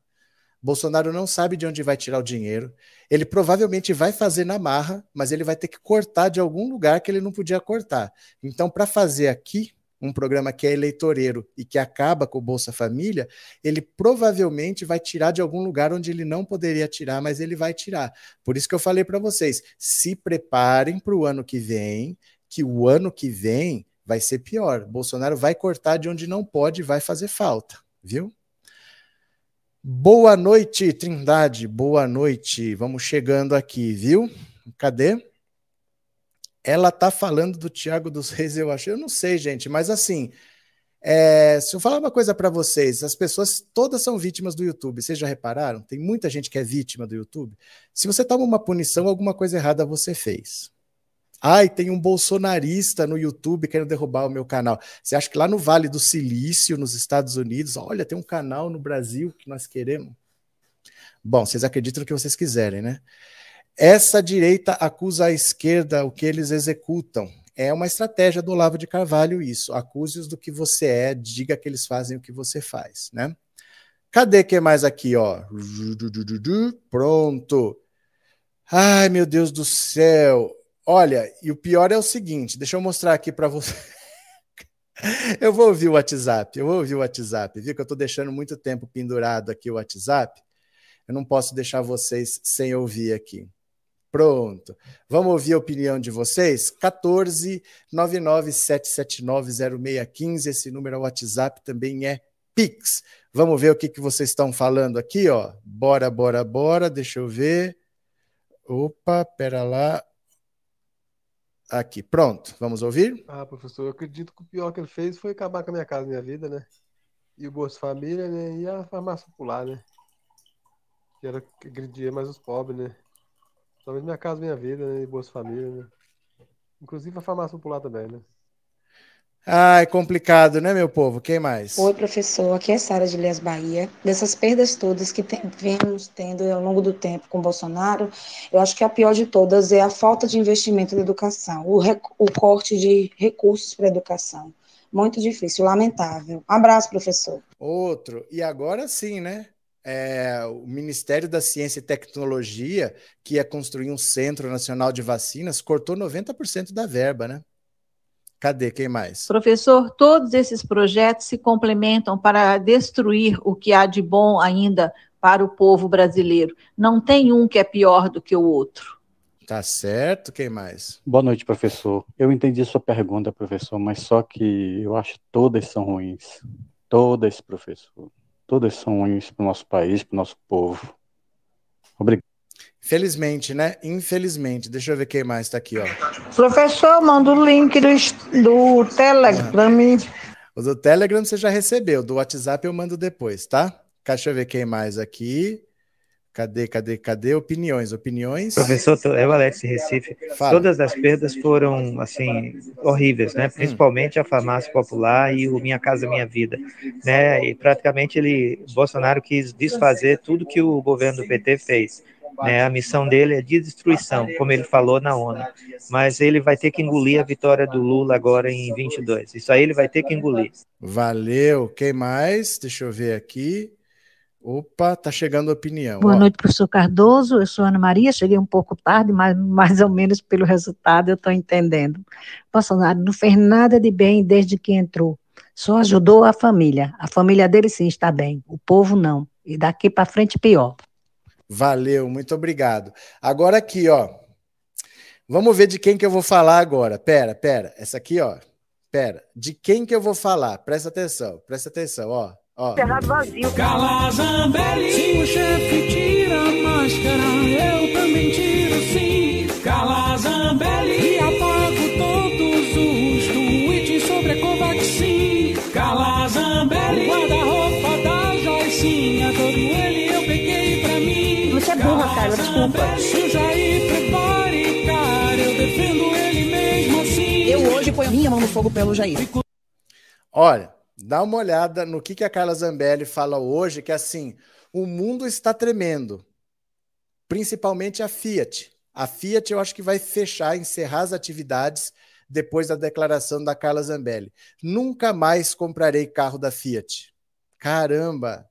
Bolsonaro não sabe de onde vai tirar o dinheiro. Ele provavelmente vai fazer na marra, mas ele vai ter que cortar de algum lugar que ele não podia cortar. Então, para fazer aqui um programa que é eleitoreiro e que acaba com o Bolsa Família, ele provavelmente vai tirar de algum lugar onde ele não poderia tirar, mas ele vai tirar. Por isso que eu falei para vocês: se preparem para o ano que vem, que o ano que vem vai ser pior. Bolsonaro vai cortar de onde não pode, vai fazer falta, viu? Boa noite, Trindade. Boa noite. Vamos chegando aqui, viu? Cadê? Ela tá falando do Tiago dos Reis, eu acho. Eu não sei, gente, mas assim, é, se eu falar uma coisa para vocês, as pessoas todas são vítimas do YouTube. Vocês já repararam? Tem muita gente que é vítima do YouTube. Se você toma uma punição, alguma coisa errada você fez. Ai, tem um bolsonarista no YouTube querendo derrubar o meu canal. Você acha que lá no Vale do Silício, nos Estados Unidos, olha, tem um canal no Brasil que nós queremos? Bom, vocês acreditam no que vocês quiserem, né? Essa direita acusa a esquerda o que eles executam. É uma estratégia do Olavo de Carvalho isso. Acuse-os do que você é, diga que eles fazem o que você faz, né? Cadê que mais aqui, ó? Pronto. Ai, meu Deus do céu. Olha, e o pior é o seguinte, deixa eu mostrar aqui para você. eu vou ouvir o WhatsApp, eu vou ouvir o WhatsApp, viu que eu estou deixando muito tempo pendurado aqui o WhatsApp. Eu não posso deixar vocês sem ouvir aqui. Pronto. Vamos ouvir a opinião de vocês? 14 997790615. Esse número é WhatsApp, também é Pix. Vamos ver o que, que vocês estão falando aqui, ó. Bora, bora, bora. Deixa eu ver. Opa, pera lá. Aqui, pronto. Vamos ouvir? Ah, professor, eu acredito que o pior que ele fez foi acabar com a minha casa, minha vida, né? E o Bolsa Família, né? E a farmácia popular, né? Que era que agredia mais os pobres, né? Talvez minha casa, minha vida, né? E Bolsa Família, né? Inclusive a farmácia popular também, né? Ah, é complicado, né, meu povo? Quem mais? Oi, professor. Aqui é Sara de Lias Bahia. Dessas perdas todas que tem, vemos tendo ao longo do tempo com Bolsonaro, eu acho que a pior de todas é a falta de investimento na educação, o, o corte de recursos para a educação. Muito difícil, lamentável. Um abraço, professor. Outro, e agora sim, né? É, o Ministério da Ciência e Tecnologia, que ia construir um Centro Nacional de Vacinas, cortou 90% da verba, né? Cadê? Quem mais? Professor, todos esses projetos se complementam para destruir o que há de bom ainda para o povo brasileiro. Não tem um que é pior do que o outro. Tá certo. Quem mais? Boa noite, professor. Eu entendi sua pergunta, professor, mas só que eu acho que todas são ruins. Todas, professor. Todas são ruins para o nosso país, para o nosso povo. Obrigado. Felizmente, né? Infelizmente. Deixa eu ver quem mais está aqui, ó. Professor, manda o link do, do Telegram para mim. O do Telegram você já recebeu, do WhatsApp eu mando depois, tá? Deixa eu ver quem mais aqui. Cadê, cadê, cadê? Opiniões, opiniões. Professor, é o Alex Recife. Fala. Todas as perdas foram, assim, horríveis, né? Principalmente a farmácia popular e o Minha Casa Minha Vida, né? E praticamente ele, Bolsonaro quis desfazer tudo que o governo do PT fez. Né, a missão dele é de destruição, como ele falou na ONU. Mas ele vai ter que engolir a vitória do Lula agora em 22. Isso aí ele vai ter que engolir. Valeu. Quem mais? Deixa eu ver aqui. Opa, tá chegando a opinião. Boa Ó. noite, professor Cardoso. Eu sou Ana Maria, cheguei um pouco tarde, mas mais ou menos pelo resultado eu estou entendendo. Bolsonaro não fez nada de bem desde que entrou. Só ajudou a família. A família dele sim está bem, o povo não. E daqui para frente pior. Valeu, muito obrigado. Agora aqui, ó. Vamos ver de quem que eu vou falar agora. Pera, pera. Essa aqui, ó. Pera. De quem que eu vou falar? Presta atenção, presta atenção, ó. Ó. vazio. Cala Zambelli. Se o chefe tira a máscara, eu também tiro sim. Cala Zambelli. Desculpa. O Jair prepare, cara, eu defendo ele mesmo assim. Eu hoje ponho minha mão no fogo pelo Jair. Olha, Dá uma olhada no que, que a Carla Zambelli fala hoje, que é assim, o mundo está tremendo, principalmente a Fiat. A Fiat eu acho que vai fechar, encerrar as atividades depois da declaração da Carla Zambelli. Nunca mais comprarei carro da Fiat. Caramba!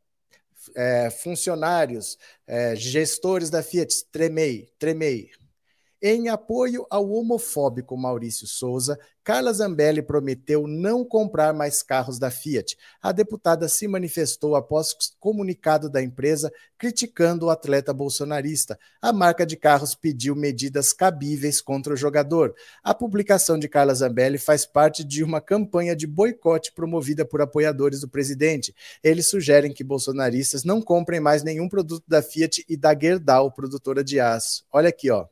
É, funcionários, é, gestores da Fiat, tremei, tremei. Em apoio ao homofóbico Maurício Souza, Carla Zambelli prometeu não comprar mais carros da Fiat. A deputada se manifestou após comunicado da empresa criticando o atleta bolsonarista. A marca de carros pediu medidas cabíveis contra o jogador. A publicação de Carla Zambelli faz parte de uma campanha de boicote promovida por apoiadores do presidente. Eles sugerem que bolsonaristas não comprem mais nenhum produto da Fiat e da Gerdau, produtora de aço. Olha aqui, ó.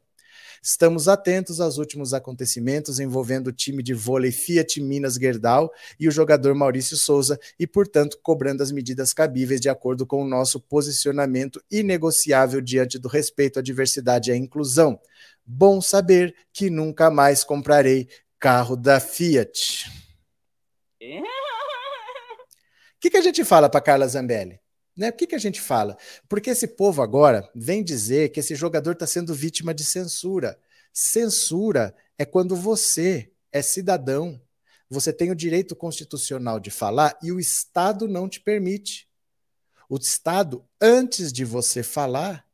Estamos atentos aos últimos acontecimentos envolvendo o time de vôlei Fiat Minas Gerdau e o jogador Maurício Souza e, portanto, cobrando as medidas cabíveis de acordo com o nosso posicionamento inegociável diante do respeito à diversidade e à inclusão. Bom saber que nunca mais comprarei carro da Fiat. O que, que a gente fala para Carla Zambelli? Né? Por que, que a gente fala? Porque esse povo agora vem dizer que esse jogador está sendo vítima de censura. Censura é quando você é cidadão, você tem o direito constitucional de falar e o Estado não te permite. O Estado, antes de você falar,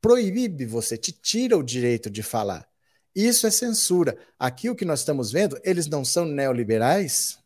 proíbe você, te tira o direito de falar. Isso é censura. Aqui o que nós estamos vendo, eles não são neoliberais,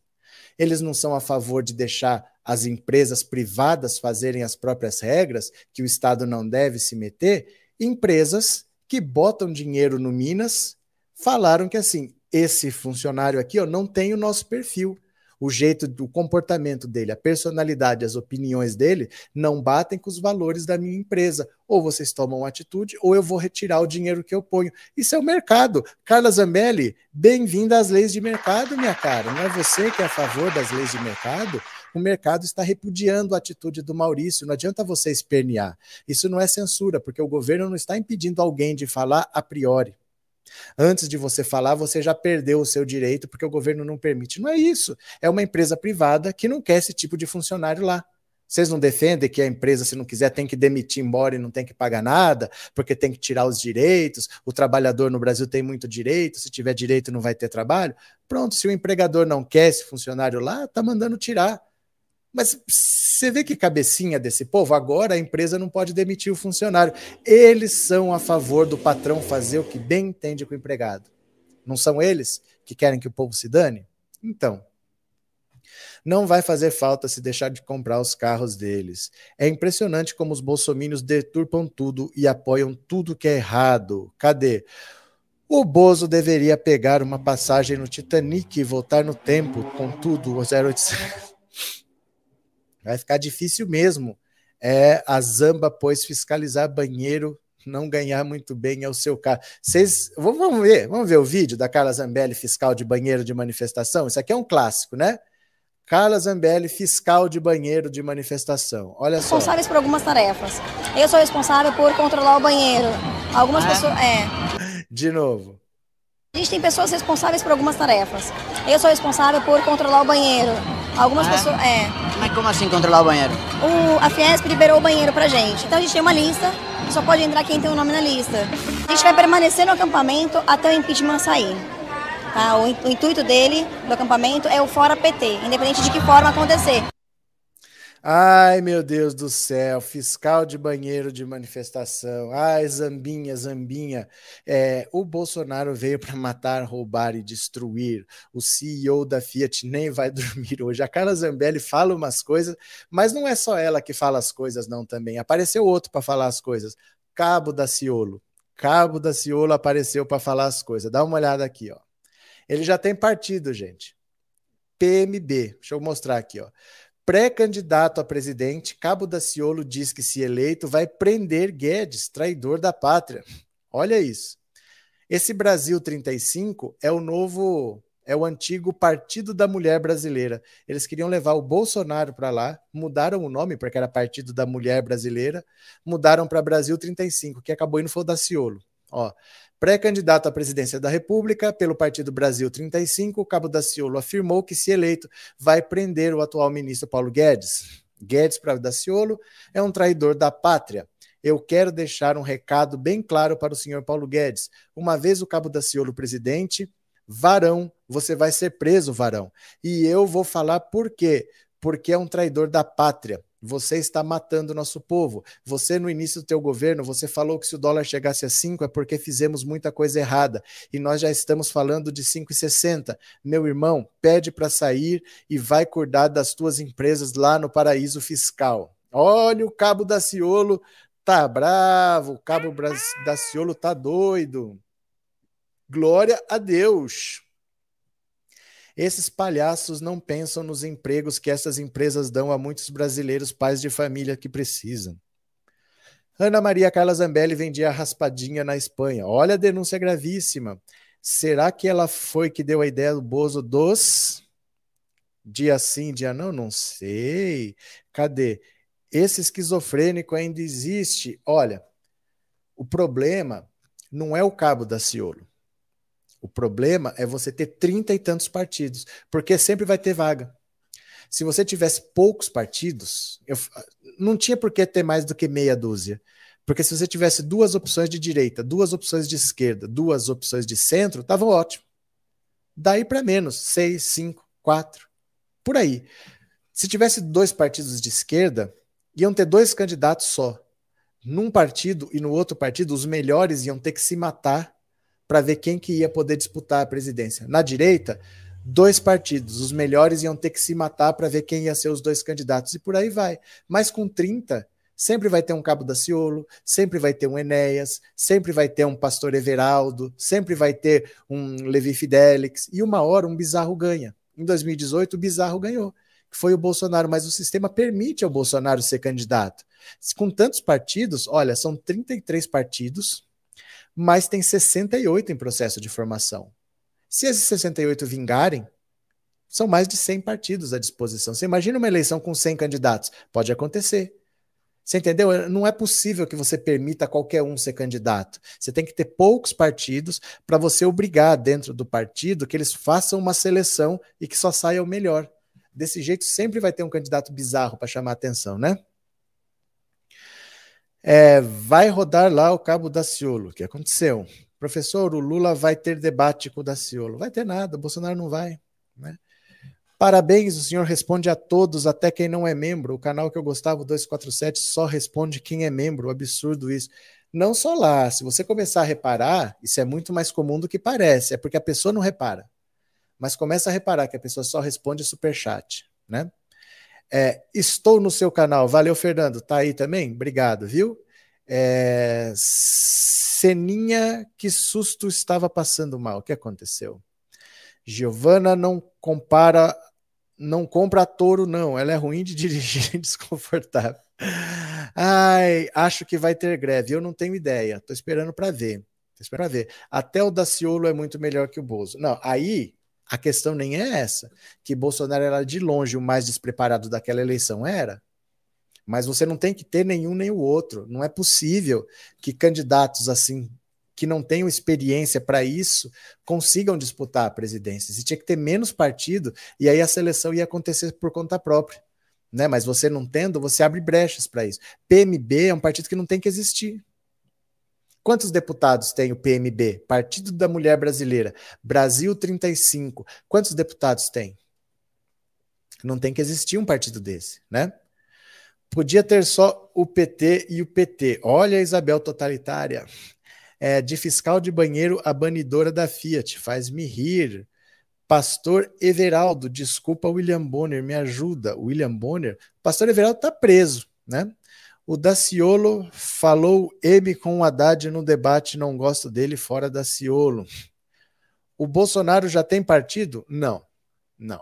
eles não são a favor de deixar as empresas privadas fazerem as próprias regras, que o Estado não deve se meter, empresas que botam dinheiro no Minas falaram que assim, esse funcionário aqui ó, não tem o nosso perfil. O jeito, o comportamento dele, a personalidade, as opiniões dele não batem com os valores da minha empresa. Ou vocês tomam atitude, ou eu vou retirar o dinheiro que eu ponho. Isso é o mercado. Carla Zambelli, bem-vinda às leis de mercado, minha cara. Não é você que é a favor das leis de mercado? O mercado está repudiando a atitude do Maurício. Não adianta você espernear. Isso não é censura, porque o governo não está impedindo alguém de falar a priori. Antes de você falar, você já perdeu o seu direito porque o governo não permite. Não é isso. É uma empresa privada que não quer esse tipo de funcionário lá. Vocês não defendem que a empresa, se não quiser, tem que demitir embora e não tem que pagar nada, porque tem que tirar os direitos. O trabalhador no Brasil tem muito direito, se tiver direito não vai ter trabalho. Pronto, se o empregador não quer esse funcionário lá, tá mandando tirar. Mas você vê que cabecinha desse povo? Agora a empresa não pode demitir o funcionário. Eles são a favor do patrão fazer o que bem entende com o empregado. Não são eles que querem que o povo se dane? Então, não vai fazer falta se deixar de comprar os carros deles. É impressionante como os bolsomínios deturpam tudo e apoiam tudo que é errado. Cadê? O Bozo deveria pegar uma passagem no Titanic e voltar no tempo, com tudo, 0800. Vai ficar difícil mesmo. É a Zamba, pois fiscalizar banheiro não ganhar muito bem é o seu carro. Vocês vamos ver, vamos ver o vídeo da Carla Zambelli, fiscal de banheiro de manifestação. Isso aqui é um clássico, né? Carla Zambelli, fiscal de banheiro de manifestação. Olha só. Responsáveis por algumas tarefas. Eu sou responsável por controlar o banheiro. Algumas ah. pessoas. É. De novo. A gente tem pessoas responsáveis por algumas tarefas. Eu sou responsável por controlar o banheiro. Algumas ah. pessoas. É. Mas como assim controlar o banheiro? O, a Fiesp liberou o banheiro pra gente. Então a gente tem uma lista, só pode entrar quem tem o um nome na lista. A gente vai permanecer no acampamento até o impeachment sair. Tá? O, o intuito dele, do acampamento, é o fora PT, independente de que forma acontecer. Ai, meu Deus do céu, fiscal de banheiro de manifestação. Ai, Zambinha, Zambinha. É, o Bolsonaro veio para matar, roubar e destruir. O CEO da Fiat nem vai dormir hoje. A Carla Zambelli fala umas coisas, mas não é só ela que fala as coisas, não, também. Apareceu outro para falar as coisas. Cabo da Ciolo. Cabo da Ciolo apareceu para falar as coisas. Dá uma olhada aqui, ó. Ele já tem partido, gente. PMB. Deixa eu mostrar aqui, ó. Pré-candidato a presidente, Cabo Daciolo diz que, se eleito, vai prender Guedes, traidor da pátria. Olha isso. Esse Brasil 35 é o novo, é o antigo Partido da Mulher Brasileira. Eles queriam levar o Bolsonaro para lá, mudaram o nome porque era Partido da Mulher Brasileira, mudaram para Brasil 35, que acabou indo foi o Daciolo. Ó, Pré-candidato à presidência da República pelo Partido Brasil 35, Cabo Daciolo afirmou que, se eleito, vai prender o atual ministro Paulo Guedes. Guedes para Daciolo é um traidor da pátria. Eu quero deixar um recado bem claro para o senhor Paulo Guedes. Uma vez o Cabo Daciolo presidente, Varão, você vai ser preso, Varão. E eu vou falar por quê. Porque é um traidor da pátria. Você está matando o nosso povo. Você, no início do teu governo, você falou que se o dólar chegasse a 5 é porque fizemos muita coisa errada. E nós já estamos falando de 5,60. Meu irmão, pede para sair e vai cuidar das tuas empresas lá no paraíso fiscal. Olha, o Cabo da Ciolo tá bravo, o Cabo da Ciolo tá doido. Glória a Deus. Esses palhaços não pensam nos empregos que essas empresas dão a muitos brasileiros pais de família que precisam. Ana Maria Carla Zambelli vendia raspadinha na Espanha. Olha a denúncia gravíssima. Será que ela foi que deu a ideia do Bozo dos dia sim, dia não? Não sei. Cadê? Esse esquizofrênico ainda existe. Olha, o problema não é o cabo da Ciolo. O problema é você ter trinta e tantos partidos, porque sempre vai ter vaga. Se você tivesse poucos partidos, eu, não tinha por que ter mais do que meia dúzia. Porque se você tivesse duas opções de direita, duas opções de esquerda, duas opções de centro, estava ótimo. Daí para menos, seis, cinco, quatro, por aí. Se tivesse dois partidos de esquerda, iam ter dois candidatos só. Num partido e no outro partido, os melhores iam ter que se matar para ver quem que ia poder disputar a presidência. Na direita, dois partidos, os melhores iam ter que se matar para ver quem ia ser os dois candidatos, e por aí vai. Mas com 30, sempre vai ter um Cabo da Ciolo, sempre vai ter um Enéas, sempre vai ter um Pastor Everaldo, sempre vai ter um Levi Fidelix, e uma hora um Bizarro ganha. Em 2018, o Bizarro ganhou, que foi o Bolsonaro, mas o sistema permite ao Bolsonaro ser candidato. Com tantos partidos, olha, são 33 partidos, mas tem 68 em processo de formação. Se esses 68 vingarem, são mais de 100 partidos à disposição. Você imagina uma eleição com 100 candidatos? Pode acontecer. Você entendeu? Não é possível que você permita qualquer um ser candidato. Você tem que ter poucos partidos para você obrigar dentro do partido que eles façam uma seleção e que só saia o melhor. Desse jeito sempre vai ter um candidato bizarro para chamar atenção, né? É, vai rodar lá o cabo Daciolo. O que aconteceu? Professor, o Lula vai ter debate com o Daciolo. Vai ter nada, Bolsonaro não vai. Né? Parabéns, o senhor responde a todos, até quem não é membro. O canal que eu gostava, o 247, só responde quem é membro. Absurdo isso. Não só lá, se você começar a reparar, isso é muito mais comum do que parece, é porque a pessoa não repara. Mas começa a reparar que a pessoa só responde superchat, né? É, estou no seu canal. Valeu, Fernando. Tá aí também? Obrigado, viu? É, Ceninha, que susto estava passando mal. O que aconteceu? Giovana não compara, não compra touro, não. Ela é ruim de dirigir desconfortável. Ai, acho que vai ter greve. Eu não tenho ideia. Tô esperando para ver. Tô esperando pra ver. Até o Daciolo é muito melhor que o Bozo. Não, aí a questão nem é essa, que Bolsonaro era de longe o mais despreparado daquela eleição, era. Mas você não tem que ter nenhum nem o outro. Não é possível que candidatos assim, que não tenham experiência para isso, consigam disputar a presidência. Você tinha que ter menos partido e aí a seleção ia acontecer por conta própria. Né? Mas você não tendo, você abre brechas para isso. PMB é um partido que não tem que existir. Quantos deputados tem o PMB? Partido da Mulher Brasileira. Brasil 35. Quantos deputados tem? Não tem que existir um partido desse, né? Podia ter só o PT e o PT. Olha a Isabel totalitária. É, de fiscal de banheiro a banidora da Fiat. Faz-me rir. Pastor Everaldo, desculpa, William Bonner, me ajuda. William Bonner, Pastor Everaldo está preso, né? O Daciolo falou M com o Haddad no debate, não gosto dele fora Daciolo. O Bolsonaro já tem partido? Não, não.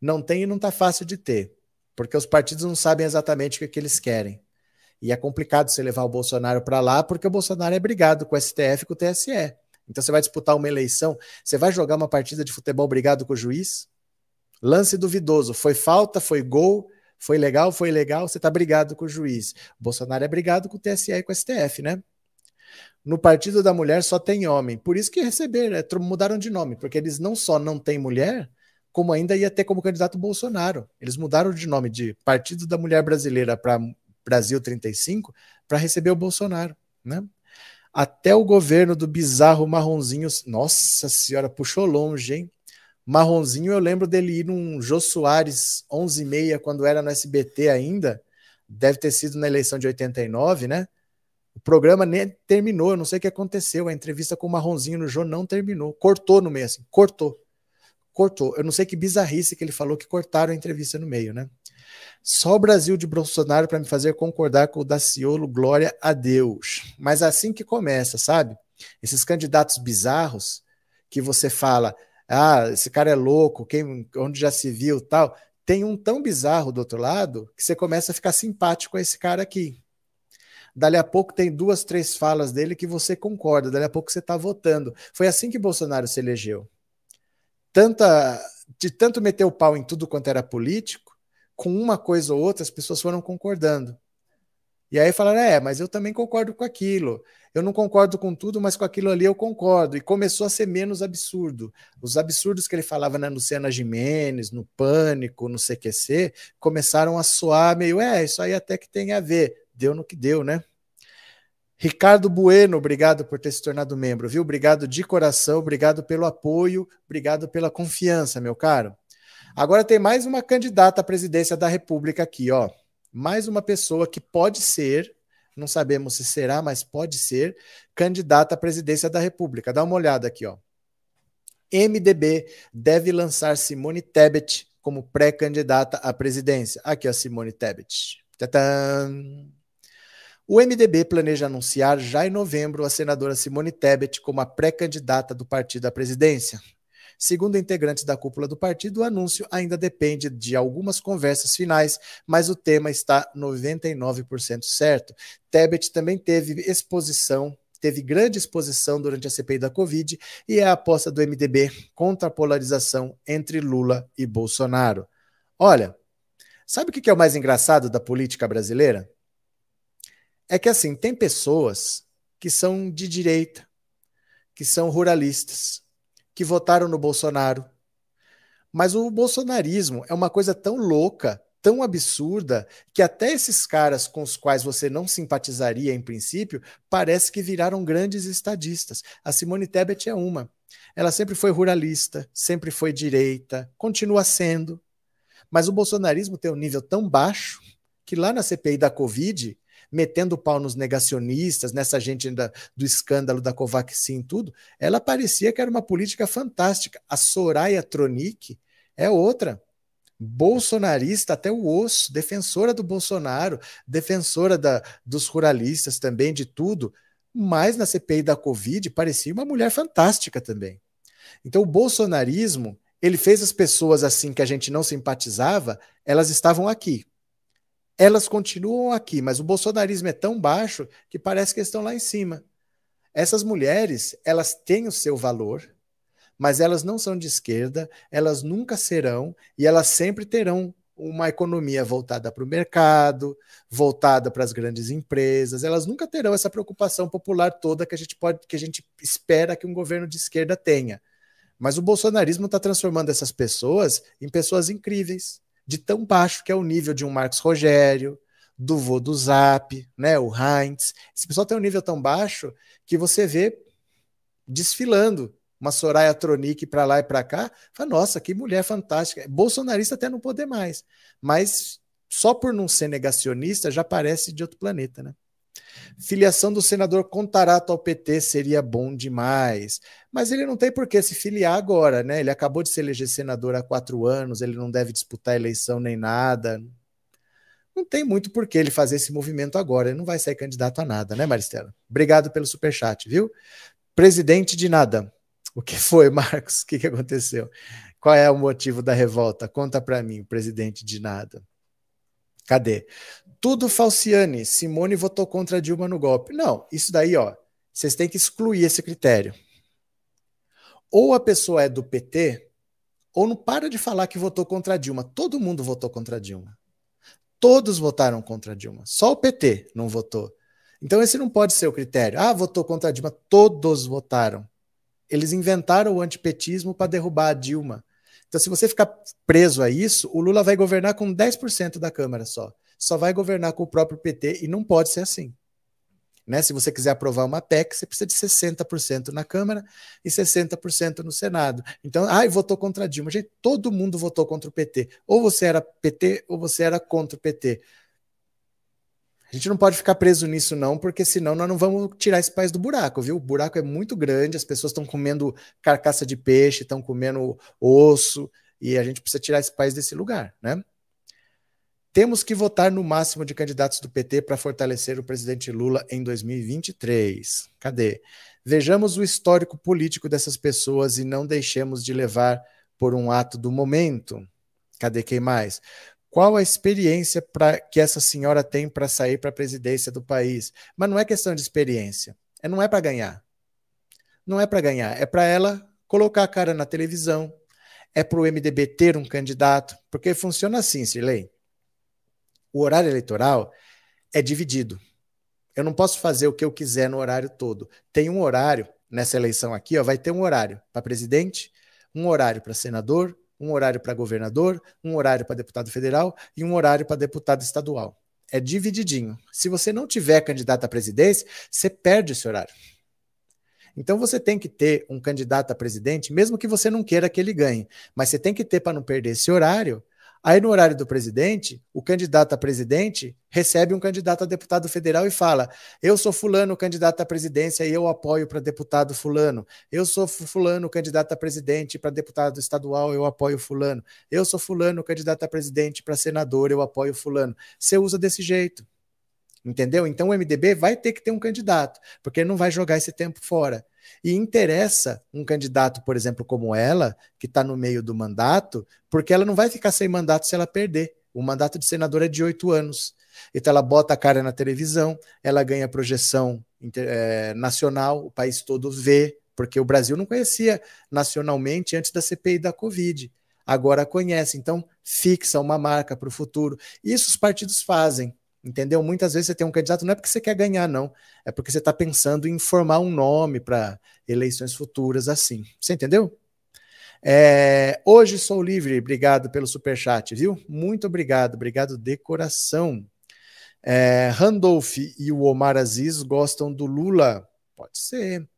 Não tem e não está fácil de ter, porque os partidos não sabem exatamente o que, que eles querem. E é complicado você levar o Bolsonaro para lá, porque o Bolsonaro é brigado com o STF e com o TSE. Então você vai disputar uma eleição, você vai jogar uma partida de futebol brigado com o juiz? Lance duvidoso, foi falta, foi gol, foi legal, foi legal, você está brigado com o juiz. Bolsonaro é brigado com o TSE e com o STF, né? No Partido da Mulher só tem homem. Por isso que receberam, é, mudaram de nome, porque eles não só não têm mulher, como ainda ia ter como candidato Bolsonaro. Eles mudaram de nome de Partido da Mulher Brasileira para Brasil 35 para receber o Bolsonaro, né? Até o governo do bizarro marronzinho, nossa senhora, puxou longe, hein? Marronzinho, eu lembro dele ir num Jô Soares 11 e meia, quando era no SBT ainda, deve ter sido na eleição de 89, né? O programa nem terminou, eu não sei o que aconteceu, a entrevista com o Marronzinho no Jô não terminou, cortou no meio, assim, cortou, cortou. Eu não sei que bizarrice que ele falou que cortaram a entrevista no meio, né? Só o Brasil de Bolsonaro para me fazer concordar com o Daciolo, glória a Deus. Mas assim que começa, sabe? Esses candidatos bizarros que você fala, ah, esse cara é louco, quem, onde já se viu tal. Tem um tão bizarro do outro lado que você começa a ficar simpático com esse cara aqui. Dali a pouco tem duas, três falas dele que você concorda, dali a pouco você está votando. Foi assim que Bolsonaro se elegeu. Tanta, de tanto meter o pau em tudo quanto era político, com uma coisa ou outra as pessoas foram concordando. E aí falaram: é, mas eu também concordo com aquilo. Eu não concordo com tudo, mas com aquilo ali eu concordo. E começou a ser menos absurdo. Os absurdos que ele falava na Luciana Jimenez, no Pânico, no CQC, começaram a soar meio: é, isso aí até que tem a ver. Deu no que deu, né? Ricardo Bueno, obrigado por ter se tornado membro, viu? Obrigado de coração, obrigado pelo apoio, obrigado pela confiança, meu caro. Agora tem mais uma candidata à presidência da República aqui, ó mais uma pessoa que pode ser, não sabemos se será, mas pode ser, candidata à presidência da República. Dá uma olhada aqui, ó. MDB deve lançar Simone Tebet como pré-candidata à presidência. Aqui, ó, Simone Tebet. Tadã! O MDB planeja anunciar já em novembro a senadora Simone Tebet como a pré-candidata do partido à presidência. Segundo integrantes da cúpula do partido, o anúncio ainda depende de algumas conversas finais, mas o tema está 99% certo. Tebet também teve exposição teve grande exposição durante a CPI da Covid e é a aposta do MDB contra a polarização entre Lula e Bolsonaro. Olha, sabe o que é o mais engraçado da política brasileira? É que assim, tem pessoas que são de direita, que são ruralistas, que votaram no Bolsonaro, Mas o bolsonarismo é uma coisa tão louca, tão absurda, que até esses caras com os quais você não simpatizaria em princípio, parece que viraram grandes estadistas. A Simone Tebet é uma. Ela sempre foi ruralista, sempre foi direita, continua sendo. Mas o bolsonarismo tem um nível tão baixo que lá na CPI da Covid, metendo pau nos negacionistas, nessa gente ainda do escândalo da Covaxin e tudo, ela parecia que era uma política fantástica. A Soraya Tronic é outra. Bolsonarista até o osso, defensora do Bolsonaro, defensora da, dos ruralistas também, de tudo, mas na CPI da Covid parecia uma mulher fantástica também. Então o bolsonarismo, ele fez as pessoas assim que a gente não simpatizava, elas estavam aqui elas continuam aqui, mas o bolsonarismo é tão baixo que parece que estão lá em cima. Essas mulheres, elas têm o seu valor, mas elas não são de esquerda, elas nunca serão e elas sempre terão uma economia voltada para o mercado, voltada para as grandes empresas. Elas nunca terão essa preocupação popular toda que a gente pode, que a gente espera que um governo de esquerda tenha. Mas o bolsonarismo está transformando essas pessoas em pessoas incríveis, de tão baixo que é o nível de um Marcos Rogério, do vô do Zap, né, o Heinz. Esse pessoal tem um nível tão baixo que você vê desfilando uma Soraya Tronic para lá e para cá, fala, nossa, que mulher fantástica. Bolsonarista até não poder mais, mas só por não ser negacionista já parece de outro planeta, né? Filiação do senador Contarato ao PT seria bom demais. Mas ele não tem por que se filiar agora, né? Ele acabou de se eleger senador há quatro anos, ele não deve disputar eleição nem nada. Não tem muito por que ele fazer esse movimento agora. Ele não vai sair candidato a nada, né, Maristela? Obrigado pelo superchat, viu? Presidente de nada. O que foi, Marcos? O que, que aconteceu? Qual é o motivo da revolta? Conta para mim, presidente de nada. Cadê? Tudo Falciane. Simone votou contra Dilma no golpe. Não, isso daí, ó, vocês têm que excluir esse critério. Ou a pessoa é do PT, ou não para de falar que votou contra Dilma. Todo mundo votou contra Dilma. Todos votaram contra Dilma. Só o PT não votou. Então esse não pode ser o critério. Ah, votou contra Dilma. Todos votaram. Eles inventaram o antipetismo para derrubar a Dilma. Então, se você ficar preso a isso, o Lula vai governar com 10% da Câmara só só vai governar com o próprio PT e não pode ser assim. Né? Se você quiser aprovar uma PEC, você precisa de 60% na Câmara e 60% no Senado. Então, ai, votou contra Dilma. Gente, todo mundo votou contra o PT. Ou você era PT ou você era contra o PT. A gente não pode ficar preso nisso, não, porque senão nós não vamos tirar esse país do buraco, viu? O buraco é muito grande, as pessoas estão comendo carcaça de peixe, estão comendo osso, e a gente precisa tirar esse país desse lugar, né? Temos que votar no máximo de candidatos do PT para fortalecer o presidente Lula em 2023. Cadê? Vejamos o histórico político dessas pessoas e não deixemos de levar por um ato do momento. Cadê quem mais? Qual a experiência pra, que essa senhora tem para sair para a presidência do país? Mas não é questão de experiência. É, não é para ganhar. Não é para ganhar. É para ela colocar a cara na televisão. É para o MDB ter um candidato. Porque funciona assim, Sirlei o horário eleitoral é dividido. Eu não posso fazer o que eu quiser no horário todo. Tem um horário nessa eleição aqui, ó, vai ter um horário para presidente, um horário para senador, um horário para governador, um horário para deputado federal e um horário para deputado estadual. É divididinho. Se você não tiver candidato à presidência, você perde esse horário. Então você tem que ter um candidato a presidente, mesmo que você não queira que ele ganhe, mas você tem que ter para não perder esse horário Aí, no horário do presidente, o candidato a presidente recebe um candidato a deputado federal e fala: Eu sou Fulano, candidato à presidência, e eu apoio para deputado Fulano. Eu sou Fulano, candidato a presidente, para deputado estadual, eu apoio Fulano. Eu sou Fulano, candidato a presidente, para senador, eu apoio Fulano. Você usa desse jeito. Entendeu? Então o MDB vai ter que ter um candidato, porque ele não vai jogar esse tempo fora. E interessa um candidato, por exemplo, como ela, que está no meio do mandato, porque ela não vai ficar sem mandato se ela perder. O mandato de senador é de oito anos. Então ela bota a cara na televisão, ela ganha projeção é, nacional, o país todo vê, porque o Brasil não conhecia nacionalmente antes da CPI da Covid. Agora conhece, então fixa uma marca para o futuro. Isso os partidos fazem. Entendeu? Muitas vezes você tem um candidato, não é porque você quer ganhar, não. É porque você está pensando em formar um nome para eleições futuras assim. Você entendeu? É, hoje sou livre, obrigado pelo superchat, viu? Muito obrigado, obrigado de coração. É, Randolph e o Omar Aziz gostam do Lula? Pode ser.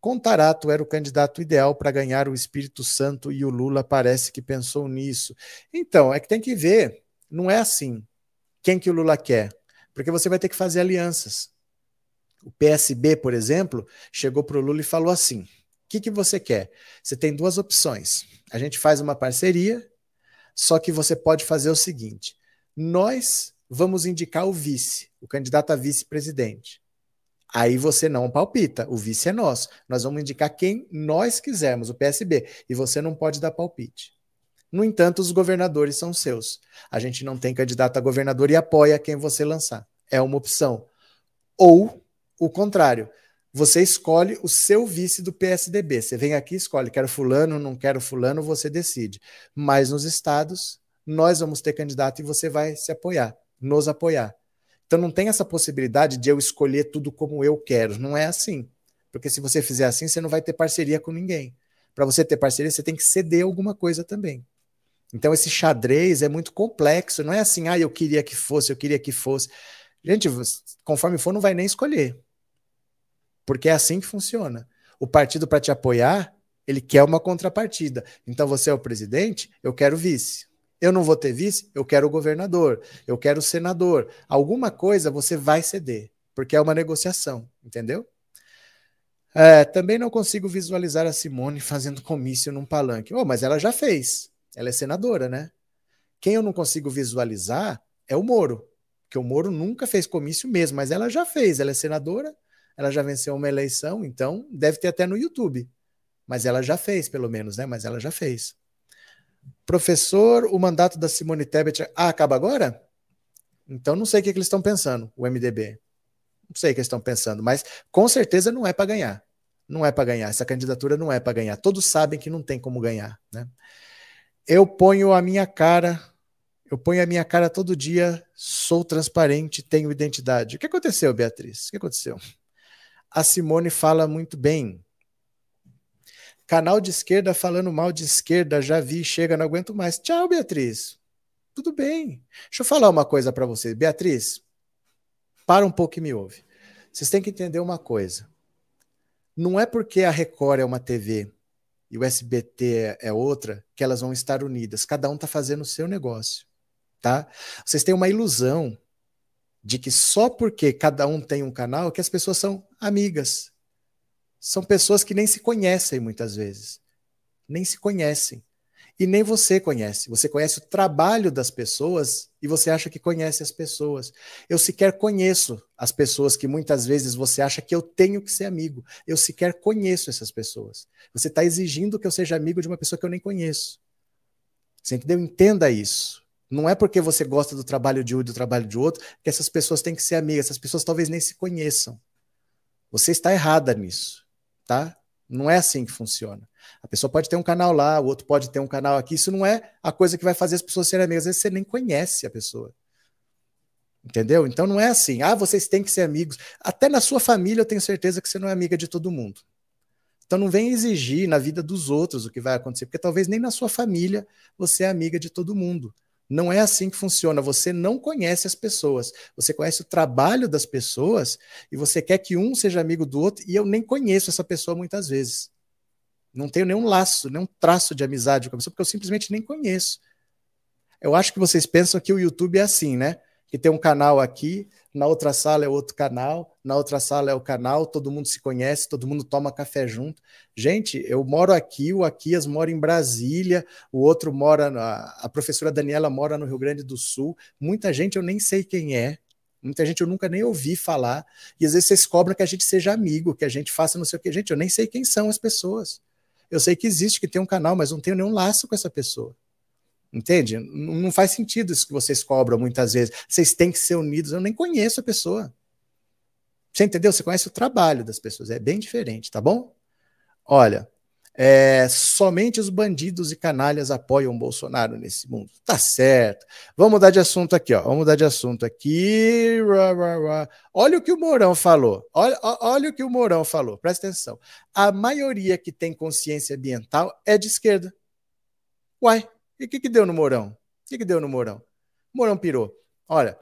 Contarato era o candidato ideal para ganhar o Espírito Santo e o Lula parece que pensou nisso. Então, é que tem que ver, não é assim. Quem que o Lula quer? Porque você vai ter que fazer alianças. O PSB, por exemplo, chegou para o Lula e falou assim: o que, que você quer? Você tem duas opções. A gente faz uma parceria, só que você pode fazer o seguinte: nós vamos indicar o vice, o candidato a vice-presidente. Aí você não palpita, o vice é nosso. Nós vamos indicar quem nós quisermos, o PSB, e você não pode dar palpite. No entanto, os governadores são seus. A gente não tem candidato a governador e apoia quem você lançar. É uma opção. Ou o contrário, você escolhe o seu vice do PSDB. Você vem aqui, escolhe, quero fulano, não quero fulano, você decide. Mas nos estados, nós vamos ter candidato e você vai se apoiar, nos apoiar. Então não tem essa possibilidade de eu escolher tudo como eu quero. Não é assim. Porque se você fizer assim, você não vai ter parceria com ninguém. Para você ter parceria, você tem que ceder alguma coisa também. Então esse xadrez é muito complexo. Não é assim, ah, eu queria que fosse, eu queria que fosse. Gente, conforme for, não vai nem escolher. Porque é assim que funciona. O partido, para te apoiar, ele quer uma contrapartida. Então você é o presidente, eu quero vice. Eu não vou ter vice, eu quero o governador, eu quero o senador. Alguma coisa você vai ceder, porque é uma negociação, entendeu? É, também não consigo visualizar a Simone fazendo comício num palanque. Oh, mas ela já fez. Ela é senadora, né? Quem eu não consigo visualizar é o Moro, que o Moro nunca fez comício mesmo, mas ela já fez. Ela é senadora, ela já venceu uma eleição, então deve ter até no YouTube. Mas ela já fez, pelo menos, né? Mas ela já fez. Professor, o mandato da Simone Tebet ah, acaba agora? Então não sei o que, que eles estão pensando, o MDB. Não sei o que eles estão pensando, mas com certeza não é para ganhar. Não é para ganhar. Essa candidatura não é para ganhar. Todos sabem que não tem como ganhar. Né? Eu ponho a minha cara, eu ponho a minha cara todo dia, sou transparente, tenho identidade. O que aconteceu, Beatriz? O que aconteceu? A Simone fala muito bem. Canal de esquerda falando mal de esquerda, já vi, chega, não aguento mais. Tchau, Beatriz. Tudo bem. Deixa eu falar uma coisa para você. Beatriz, para um pouco e me ouve. Vocês têm que entender uma coisa. Não é porque a Record é uma TV e o SBT é outra que elas vão estar unidas. Cada um está fazendo o seu negócio, tá? Vocês têm uma ilusão de que só porque cada um tem um canal que as pessoas são amigas, são pessoas que nem se conhecem muitas vezes. Nem se conhecem. E nem você conhece. Você conhece o trabalho das pessoas e você acha que conhece as pessoas. Eu sequer conheço as pessoas que muitas vezes você acha que eu tenho que ser amigo. Eu sequer conheço essas pessoas. Você está exigindo que eu seja amigo de uma pessoa que eu nem conheço. Você entendeu? Entenda isso. Não é porque você gosta do trabalho de um e do trabalho de outro que essas pessoas têm que ser amigas. Essas pessoas talvez nem se conheçam. Você está errada nisso tá? Não é assim que funciona. A pessoa pode ter um canal lá, o outro pode ter um canal aqui. Isso não é a coisa que vai fazer as pessoas serem amigas. Às vezes você nem conhece a pessoa. Entendeu? Então não é assim. Ah, vocês têm que ser amigos. Até na sua família eu tenho certeza que você não é amiga de todo mundo. Então não vem exigir na vida dos outros o que vai acontecer, porque talvez nem na sua família você é amiga de todo mundo. Não é assim que funciona. Você não conhece as pessoas. Você conhece o trabalho das pessoas e você quer que um seja amigo do outro. E eu nem conheço essa pessoa muitas vezes. Não tenho nenhum laço, nenhum traço de amizade com a pessoa, porque eu simplesmente nem conheço. Eu acho que vocês pensam que o YouTube é assim, né? Que tem um canal aqui, na outra sala é outro canal, na outra sala é o canal, todo mundo se conhece, todo mundo toma café junto. Gente, eu moro aqui, o Aquias mora em Brasília, o outro mora, na, a professora Daniela mora no Rio Grande do Sul, muita gente eu nem sei quem é, muita gente eu nunca nem ouvi falar, e às vezes vocês cobram que a gente seja amigo, que a gente faça não sei o que. Gente, eu nem sei quem são as pessoas. Eu sei que existe, que tem um canal, mas não tenho nenhum laço com essa pessoa. Entende? Não faz sentido isso que vocês cobram muitas vezes. Vocês têm que ser unidos. Eu nem conheço a pessoa. Você entendeu? Você conhece o trabalho das pessoas. É bem diferente, tá bom? Olha, é, somente os bandidos e canalhas apoiam Bolsonaro nesse mundo. Tá certo. Vamos mudar de assunto aqui, ó. Vamos mudar de assunto aqui. Olha o que o Mourão falou. Olha, olha o que o Mourão falou. Presta atenção. A maioria que tem consciência ambiental é de esquerda. Uai, e o que, que deu no Mourão? O que, que deu no Mourão? Mourão pirou. Olha,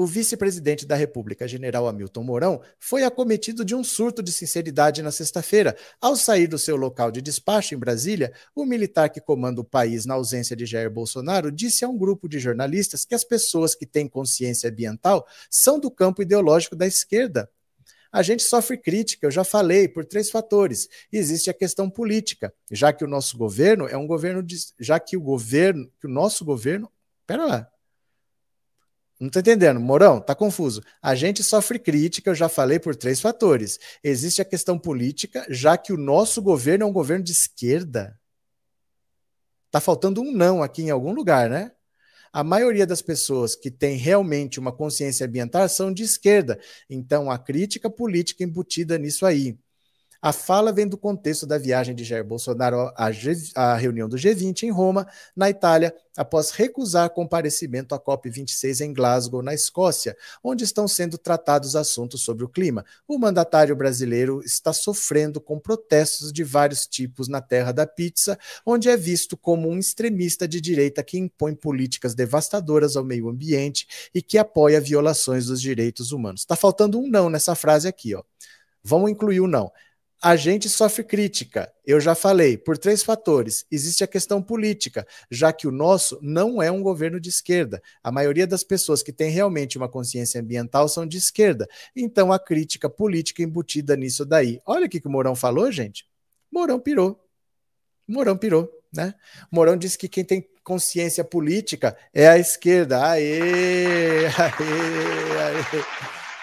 o vice-presidente da República, general Hamilton Mourão, foi acometido de um surto de sinceridade na sexta-feira. Ao sair do seu local de despacho em Brasília, o militar que comanda o país na ausência de Jair Bolsonaro disse a um grupo de jornalistas que as pessoas que têm consciência ambiental são do campo ideológico da esquerda. A gente sofre crítica, eu já falei, por três fatores. Existe a questão política, já que o nosso governo é um governo de, já que o governo, que o nosso governo, pera lá, não tô entendendo, Mourão, tá confuso. A gente sofre crítica, eu já falei, por três fatores. Existe a questão política, já que o nosso governo é um governo de esquerda. Tá faltando um não aqui em algum lugar, né? A maioria das pessoas que tem realmente uma consciência ambiental são de esquerda. Então, a crítica política embutida nisso aí. A fala vem do contexto da viagem de Jair Bolsonaro à, G, à reunião do G20 em Roma, na Itália, após recusar comparecimento à COP26 em Glasgow, na Escócia, onde estão sendo tratados assuntos sobre o clima. O mandatário brasileiro está sofrendo com protestos de vários tipos na terra da pizza, onde é visto como um extremista de direita que impõe políticas devastadoras ao meio ambiente e que apoia violações dos direitos humanos. Está faltando um não nessa frase aqui, ó. Vamos incluir o não. A gente sofre crítica, eu já falei, por três fatores. Existe a questão política, já que o nosso não é um governo de esquerda. A maioria das pessoas que tem realmente uma consciência ambiental são de esquerda. Então a crítica política embutida nisso daí. Olha o que, o Mourão falou, gente. Mourão pirou. Mourão pirou, né? Mourão disse que quem tem consciência política é a esquerda. Aê! Aê! aê.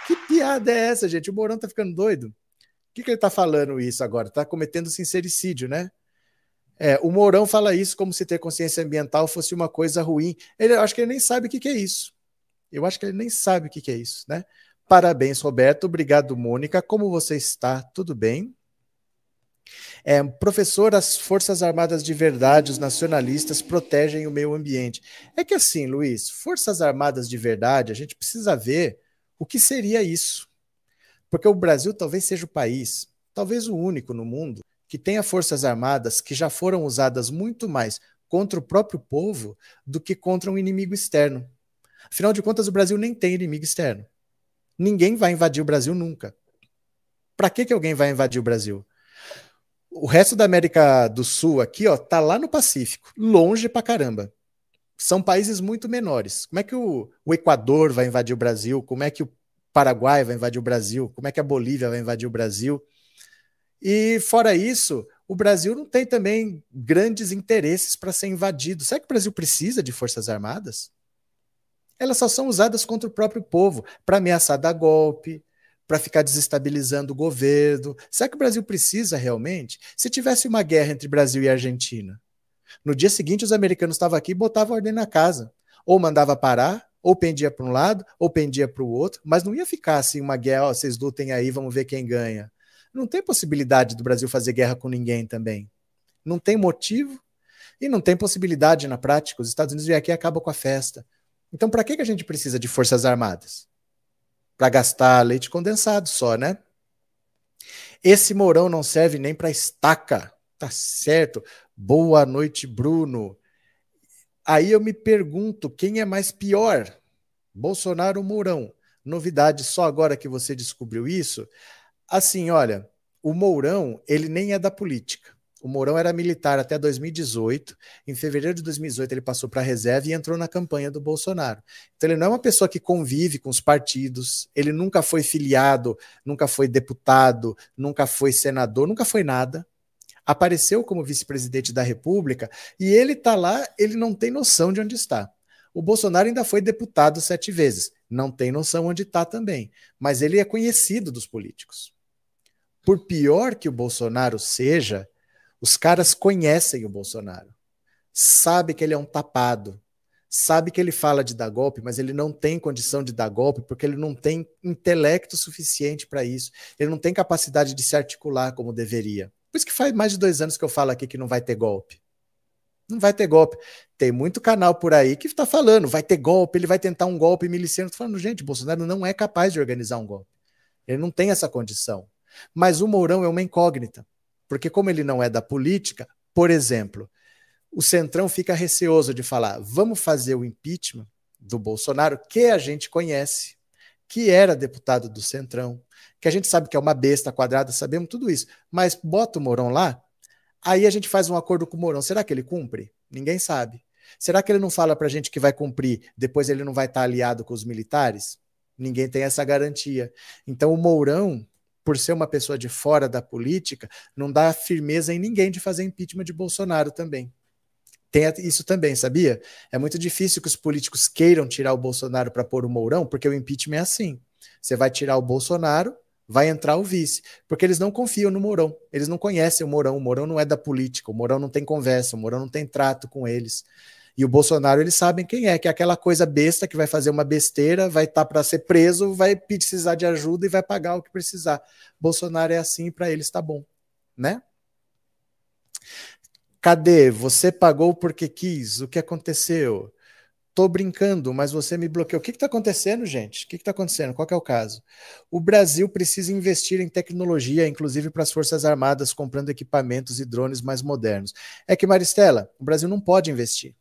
Que piada é essa, gente? O Mourão tá ficando doido que, que ele está falando isso agora? Está cometendo sincericídio, né? É, o Mourão fala isso como se ter consciência ambiental fosse uma coisa ruim. Ele, eu acho que ele nem sabe o que, que é isso. Eu acho que ele nem sabe o que, que é isso, né? Parabéns, Roberto. Obrigado, Mônica. Como você está? Tudo bem? É, professor, as Forças Armadas de verdade, os nacionalistas, protegem o meio ambiente. É que assim, Luiz, Forças Armadas de verdade, a gente precisa ver o que seria isso. Porque o Brasil talvez seja o país, talvez o único no mundo, que tenha forças armadas que já foram usadas muito mais contra o próprio povo do que contra um inimigo externo. Afinal de contas, o Brasil nem tem inimigo externo. Ninguém vai invadir o Brasil nunca. Para que, que alguém vai invadir o Brasil? O resto da América do Sul aqui, ó, tá lá no Pacífico, longe pra caramba. São países muito menores. Como é que o, o Equador vai invadir o Brasil? Como é que o Paraguai vai invadir o Brasil, como é que a Bolívia vai invadir o Brasil. E fora isso, o Brasil não tem também grandes interesses para ser invadido. Será que o Brasil precisa de forças armadas? Elas só são usadas contra o próprio povo, para ameaçar dar golpe, para ficar desestabilizando o governo. Será que o Brasil precisa realmente? Se tivesse uma guerra entre Brasil e Argentina, no dia seguinte os americanos estavam aqui e botavam ordem na casa. Ou mandava parar, ou pendia para um lado, ou pendia para o outro, mas não ia ficar assim uma guerra, ó, vocês lutem aí, vamos ver quem ganha. Não tem possibilidade do Brasil fazer guerra com ninguém também. Não tem motivo e não tem possibilidade na prática. Os Estados Unidos vêm aqui e acabam com a festa. Então, para que, que a gente precisa de forças armadas? Para gastar leite condensado só, né? Esse Mourão não serve nem para estaca. Tá certo. Boa noite, Bruno. Aí eu me pergunto quem é mais pior, Bolsonaro ou Mourão? Novidade só agora que você descobriu isso? Assim, olha, o Mourão, ele nem é da política. O Mourão era militar até 2018. Em fevereiro de 2018, ele passou para a reserva e entrou na campanha do Bolsonaro. Então, ele não é uma pessoa que convive com os partidos, ele nunca foi filiado, nunca foi deputado, nunca foi senador, nunca foi nada apareceu como vice-presidente da República e ele está lá, ele não tem noção de onde está. O Bolsonaro ainda foi deputado sete vezes, não tem noção onde está também, mas ele é conhecido dos políticos. Por pior que o Bolsonaro seja, os caras conhecem o Bolsonaro, sabe que ele é um tapado, sabe que ele fala de dar golpe, mas ele não tem condição de dar golpe porque ele não tem intelecto suficiente para isso, ele não tem capacidade de se articular como deveria. Por isso que faz mais de dois anos que eu falo aqui que não vai ter golpe. Não vai ter golpe. Tem muito canal por aí que está falando, vai ter golpe, ele vai tentar um golpe miliciano. Estou falando, gente, Bolsonaro não é capaz de organizar um golpe. Ele não tem essa condição. Mas o Mourão é uma incógnita. Porque como ele não é da política, por exemplo, o Centrão fica receoso de falar: vamos fazer o impeachment do Bolsonaro, que a gente conhece, que era deputado do Centrão, que a gente sabe que é uma besta quadrada, sabemos tudo isso, mas bota o Mourão lá, aí a gente faz um acordo com o Mourão. Será que ele cumpre? Ninguém sabe. Será que ele não fala para a gente que vai cumprir, depois ele não vai estar aliado com os militares? Ninguém tem essa garantia. Então o Mourão, por ser uma pessoa de fora da política, não dá firmeza em ninguém de fazer impeachment de Bolsonaro também. Tem isso também, sabia? É muito difícil que os políticos queiram tirar o Bolsonaro para pôr o Mourão, porque o impeachment é assim. Você vai tirar o Bolsonaro, vai entrar o vice, porque eles não confiam no Mourão. Eles não conhecem o Mourão. O Mourão não é da política. O Mourão não tem conversa. O Mourão não tem trato com eles. E o Bolsonaro, eles sabem quem é, que é aquela coisa besta que vai fazer uma besteira, vai estar tá para ser preso, vai precisar de ajuda e vai pagar o que precisar. Bolsonaro é assim, para eles tá bom, né? Cadê? Você pagou porque quis. O que aconteceu? Tô brincando, mas você me bloqueou. O que está acontecendo, gente? O que está acontecendo? Qual é o caso? O Brasil precisa investir em tecnologia, inclusive para as Forças Armadas, comprando equipamentos e drones mais modernos. É que, Maristela, o Brasil não pode investir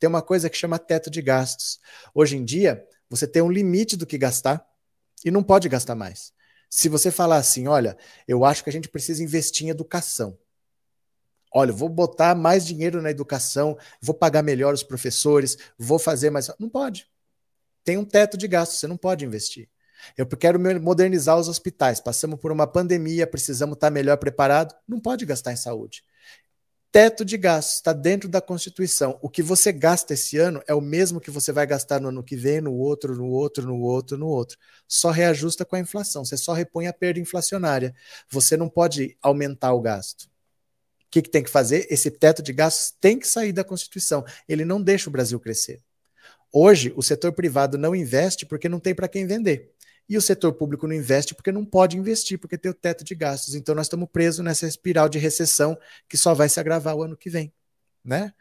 tem uma coisa que chama teto de gastos. Hoje em dia, você tem um limite do que gastar e não pode gastar mais. Se você falar assim, olha, eu acho que a gente precisa investir em educação. Olha, vou botar mais dinheiro na educação, vou pagar melhor os professores, vou fazer mais. Não pode. Tem um teto de gastos, você não pode investir. Eu quero modernizar os hospitais. Passamos por uma pandemia, precisamos estar melhor preparado. Não pode gastar em saúde teto de gastos, está dentro da Constituição. O que você gasta esse ano é o mesmo que você vai gastar no ano que vem, no outro, no outro, no outro, no outro. Só reajusta com a inflação, você só repõe a perda inflacionária. Você não pode aumentar o gasto. Que, que tem que fazer? Esse teto de gastos tem que sair da Constituição. Ele não deixa o Brasil crescer. Hoje, o setor privado não investe porque não tem para quem vender e o setor público não investe porque não pode investir, porque tem o teto de gastos. Então nós estamos presos nessa espiral de recessão que só vai se agravar o ano que vem, né?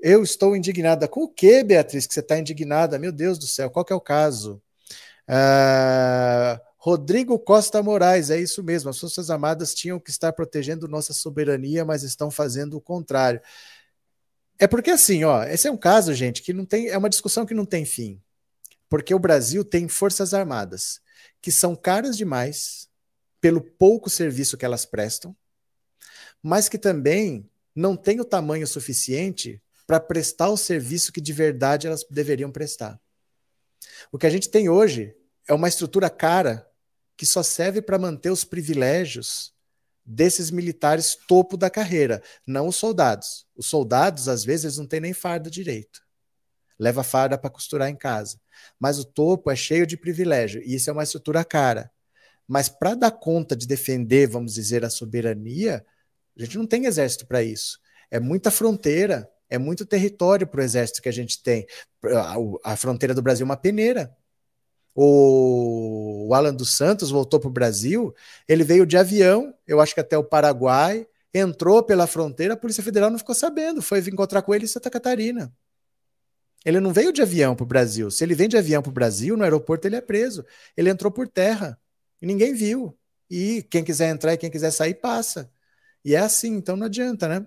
Eu estou indignada. Com o que, Beatriz, que você está indignada? Meu Deus do céu, qual que é o caso? Uh, Rodrigo Costa Moraes, é isso mesmo. As Forças Armadas tinham que estar protegendo nossa soberania, mas estão fazendo o contrário. É porque assim, ó, esse é um caso, gente, que não tem, é uma discussão que não tem fim. Porque o Brasil tem forças armadas que são caras demais pelo pouco serviço que elas prestam, mas que também não têm o tamanho suficiente para prestar o serviço que de verdade elas deveriam prestar. O que a gente tem hoje é uma estrutura cara que só serve para manter os privilégios desses militares topo da carreira, não os soldados. Os soldados, às vezes, não têm nem farda direito. Leva farda para costurar em casa mas o topo é cheio de privilégio e isso é uma estrutura cara. Mas para dar conta de defender, vamos dizer, a soberania, a gente não tem exército para isso. É muita fronteira, é muito território para o exército que a gente tem. A, a fronteira do Brasil é uma peneira. O, Alan dos Santos voltou para o Brasil, ele veio de avião, eu acho que até o Paraguai, entrou pela fronteira, a Polícia Federal não ficou sabendo, foi encontrar com ele em Santa Catarina. Ele não veio de avião para o Brasil. Se ele vem de avião para o Brasil, no aeroporto ele é preso. Ele entrou por terra e ninguém viu. E quem quiser entrar e quem quiser sair, passa. E é assim, então não adianta, né?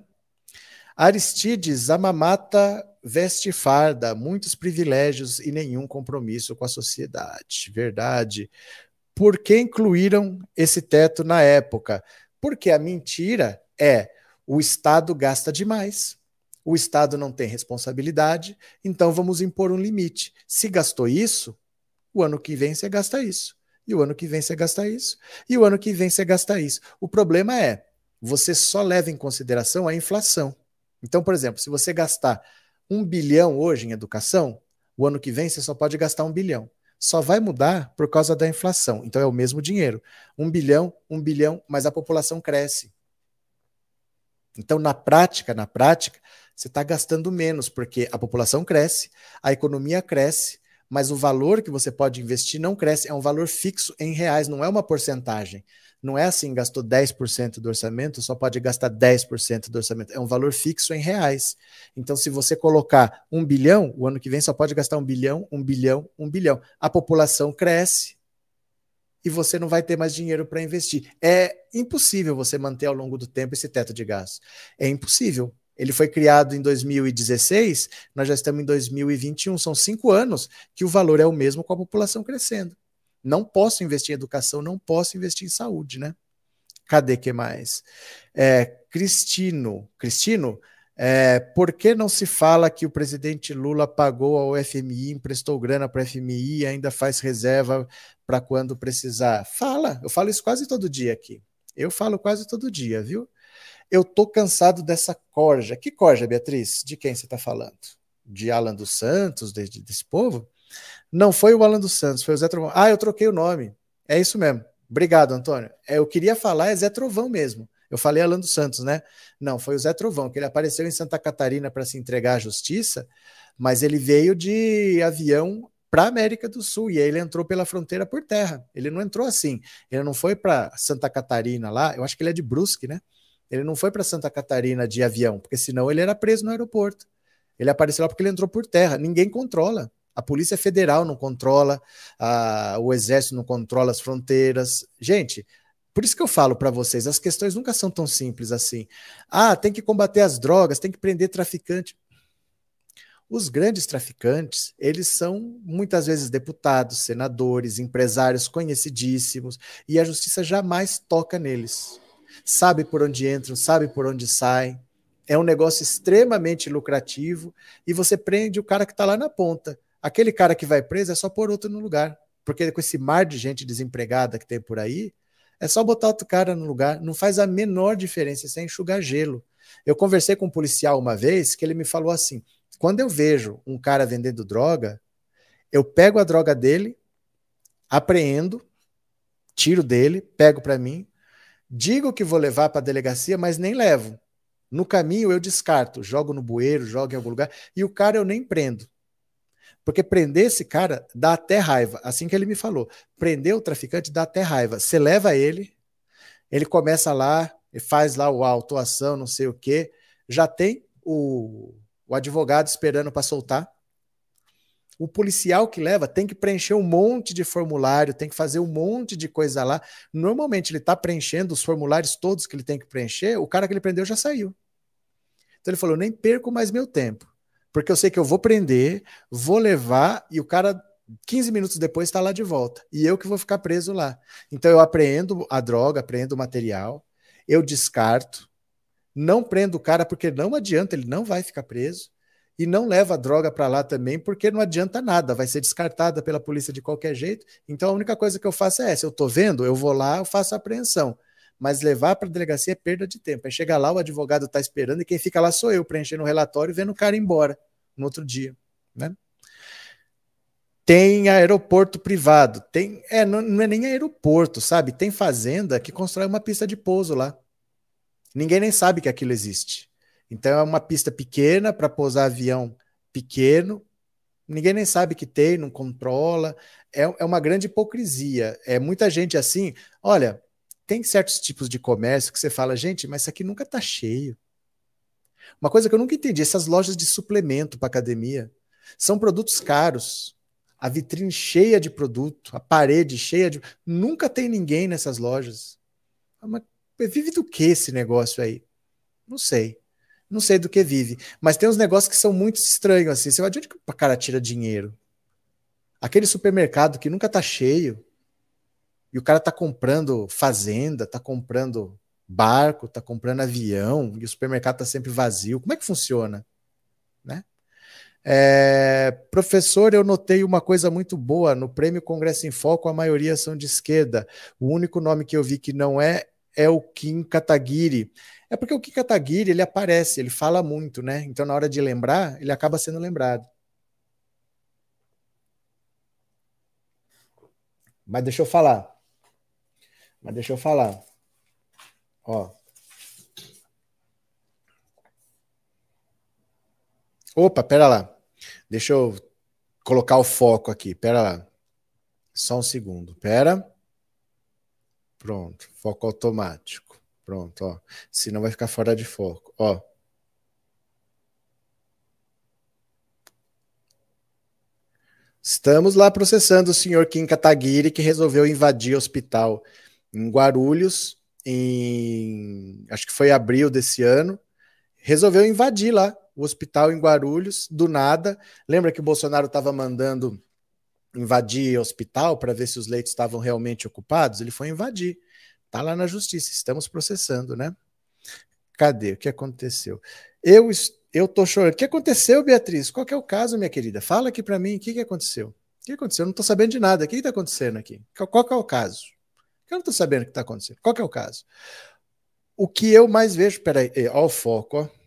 Aristides, a mamata veste farda, muitos privilégios e nenhum compromisso com a sociedade. Verdade. Por que incluíram esse teto na época? Porque a mentira é o Estado gasta demais o Estado não tem responsabilidade, então vamos impor um limite. Se gastou isso, o ano que vem você gasta isso. E o ano que vem você gasta isso. E o ano que vem você gasta isso. O problema é, você só leva em consideração a inflação. Então, por exemplo, se você gastar um bilhão hoje em educação, o ano que vem você só pode gastar um bilhão. Só vai mudar por causa da inflação. Então é o mesmo dinheiro. Um bilhão, um bilhão, mas a população cresce. Então, na prática, na prática, você está gastando menos, porque a população cresce, a economia cresce, mas o valor que você pode investir não cresce, é um valor fixo em reais, não é uma porcentagem. Não é assim, gastou 10% do orçamento, só pode gastar 10% do orçamento. É um valor fixo em reais. Então, se você colocar um bilhão, o ano que vem só pode gastar um bilhão, um bilhão, um bilhão. A população cresce e você não vai ter mais dinheiro para investir. É impossível você manter ao longo do tempo esse teto de gastos. É impossível Ele foi criado em 2016, nós já estamos em 2021, são cinco anos que o valor é o mesmo com a população crescendo. Não posso investir em educação, não posso investir em saúde, né? Cadê que mais? É, Cristino, Cristino, é, por que não se fala que o presidente Lula pagou ao FMI, emprestou grana para o FMI e ainda faz reserva para quando precisar? Fala, eu falo isso quase todo dia aqui. Eu falo quase todo dia, viu? Eu tô cansado dessa corja. Que corja, Beatriz? De quem você está falando? De Alan dos Santos, de, de, desse povo? Não foi o Alan dos Santos, foi o Zé Trovão. Ah, eu troquei o nome. É isso mesmo. Obrigado, Antônio. É, eu queria falar é Zé Trovão mesmo. Eu falei Alan dos Santos, né? Não, foi o Zé Trovão, que ele apareceu em Santa Catarina para se entregar à justiça, mas ele veio de avião para a América do Sul e aí ele entrou pela fronteira por terra. Ele não entrou assim. Ele não foi para Santa Catarina lá, eu acho que ele é de Brusque, né? Ele não foi para Santa Catarina de avião, porque senão ele era preso no aeroporto. Ele apareceu lá porque ele entrou por terra. Ninguém controla. A Polícia Federal não controla, a, o Exército não controla as fronteiras. Gente, por isso que eu falo para vocês, as questões nunca são tão simples assim. Ah, tem que combater as drogas, tem que prender traficante. Os grandes traficantes, eles são muitas vezes deputados, senadores, empresários conhecidíssimos, e a justiça jamais toca neles. Sabe por onde entram, sabe por onde saem. É um negócio extremamente lucrativo e você prende o cara que está lá na ponta. Aquele cara que vai preso é só pôr outro no lugar. Porque com esse mar de gente desempregada que tem por aí, é só botar outro cara no lugar. Não faz a menor diferença, isso é enxugar gelo. Eu conversei com um policial uma vez que ele me falou assim: quando eu vejo um cara vendendo droga, eu pego a droga dele, apreendo, tiro dele, pego para mim, digo que vou levar para a delegacia, mas nem levo. No caminho eu descarto, jogo no bueiro, jogo em algum lugar, e o cara eu nem prendo. Porque prender esse cara dá até raiva. Assim que ele me falou. Prender o traficante dá até raiva. Você leva ele, ele começa lá, ele faz lá o autuação, não sei o quê. Já tem o, o advogado esperando para soltar. O policial que leva tem que preencher um monte de formulário, tem que fazer um monte de coisa lá. Normalmente ele está preenchendo os formulários todos que ele tem que preencher, o cara que ele prendeu já saiu. Então ele falou: nem perco mais meu tempo porque eu sei que eu vou prender, vou levar e o cara 15 minutos depois está lá de volta. E eu que vou ficar preso lá. Então eu apreendo a droga, apreendo o material, eu descarto, não prendo o cara porque não adianta, ele não vai ficar preso. E não leva a droga para lá também, porque não adianta nada, vai ser descartada pela polícia de qualquer jeito. Então a única coisa que eu faço é essa: eu estou vendo, eu vou lá, eu faço a apreensão mas levar para a delegacia é perda de tempo. Aí chega lá, o advogado está esperando e quem fica lá sou eu, preenchendo o relatório e vendo o cara embora no outro dia. Né? Tem aeroporto privado, tem, é, não, não é nem aeroporto, sabe? Tem fazenda que constrói uma pista de pouso lá. Ninguém nem sabe que aquilo existe. Então é uma pista pequena para pousar avião pequeno. Ninguém nem sabe que tem, não controla. É, é uma grande hipocrisia. É muita gente assim. Olha, tem certos tipos de comércio que você fala, gente, mas isso aqui nunca está cheio. Uma coisa que eu nunca entendi, essas lojas de suplemento para academia são produtos caros. A vitrine cheia de produto, a parede cheia de. Nunca tem ninguém nessas lojas. Ah, mas vive do que esse negócio aí? Não sei. Não sei do que vive. Mas tem uns negócios que são muito estranhos assim. Você vai de onde que o cara tira dinheiro? Aquele supermercado que nunca tá cheio e o cara tá comprando fazenda, tá comprando barco, tá comprando avião e o supermercado tá sempre vazio. Como é que funciona? Né? É, professor, eu notei uma coisa muito boa no Prêmio Congresso em Foco, a maioria são de esquerda. O único nome que eu vi que não é é o Kim Kataguiri. É porque o Kim Kataguiri ele aparece, ele fala muito, né? Então na hora de lembrar, ele acaba sendo lembrado. Mas deixa eu falar. Mas deixa eu falar. Ó. Opa, pera lá. Deixa eu colocar o foco aqui. Pera lá. Só um segundo. Pera. Pronto. Foco automático. Pronto, ó. Senão vai ficar fora de foco. Ó. Estamos lá processando o senhor Kim Kataguiri, que resolveu invadir o hospital em Guarulhos, em acho que foi abril desse ano. resolveu invadir lá o hospital em Guarulhos, do nada. Lembra que o Bolsonaro estava mandando invadir o hospital para ver se os leitos estavam realmente ocupados? Ele foi invadir. Está lá na justiça, estamos processando, né? Cadê? O que aconteceu? Eu eu tô chorando. O que aconteceu, Beatriz? Qual que é o caso, minha querida? Fala aqui para mim, o que, que aconteceu? O que aconteceu? Eu não estou sabendo de nada. O que está acontecendo aqui? Qual que é o caso? Eu não estou sabendo o que está acontecendo. Qual que é o caso? O que eu mais vejo. Peraí, ó, o foco, ó.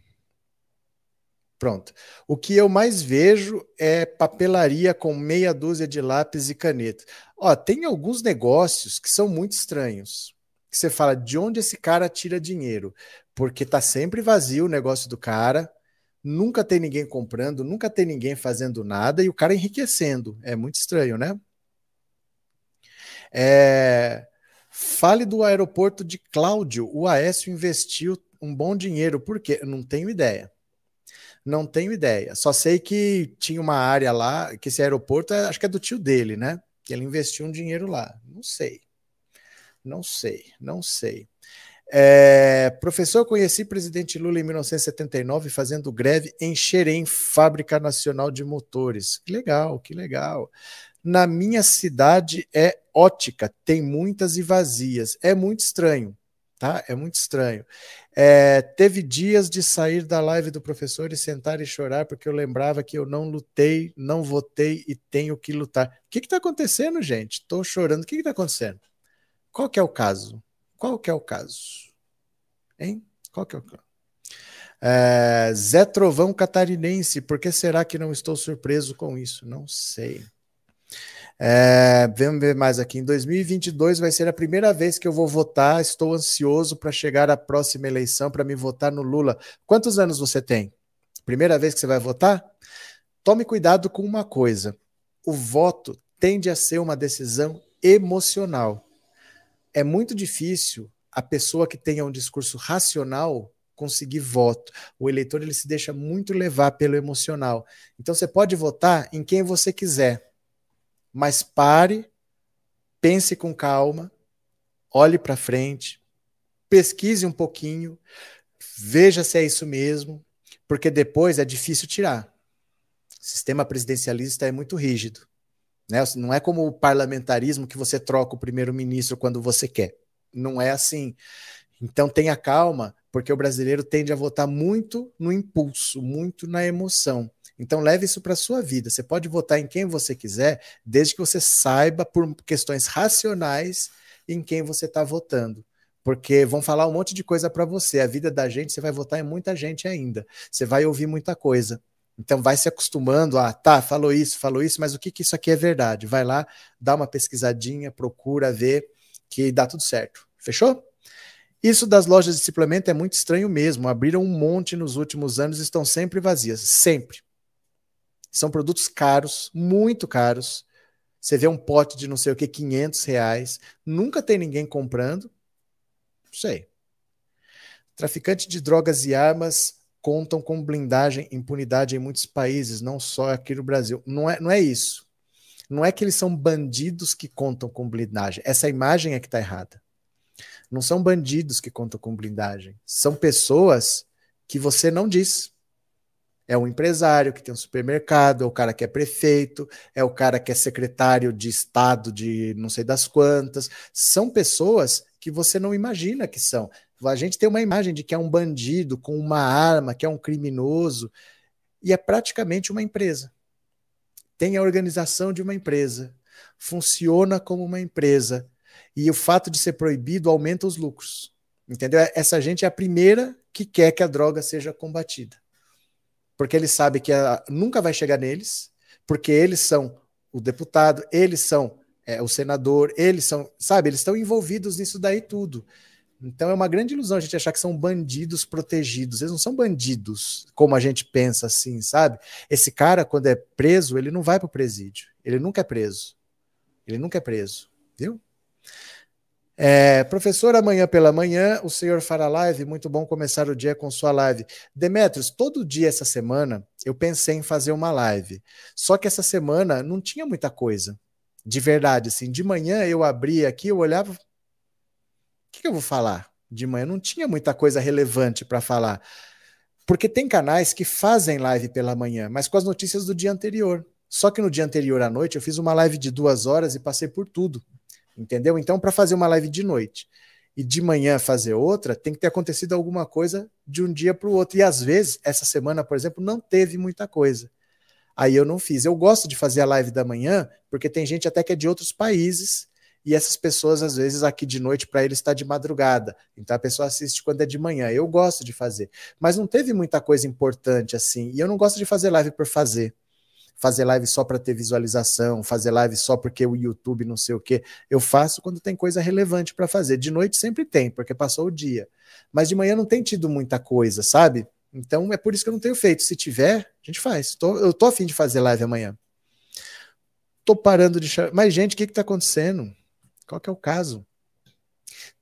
Pronto. O que eu mais vejo é papelaria com meia dúzia de lápis e caneta. Ó, tem alguns negócios que são muito estranhos. Que você fala de onde esse cara tira dinheiro, porque tá sempre vazio o negócio do cara, nunca tem ninguém comprando, nunca tem ninguém fazendo nada e o cara enriquecendo. É muito estranho, né? É... Fale do aeroporto de Cláudio. O Aécio investiu um bom dinheiro. Por quê? Não tenho ideia. Não tenho ideia. Só sei que tinha uma área lá, que esse aeroporto, é, acho que é do tio dele, né? Que ele investiu um dinheiro lá. Não sei. Não sei, não sei. É, professor, conheci presidente Lula em 1979 fazendo greve em Xerém, Fábrica Nacional de Motores. Que legal, que legal. Na minha cidade é ótica, tem muitas e vazias. É muito estranho tá? É muito estranho. É, teve dias de sair da live do professor e sentar e chorar porque eu lembrava que eu não lutei, não votei e tenho que lutar. O que está acontecendo, gente? Estou chorando. O que está acontecendo? Qual que é o caso? Qual que é o caso? Hein? Qual que é o caso? É, Zé Trovão Catarinense, por que será que não estou surpreso com isso? Não sei. É, vamos ver mais aqui. Em 2022 vai ser a primeira vez que eu vou votar. Estou ansioso para chegar à próxima eleição para me votar no Lula. Quantos anos você tem? Primeira vez que você vai votar? Tome cuidado com uma coisa: o voto tende a ser uma decisão emocional. É muito difícil a pessoa que tenha um discurso racional conseguir voto. O eleitor ele se deixa muito levar pelo emocional. Então você pode votar em quem você quiser mas pare, pense com calma, olhe para frente, pesquise um pouquinho, veja se é isso mesmo, porque depois é difícil tirar. O sistema presidencialista é muito rígido. Né? Não é como o parlamentarismo que você troca o primeiro-ministro quando você quer. Não é assim. Então tenha calma, porque o brasileiro tende a votar muito no impulso, muito na emoção. Então leve isso para a sua vida. Você pode votar em quem você quiser, desde que você saiba por questões racionais em quem você está votando. Porque vão falar um monte de coisa para você. A vida da gente, você vai votar em muita gente ainda. Você vai ouvir muita coisa. Então vai se acostumando a, tá, falou isso, falou isso, mas o que, que isso aqui é verdade? Vai lá, dá uma pesquisadinha, procura ver que dá tudo certo. Fechou? Isso das lojas de suplemento é muito estranho mesmo. Abriram um monte nos últimos anos e estão sempre vazias. Sempre. São produtos caros, muito caros. Você vê um pote de não sei o que, 500 reais. Nunca tem ninguém comprando. Não sei. Traficantes de drogas e armas contam com blindagem impunidade em muitos países, não só aqui no Brasil. Não é, não é isso. Não é que eles são bandidos que contam com blindagem. Essa imagem é que está errada. Não são bandidos que contam com blindagem. São pessoas que você não diz. É um empresário que tem um supermercado, é o cara que é prefeito, é o cara que é secretário de Estado de não sei das quantas. São pessoas que você não imagina que são. A gente tem uma imagem de que é um bandido com uma arma, que é um criminoso, e é praticamente uma empresa. Tem a organização de uma empresa, funciona como uma empresa, e o fato de ser proibido aumenta os lucros. Entendeu? Essa gente é a primeira que quer que a droga seja combatida porque ele sabe que a, nunca vai chegar neles, porque eles são o deputado, eles são é, o senador, eles são, sabe, eles estão envolvidos nisso daí tudo. Então é uma grande ilusão a gente achar que são bandidos protegidos. Eles não são bandidos, como a gente pensa assim, sabe? Esse cara, quando é preso, ele não vai para o presídio. Ele nunca é preso. Ele nunca é preso, viu? É, professor, amanhã pela manhã o senhor fará live. Muito bom começar o dia com sua live. Demetrios, todo dia essa semana eu pensei em fazer uma live. Só que essa semana não tinha muita coisa. De verdade, assim. De manhã eu abria aqui, eu olhava. O que, que eu vou falar? De manhã não tinha muita coisa relevante para falar. Porque tem canais que fazem live pela manhã, mas com as notícias do dia anterior. Só que no dia anterior à noite eu fiz uma live de duas horas e passei por tudo. Entendeu? Então, para fazer uma live de noite e de manhã fazer outra, tem que ter acontecido alguma coisa de um dia para o outro. E às vezes, essa semana, por exemplo, não teve muita coisa. Aí eu não fiz. Eu gosto de fazer a live da manhã, porque tem gente até que é de outros países e essas pessoas, às vezes, aqui de noite para eles está de madrugada. Então a pessoa assiste quando é de manhã. Eu gosto de fazer. Mas não teve muita coisa importante assim. E eu não gosto de fazer live por fazer. Fazer live só para ter visualização, fazer live só porque o YouTube não sei o quê. Eu faço quando tem coisa relevante para fazer. De noite sempre tem, porque passou o dia. Mas de manhã não tem tido muita coisa, sabe? Então é por isso que eu não tenho feito. Se tiver, a gente faz. Tô, eu tô afim de fazer live amanhã. Tô parando de chamar. Mas, gente, o que, que tá acontecendo? Qual que é o caso?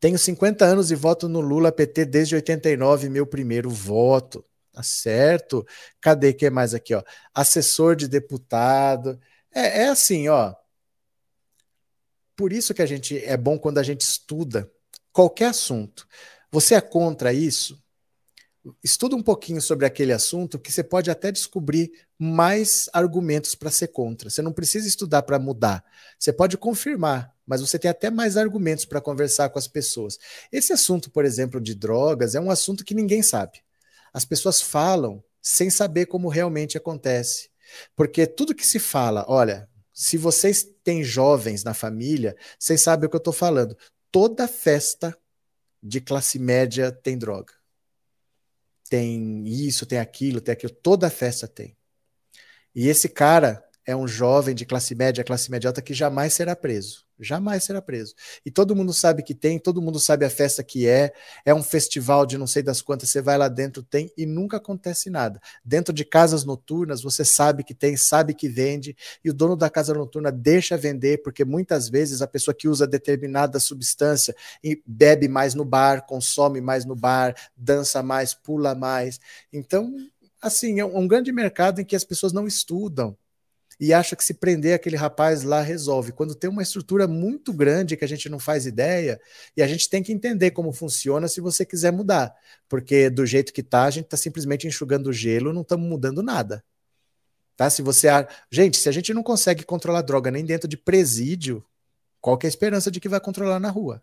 Tenho 50 anos e voto no Lula PT desde 89, meu primeiro voto. Tá certo? Cadê que mais aqui, ó? Assessor de deputado. É, é assim, ó. Por isso que a gente é bom quando a gente estuda qualquer assunto. Você é contra isso? estuda um pouquinho sobre aquele assunto que você pode até descobrir mais argumentos para ser contra. Você não precisa estudar para mudar. Você pode confirmar, mas você tem até mais argumentos para conversar com as pessoas. Esse assunto, por exemplo, de drogas, é um assunto que ninguém sabe. As pessoas falam sem saber como realmente acontece. Porque tudo que se fala, olha, se vocês têm jovens na família, vocês sabem o que eu estou falando. Toda festa de classe média tem droga tem isso, tem aquilo, tem aquilo, toda festa tem. E esse cara é um jovem de classe média, classe média alta que jamais será preso. Jamais será preso. E todo mundo sabe que tem, todo mundo sabe a festa que é. É um festival de não sei das quantas, você vai lá dentro, tem e nunca acontece nada. Dentro de casas noturnas, você sabe que tem, sabe que vende, e o dono da casa noturna deixa vender, porque muitas vezes a pessoa que usa determinada substância bebe mais no bar, consome mais no bar, dança mais, pula mais. Então, assim, é um grande mercado em que as pessoas não estudam e acha que se prender aquele rapaz lá resolve. Quando tem uma estrutura muito grande que a gente não faz ideia, e a gente tem que entender como funciona se você quiser mudar. Porque do jeito que tá, a gente está simplesmente enxugando o gelo, não estamos mudando nada. Tá? Se você. Gente, se a gente não consegue controlar droga nem dentro de presídio, qual que é a esperança de que vai controlar na rua?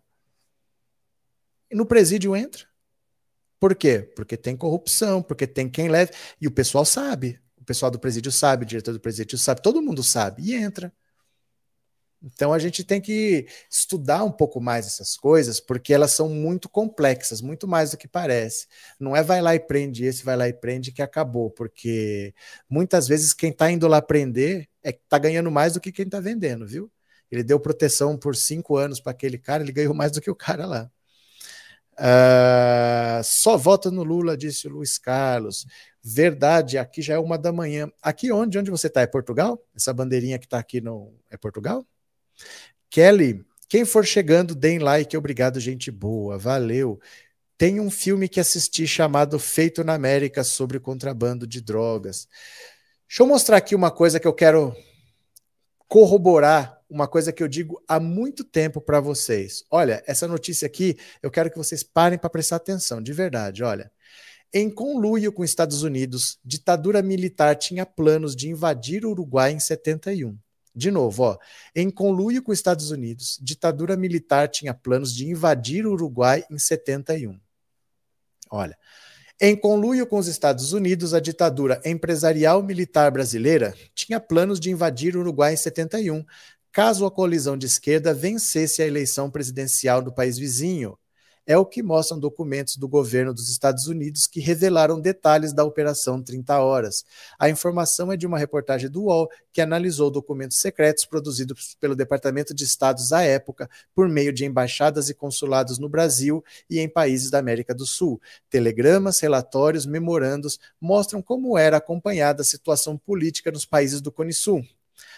E no presídio entra. Por quê? Porque tem corrupção, porque tem quem leve. E o pessoal sabe pessoal do presídio sabe, o diretor do presídio sabe, todo mundo sabe, e entra. Então a gente tem que estudar um pouco mais essas coisas, porque elas são muito complexas, muito mais do que parece. Não é vai lá e prende esse, vai lá e prende que acabou, porque muitas vezes quem está indo lá prender é que está ganhando mais do que quem está vendendo, viu? Ele deu proteção por cinco anos para aquele cara, ele ganhou mais do que o cara lá. Uh, só vota no Lula, disse o Luiz Carlos. Verdade, aqui já é uma da manhã. Aqui onde? Onde você está? É Portugal? Essa bandeirinha que está aqui no. É Portugal? Kelly, quem for chegando, deem like. Obrigado, gente boa. Valeu. Tem um filme que assisti chamado Feito na América sobre contrabando de drogas. Deixa eu mostrar aqui uma coisa que eu quero corroborar, uma coisa que eu digo há muito tempo para vocês. Olha, essa notícia aqui, eu quero que vocês parem para prestar atenção, de verdade. Olha. Em conluio com Estados Unidos, ditadura militar tinha planos de invadir o Uruguai em 71. De novo, ó, em conluio com Estados Unidos, ditadura militar tinha planos de invadir o Uruguai em 71. Olha, em conluio com os Estados Unidos, a ditadura empresarial militar brasileira tinha planos de invadir o Uruguai em 71, caso a colisão de esquerda vencesse a eleição presidencial do país vizinho é o que mostram documentos do governo dos Estados Unidos que revelaram detalhes da Operação 30 Horas. A informação é de uma reportagem do UOL que analisou documentos secretos produzidos pelo Departamento de Estados à época por meio de embaixadas e consulados no Brasil e em países da América do Sul. Telegramas, relatórios, memorandos mostram como era acompanhada a situação política nos países do Cone Sul.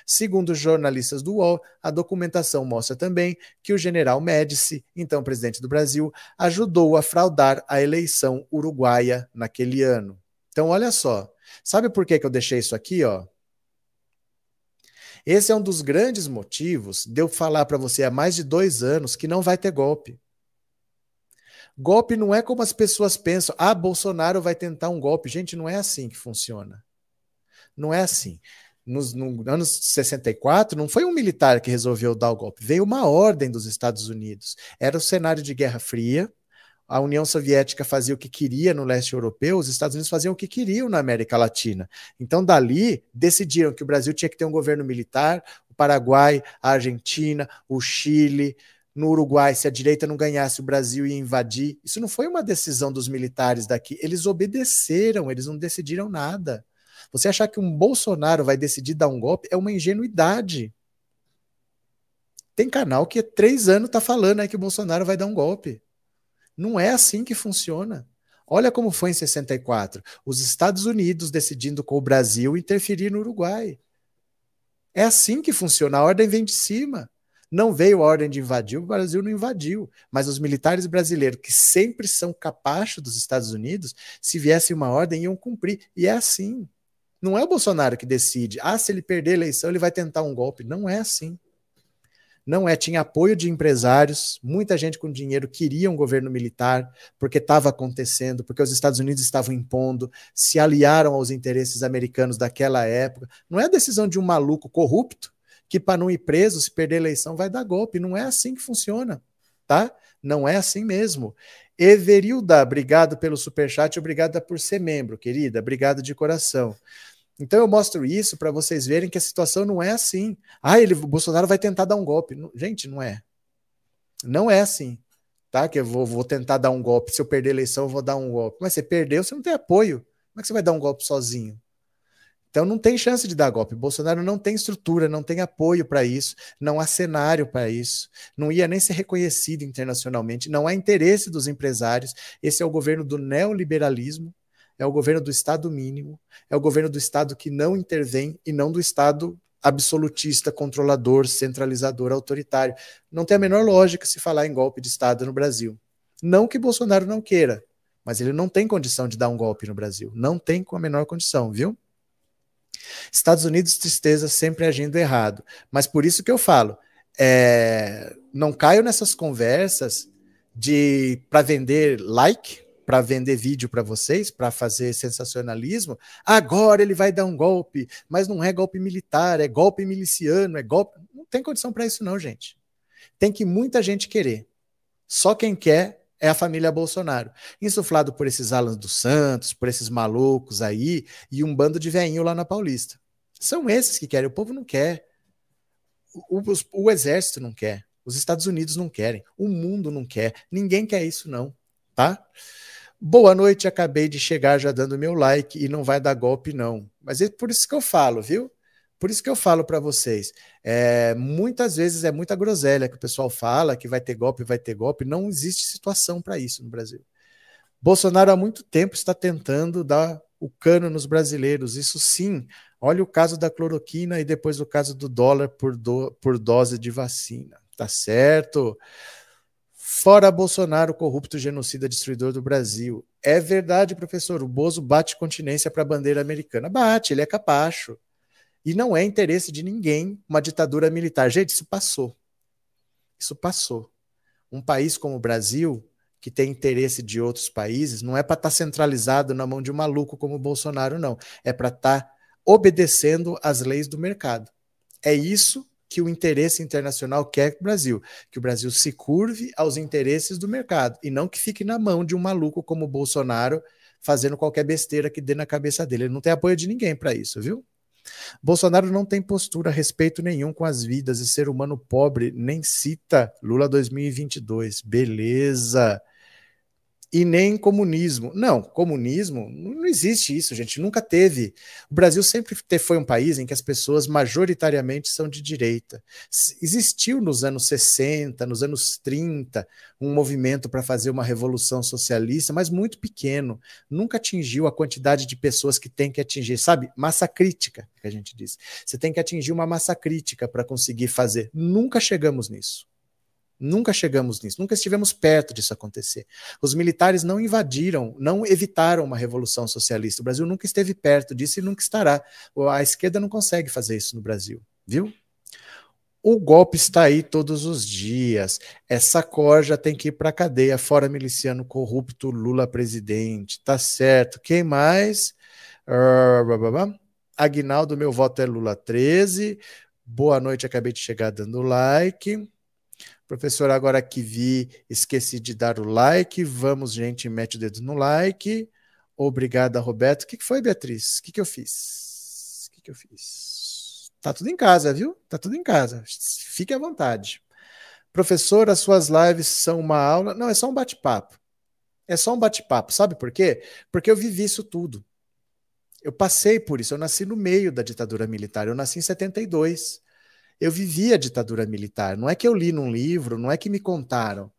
Segundo jornalistas do UOL, a documentação mostra também que o general Médici, então presidente do Brasil, ajudou a fraudar a eleição uruguaia naquele ano. Então, olha só. Sabe por que, que eu deixei isso aqui, ó? Esse é um dos grandes motivos de eu falar para você há mais de dois anos que não vai ter golpe. Golpe não é como as pessoas pensam. Ah, Bolsonaro vai tentar um golpe. Gente, não é assim que funciona. Não é assim. Nos no anos 64, não foi um militar que resolveu dar o golpe, veio uma ordem dos Estados Unidos. Era o cenário de Guerra Fria, a União Soviética fazia o que queria no leste europeu, os Estados Unidos faziam o que queriam na América Latina. Então, dali, decidiram que o Brasil tinha que ter um governo militar, o Paraguai, a Argentina, o Chile. No Uruguai, se a direita não ganhasse, o Brasil ia invadir. Isso não foi uma decisão dos militares daqui. Eles obedeceram, eles não decidiram nada. Você achar que um Bolsonaro vai decidir dar um golpe é uma ingenuidade. Tem canal que há três anos está falando aí que o Bolsonaro vai dar um golpe. Não é assim que funciona. Olha como foi em 64. Os Estados Unidos decidindo com o Brasil interferir no Uruguai. É assim que funciona. A ordem vem de cima. Não veio a ordem de invadir, o Brasil não invadiu. Mas os militares brasileiros, que sempre são capachos dos Estados Unidos, se viesse uma ordem, iam cumprir. E é assim. Não é o Bolsonaro que decide. Ah, se ele perder a eleição, ele vai tentar um golpe. Não é assim. Não é, tinha apoio de empresários, muita gente com dinheiro queria um governo militar, porque estava acontecendo, porque os Estados Unidos estavam impondo, se aliaram aos interesses americanos daquela época. Não é a decisão de um maluco corrupto que, para não ir preso, se perder a eleição, vai dar golpe. Não é assim que funciona, tá? Não é assim mesmo. Everilda, obrigado pelo superchat, obrigada por ser membro, querida, obrigado de coração. Então eu mostro isso para vocês verem que a situação não é assim. Ah, ele, o Bolsonaro vai tentar dar um golpe. Gente, não é. Não é assim. Tá? Que eu vou, vou tentar dar um golpe. Se eu perder a eleição, eu vou dar um golpe. Mas você perdeu, você não tem apoio. Como é que você vai dar um golpe sozinho? Então não tem chance de dar golpe. Bolsonaro não tem estrutura, não tem apoio para isso, não há cenário para isso, não ia nem ser reconhecido internacionalmente, não há interesse dos empresários. Esse é o governo do neoliberalismo, é o governo do Estado mínimo, é o governo do Estado que não intervém e não do Estado absolutista, controlador, centralizador, autoritário. Não tem a menor lógica se falar em golpe de Estado no Brasil. Não que Bolsonaro não queira, mas ele não tem condição de dar um golpe no Brasil. Não tem com a menor condição, viu? Estados Unidos, tristeza, sempre agindo errado. Mas por isso que eu falo, é, não caio nessas conversas de para vender like, para vender vídeo para vocês, para fazer sensacionalismo, agora ele vai dar um golpe, mas não é golpe militar, é golpe miliciano, é golpe. Não tem condição para isso, não, gente. Tem que muita gente querer. Só quem quer é a família Bolsonaro. Insuflado por esses Alan dos Santos, por esses malucos aí, e um bando de veinho lá na Paulista. São esses que querem, o povo não quer. O, o, o exército não quer. Os Estados Unidos não querem. O mundo não quer. Ninguém quer isso, não. Tá? Boa noite, acabei de chegar já dando meu like e não vai dar golpe, não. Mas é por isso que eu falo, viu? Por isso que eu falo para vocês. É, muitas vezes é muita groselha que o pessoal fala que vai ter golpe, vai ter golpe. Não existe situação para isso no Brasil. Bolsonaro há muito tempo está tentando dar o cano nos brasileiros. Isso sim. Olha o caso da cloroquina e depois o caso do dólar por, do, por dose de vacina. Tá certo? Fora Bolsonaro, corrupto, genocida, destruidor do Brasil. É verdade, professor. O Bozo bate continência para a bandeira americana. Bate, ele é capacho. E não é interesse de ninguém uma ditadura militar. Gente, isso passou. Isso passou. Um país como o Brasil, que tem interesse de outros países, não é para estar tá centralizado na mão de um maluco como o Bolsonaro, não. É para estar tá obedecendo às leis do mercado. É isso que o interesse internacional quer o Brasil, que o Brasil se curve aos interesses do mercado e não que fique na mão de um maluco como o Bolsonaro fazendo qualquer besteira que dê na cabeça dele. Ele não tem apoio de ninguém para isso, viu? Bolsonaro não tem postura, respeito nenhum com as vidas e ser humano pobre, nem cita Lula 2022. Beleza e nem comunismo. Não, comunismo, não existe isso, gente, nunca teve. O Brasil sempre foi um país em que as pessoas majoritariamente são de direita. Existiu nos anos 60, nos anos 30, um movimento para fazer uma revolução socialista, mas muito pequeno. Nunca atingiu a quantidade de pessoas que tem que atingir, sabe? Massa crítica, que a gente diz. Você tem que atingir uma massa crítica para conseguir fazer. Nunca chegamos nisso. Nunca chegamos nisso, nunca estivemos perto disso acontecer. Os militares não invadiram, não evitaram uma revolução socialista. O Brasil nunca esteve perto disso e nunca estará. A esquerda não consegue fazer isso no Brasil, viu? O golpe está aí todos os dias. Essa corja tem que ir para cadeia, fora miliciano corrupto, Lula presidente. Tá certo. Quem mais? Uh, Agnaldo, meu voto é Lula 13. Boa noite, acabei de chegar dando like. Professor, agora que vi, esqueci de dar o like. Vamos, gente, mete o dedo no like. Obrigada, Roberto. O que foi, Beatriz? O que, que eu fiz? O que, que eu fiz? Tá tudo em casa, viu? Tá tudo em casa. Fique à vontade. Professor, as suas lives são uma aula. Não, é só um bate-papo. É só um bate-papo. Sabe por quê? Porque eu vivi isso tudo. Eu passei por isso. Eu nasci no meio da ditadura militar. Eu nasci em 72. Eu vivi a ditadura militar. Não é que eu li num livro, não é que me contaram.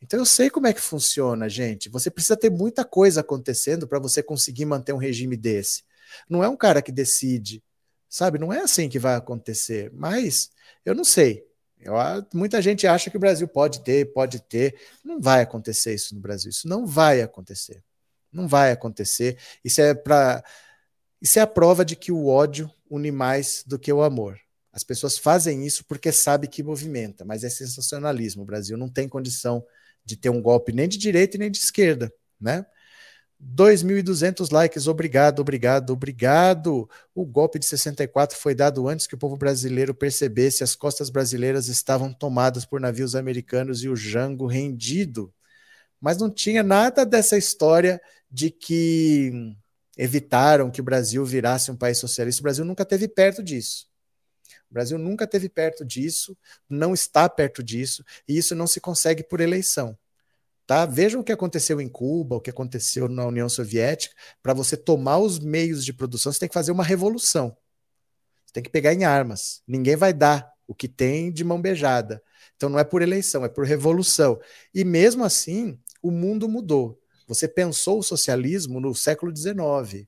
Então eu sei como é que funciona, gente. Você precisa ter muita coisa acontecendo para você conseguir manter um regime desse. Não é um cara que decide Sabe, não é assim que vai acontecer, mas eu não sei. Eu, muita gente acha que o Brasil pode ter, pode ter. Não vai acontecer isso no Brasil. Isso não vai acontecer. Não vai acontecer. Isso é para isso é a prova de que o ódio une mais do que o amor. As pessoas fazem isso porque sabem que movimenta, mas é sensacionalismo. O Brasil não tem condição de ter um golpe nem de direita nem de esquerda, né? 2.200 likes, obrigado, obrigado, obrigado. O golpe de 64 foi dado antes que o povo brasileiro percebesse as costas brasileiras estavam tomadas por navios americanos e o Jango rendido. Mas não tinha nada dessa história de que evitaram que o Brasil virasse um país socialista. O Brasil nunca teve perto disso. O Brasil nunca teve perto disso, não está perto disso, e isso não se consegue por eleição. Tá? Vejam o que aconteceu em Cuba, o que aconteceu na União Soviética. Para você tomar os meios de produção, você tem que fazer uma revolução. Você tem que pegar em armas. Ninguém vai dar o que tem de mão beijada. Então não é por eleição, é por revolução. E mesmo assim, o mundo mudou. Você pensou o socialismo no século XIX.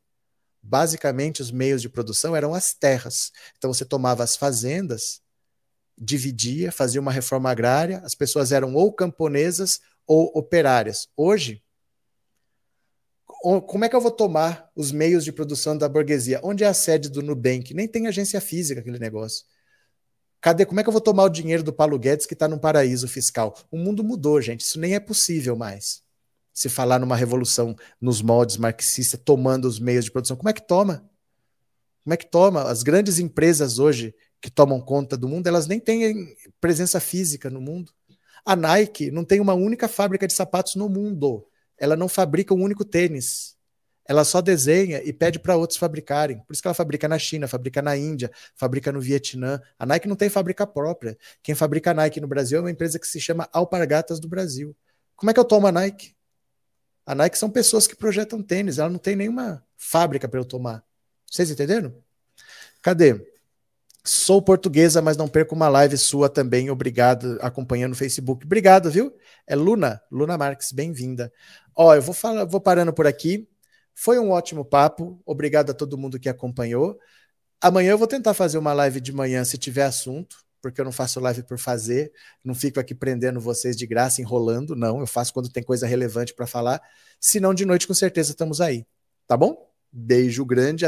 Basicamente, os meios de produção eram as terras. Então você tomava as fazendas, dividia, fazia uma reforma agrária, as pessoas eram ou camponesas ou operárias. Hoje, como é que eu vou tomar os meios de produção da burguesia? Onde é a sede do Nubank? Nem tem agência física aquele negócio. Cadê? Como é que eu vou tomar o dinheiro do Paulo Guedes que está num paraíso fiscal? O mundo mudou, gente. Isso nem é possível mais. Se falar numa revolução nos moldes marxistas, tomando os meios de produção, como é que toma? Como é que toma? As grandes empresas hoje que tomam conta do mundo, elas nem têm presença física no mundo. A Nike não tem uma única fábrica de sapatos no mundo. Ela não fabrica um único tênis. Ela só desenha e pede para outros fabricarem. Por isso que ela fabrica na China, fabrica na Índia, fabrica no Vietnã. A Nike não tem fábrica própria. Quem fabrica a Nike no Brasil é uma empresa que se chama Alpargatas do Brasil. Como é que eu tomo a Nike? A Nike são pessoas que projetam tênis, ela não tem nenhuma fábrica para eu tomar. Vocês entenderam? Cadê? Sou portuguesa, mas não perco uma live sua também. Obrigado, acompanhando no Facebook. Obrigado, viu? É Luna, Luna Marques, bem-vinda. Ó, eu vou falar, vou parando por aqui. Foi um ótimo papo. Obrigado a todo mundo que acompanhou. Amanhã eu vou tentar fazer uma live de manhã se tiver assunto, porque eu não faço live por fazer, não fico aqui prendendo vocês de graça, enrolando, não. Eu faço quando tem coisa relevante para falar. Se não, de noite, com certeza estamos aí. Tá bom? Beijo grande.